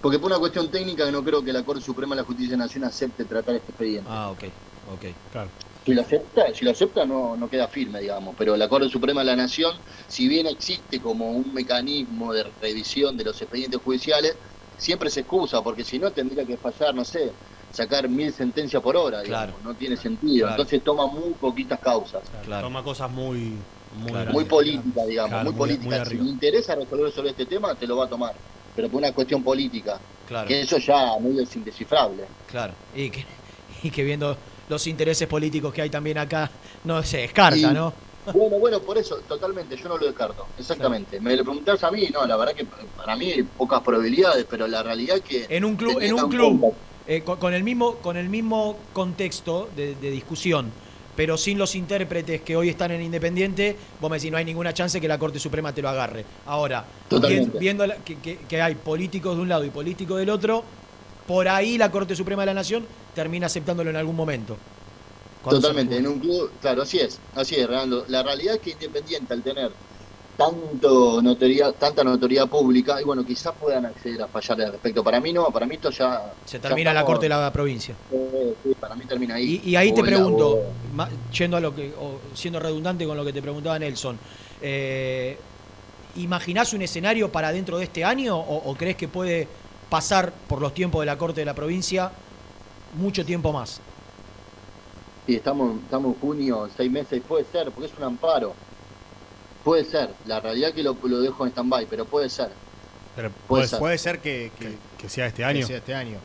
Speaker 30: Porque por una cuestión técnica que no creo que la Corte Suprema de la Justicia de Nación acepte tratar este expediente.
Speaker 5: Ah, ok, ok.
Speaker 6: Claro.
Speaker 30: Si lo acepta, si lo acepta no, no queda firme, digamos, pero la Corte Suprema de la Nación, si bien existe como un mecanismo de revisión de los expedientes judiciales, siempre se excusa, porque si no tendría que fallar, no sé, sacar mil sentencias por hora, digamos, no tiene sentido.
Speaker 6: Claro.
Speaker 30: Entonces toma muy poquitas causas.
Speaker 6: Toma cosas muy... Muy,
Speaker 30: Muy
Speaker 6: grandes.
Speaker 30: política, digamos,
Speaker 6: Claro,
Speaker 30: muy
Speaker 6: muy-
Speaker 30: política.
Speaker 6: muy
Speaker 30: si le interesa resolver sobre este tema, te lo va a tomar. Pero por una cuestión política,
Speaker 5: Claro.
Speaker 30: que eso ya medio es indescifrable.
Speaker 5: Claro. Y que, y que viendo los intereses políticos que hay también acá, no se descarta,
Speaker 30: Y-
Speaker 5: ¿no?
Speaker 30: Bueno, bueno, por eso, totalmente, yo no lo descarto, exactamente. Me lo preguntás a mí, no, la verdad que para mí hay pocas probabilidades, pero la realidad es que...
Speaker 5: En un club,
Speaker 30: te
Speaker 5: en un
Speaker 30: tengan
Speaker 5: club
Speaker 30: cuenta-
Speaker 5: eh, con, con el mismo, con el mismo contexto de, de discusión, pero sin los intérpretes que hoy están en Independiente, vos me decís, no hay ninguna chance que la Corte Suprema te lo agarre. Ahora,
Speaker 30: Totalmente.
Speaker 5: viendo la- que, que- que hay políticos de un lado y políticos del otro, por ahí la Corte Suprema de la Nación termina aceptándolo en algún momento.
Speaker 30: Totalmente, en un club, claro, así es, así es, Renando. La realidad es que Independiente al tener tanto notoriedad, tanta notoriedad pública, y bueno, quizás puedan acceder a fallar al respecto. Para mí no, para mí esto ya...
Speaker 5: Se termina la Corte de la provincia.
Speaker 30: sí, para mí termina ahí.
Speaker 5: Y, y ahí te
Speaker 30: O
Speaker 5: pregunto, yendo a lo que, o siendo redundante con lo que te preguntaba Nelson, eh, ¿imaginás un escenario para dentro de este año o, o crees que puede pasar por los tiempos de la Corte de la provincia mucho tiempo más?
Speaker 30: Sí, estamos, estamos en junio, seis meses, puede ser, porque es un amparo. Puede ser, la realidad es que lo, lo dejo en stand-by, pero puede ser.
Speaker 6: Pero
Speaker 30: Puede
Speaker 6: puede,
Speaker 30: ser.
Speaker 4: Puede ser que, que,
Speaker 6: que sea este año.
Speaker 4: que sea este año.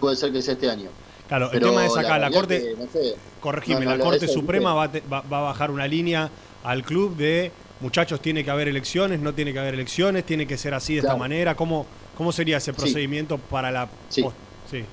Speaker 30: Puede ser que sea este año.
Speaker 6: Claro,
Speaker 30: Pero
Speaker 6: el tema es acá, la, Corte,
Speaker 30: que, no sé,
Speaker 6: corregime,
Speaker 30: no, no,
Speaker 6: la Corte Suprema va, a te- va- va a bajar una línea al club de muchachos, tiene que haber elecciones, no tiene que haber elecciones, tiene que ser así de esta manera. ¿Cómo, ¿Cómo sería ese
Speaker 30: Sí.
Speaker 6: procedimiento para la...
Speaker 30: Sí.
Speaker 6: sí.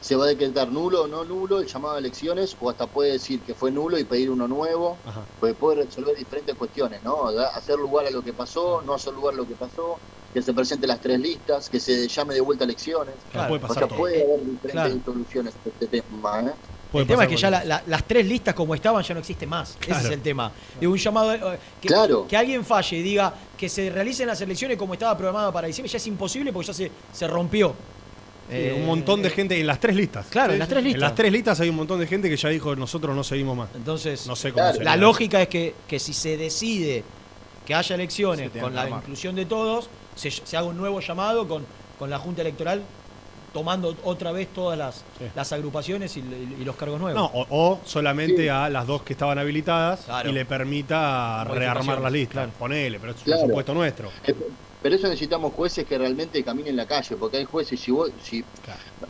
Speaker 30: Se va a decretar nulo o no nulo el llamado a elecciones, o hasta puede decir que fue nulo y pedir uno nuevo,
Speaker 6: Ajá.
Speaker 30: pues puede resolver diferentes cuestiones, ¿no? Hacer lugar a lo que pasó, no hacer lugar a lo que pasó, que se presenten las tres listas, que se llame de vuelta a elecciones.
Speaker 6: Claro, puede
Speaker 30: o
Speaker 6: pasar
Speaker 30: sea,
Speaker 6: todo.
Speaker 30: puede haber diferentes
Speaker 5: Claro.
Speaker 30: soluciones a este tema, ¿eh?
Speaker 6: Puede
Speaker 5: el tema es que ya la-
Speaker 6: cualquier
Speaker 5: la- las tres listas como estaban ya no existen más. Ese es el tema. De un llamado eh, que,
Speaker 30: Claro.
Speaker 5: que alguien falle y diga que se realicen las elecciones como estaba programado para diciembre, ya es imposible porque ya se, se rompió. Eh,
Speaker 6: un montón de gente en las tres listas.
Speaker 5: Claro, en las tres
Speaker 6: En
Speaker 5: listas.
Speaker 6: las tres listas hay un montón de gente que ya dijo nosotros no seguimos más.
Speaker 5: Entonces,
Speaker 6: No sé cómo
Speaker 30: Claro.
Speaker 5: la lógica es que, que si se decide que haya elecciones con la inclusión de todos, se, se haga un nuevo llamado con, con la Junta Electoral tomando otra vez todas las,
Speaker 6: Sí.
Speaker 5: las agrupaciones y, y los cargos nuevos.
Speaker 6: No, o, o solamente a las dos que estaban habilitadas
Speaker 5: Claro.
Speaker 6: y le permita rearmar las listas.
Speaker 5: claro.
Speaker 6: Ponele, pero es
Speaker 30: Claro.
Speaker 6: un supuesto nuestro.
Speaker 30: Pero eso necesitamos jueces que realmente caminen la calle, porque hay jueces, si vos, si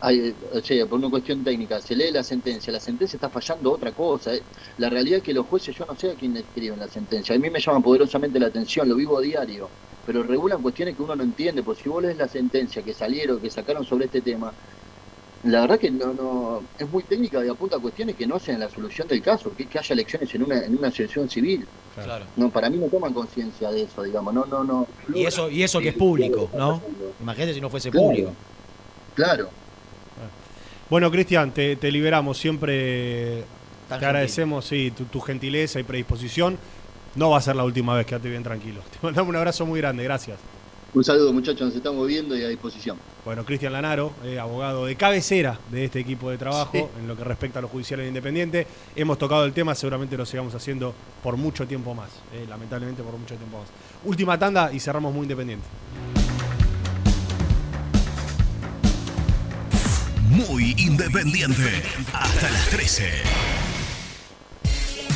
Speaker 30: hay, o sea, por una cuestión técnica, se lee la sentencia, la sentencia está fallando otra cosa. eh. La realidad es que los jueces, yo no sé a quién le escriben la sentencia, a mí me llama poderosamente la atención, lo vivo a diario, pero regulan cuestiones que uno no entiende, porque si vos lees la sentencia que salieron, que sacaron sobre este tema, la verdad que no, no es muy técnica y apunta a cuestiones que no hacen la solución del caso, que, que haya elecciones en una, en una asociación civil.
Speaker 5: Claro.
Speaker 30: No, para mí no toman conciencia de eso, digamos, no, no, no.
Speaker 5: Y eso, y eso que es público, ¿no? Imagínate si no fuese
Speaker 30: Claro.
Speaker 5: público.
Speaker 30: Claro.
Speaker 6: Bueno, Cristian, te, te liberamos. Siempre
Speaker 5: Tan
Speaker 6: te agradecemos sí, tu, tu gentileza y predisposición. No va a ser la última vez, quédate bien tranquilo. Te mandamos un abrazo muy grande, gracias.
Speaker 30: Un saludo muchachos, nos estamos viendo y a disposición.
Speaker 6: Bueno, Cristian Lanaro, eh, abogado de cabecera de este equipo de trabajo
Speaker 30: Sí.
Speaker 6: en lo que respecta a lo judicial e independiente. Hemos tocado el tema, seguramente lo sigamos haciendo por mucho tiempo más. eh, lamentablemente por mucho tiempo más. Última tanda y cerramos muy independiente.
Speaker 11: Muy independiente. Hasta las 13.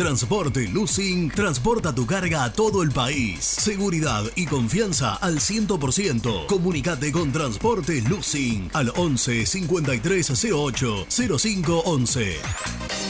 Speaker 11: Transporte Lucing transporta tu carga a todo el país. Seguridad y confianza al 100%. Comunicate con Transporte Lucing al 11 5308 0511.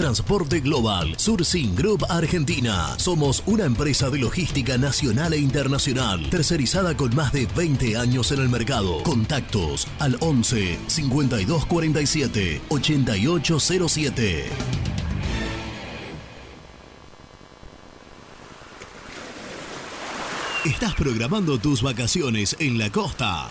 Speaker 11: Transporte Global, Sourcing Group Argentina. Somos una empresa de logística nacional e internacional, tercerizada con más de 20 años en el mercado. Contactos al 11 5247 8807. ¿Estás programando tus vacaciones en la costa?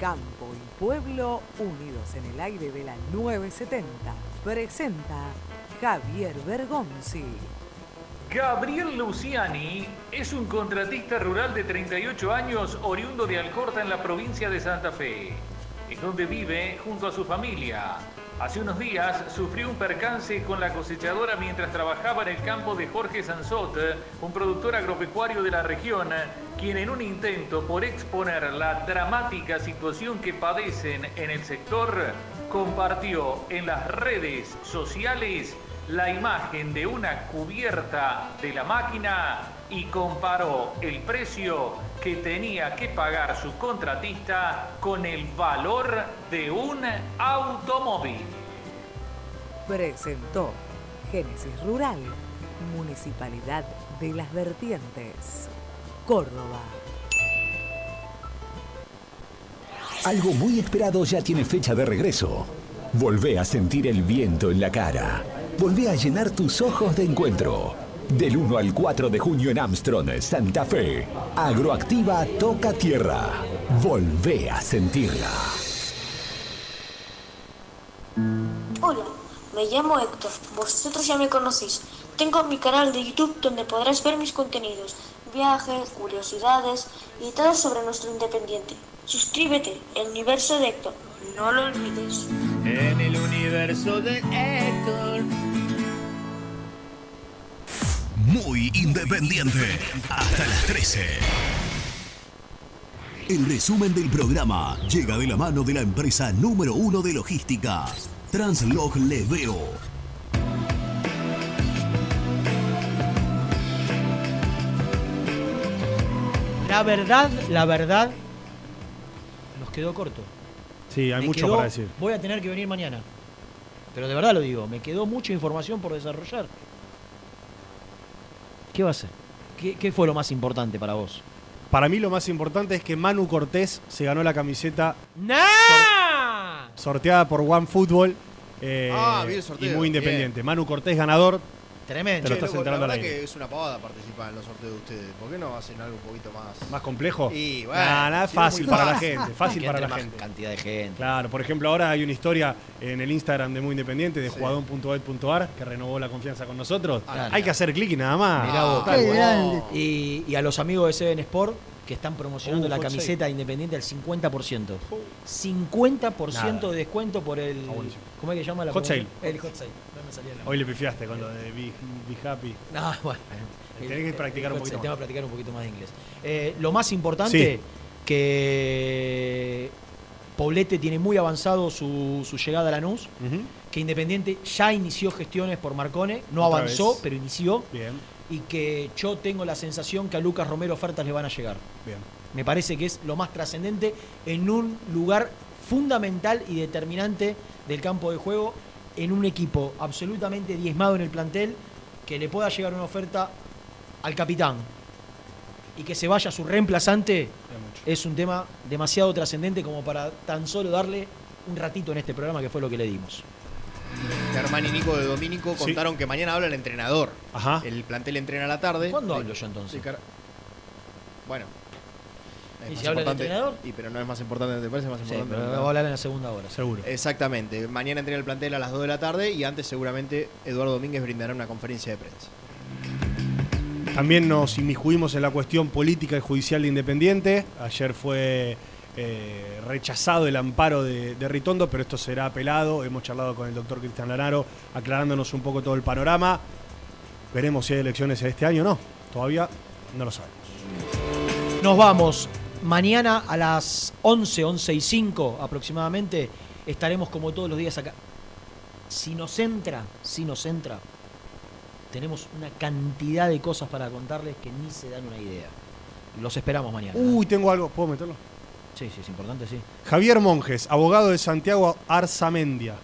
Speaker 31: Campo y Pueblo unidos en el aire de la 970. Presenta Javier Bergonzi.
Speaker 16: Gabriel Luciani es un contratista rural de 38 años oriundo de Alcorta en la provincia de Santa Fe, en donde vive junto a su familia. Hace unos días sufrió un percance con la cosechadora mientras trabajaba en el campo de Jorge Sansot, un productor agropecuario de la región, quien en un intento por exponer la dramática situación que padecen en el sector, compartió en las redes sociales la imagen de una cubierta de la máquina y comparó el precio que tenía que pagar su contratista con el valor de un automóvil.
Speaker 31: Presentó Génesis Rural, Municipalidad de las Vertientes, Córdoba.
Speaker 11: Algo muy esperado ya tiene fecha de regreso. Volvé a sentir el viento en la cara. Volvé a llenar tus ojos de encuentro. Del 1 al 4 de junio en Armstrong, Santa Fe. Agroactiva toca tierra. Volvé a sentirla.
Speaker 9: Hola, me llamo Héctor. Vosotros ya me conocéis. Tengo mi canal de YouTube donde podrás ver mis contenidos, viajes, curiosidades y todo sobre nuestro independiente. Suscríbete, el universo de Héctor. No lo olvides.
Speaker 20: En el universo de Héctor.
Speaker 11: Muy independiente. Hasta las 13. El resumen del programa llega de la mano de la empresa número uno de logística, Translog Leveo.
Speaker 5: La verdad, la verdad, nos quedó corto.
Speaker 6: Sí, hay
Speaker 5: Me
Speaker 6: mucho
Speaker 5: quedó-
Speaker 6: para decir.
Speaker 5: Voy a tener que venir mañana. Pero de verdad lo digo, me quedó mucha información por desarrollar. ¿Qué va a ser? ¿Qué, qué fue lo más importante para vos?
Speaker 6: Para mí lo más importante es que Manu Cortés se ganó la camiseta
Speaker 5: ¡Nah!
Speaker 6: sorteada por OneFootball eh,
Speaker 4: Ah, vi el
Speaker 6: y
Speaker 4: sorteo,
Speaker 6: muy independiente. Manu Cortés ganador.
Speaker 5: Tremendo.
Speaker 6: Te lo
Speaker 4: Che,
Speaker 6: estás enterando
Speaker 4: la verdad que es una pavada participar en los sorteos de ustedes. ¿Por qué no hacen algo un poquito más...
Speaker 6: ¿Más complejo?
Speaker 4: Y bueno,
Speaker 6: Nah, nada,
Speaker 4: sí,
Speaker 6: fácil para la gente. Fácil
Speaker 5: Que
Speaker 6: para la
Speaker 5: más
Speaker 6: gente.
Speaker 5: cantidad de gente.
Speaker 6: Claro, por ejemplo, ahora hay una historia en el Instagram de Muy Independiente de jugadón.ed.ar que renovó la confianza con nosotros.
Speaker 5: Ah,
Speaker 6: hay que hacer clic y nada más.
Speaker 5: Mirá vos. Y, y a los amigos de Seven Sport que están promocionando
Speaker 6: Uh,
Speaker 5: la camiseta independiente al 50%. 50%
Speaker 6: Nada.
Speaker 5: de descuento por el.
Speaker 6: Buenísimo.
Speaker 5: ¿Cómo es que llama la
Speaker 6: Hot sale.
Speaker 5: El hot sale. No salía.
Speaker 6: Hoy le pifiaste con lo de Be, Be Happy.
Speaker 5: No, bueno.
Speaker 6: Tenés que practicar un
Speaker 5: el hot
Speaker 6: poquito
Speaker 5: sale, Tengo
Speaker 6: más.
Speaker 5: que practicar un poquito más de inglés. Eh, lo más importante,
Speaker 6: Sí.
Speaker 5: que Poblete tiene muy avanzado su, su llegada a Lanús.
Speaker 6: Ujú.
Speaker 5: Que Independiente ya inició gestiones por Marcone. No
Speaker 6: Otra
Speaker 5: avanzó,
Speaker 6: vez.
Speaker 5: pero inició.
Speaker 6: Bien,
Speaker 5: Y que yo tengo la sensación que a Lucas Romero ofertas le van a llegar.
Speaker 6: bien.
Speaker 5: Me parece que es lo más trascendente en un lugar fundamental y determinante del campo de juego, en un equipo absolutamente diezmado en el plantel, que le pueda llegar una oferta al capitán y que se vaya su reemplazante, es un tema demasiado trascendente como para tan solo darle un ratito en este programa que fue lo que le dimos.
Speaker 4: Germán y Nico de Domínico
Speaker 5: Sí.
Speaker 4: contaron que mañana habla el entrenador.
Speaker 6: Ajá.
Speaker 4: El plantel entrena a la tarde.
Speaker 5: ¿Cuándo hablo yo entonces?
Speaker 4: Bueno. Es
Speaker 5: ¿Y
Speaker 4: más
Speaker 5: si habla el
Speaker 4: importante-
Speaker 5: entrenador?
Speaker 4: Y pero no es más importante, ¿te parece más
Speaker 5: Sí,
Speaker 4: importante?
Speaker 5: pero va a hablar en la segunda hora.
Speaker 6: Seguro.
Speaker 4: Exactamente. Mañana entrena el plantel a las 2 de la tarde y antes seguramente Eduardo Domínguez brindará una conferencia de prensa.
Speaker 6: También nos inmiscuimos en la cuestión política y judicial de Independiente. Ayer fue eh, rechazado el amparo de, de Ritondo, pero esto será apelado. Hemos charlado con el doctor Cristian Lanaro, aclarándonos un poco todo el panorama. Veremos si hay elecciones este año o no. Todavía no lo sabemos.
Speaker 5: Nos vamos. Mañana a las 11, 11 y 5 aproximadamente estaremos como todos los días acá. Si nos entra, si nos entra, tenemos una cantidad de cosas para contarles que ni se dan una idea. Los esperamos mañana.
Speaker 6: Uy, tengo algo. ¿Puedo meterlo?
Speaker 5: Sí, sí, es importante, sí.
Speaker 6: Javier Monjes, abogado de Santiago Arzamendia.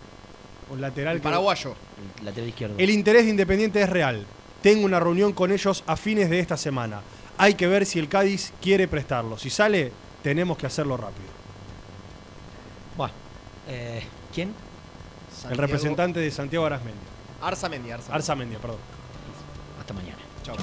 Speaker 6: Un lateral
Speaker 4: El
Speaker 6: que-
Speaker 4: paraguayo.
Speaker 5: El lateral izquierdo.
Speaker 6: El interés de Independiente es real. Tengo una reunión con ellos a fines de esta semana. Hay que ver si el Cádiz quiere prestarlo. Si sale, tenemos que hacerlo rápido.
Speaker 5: Bueno, eh, ¿quién?
Speaker 6: El representante de Santiago Arzamendia.
Speaker 4: Arzamendia, Arzamendia.
Speaker 6: Arzamendia, perdón.
Speaker 5: Hasta mañana.
Speaker 4: Chao.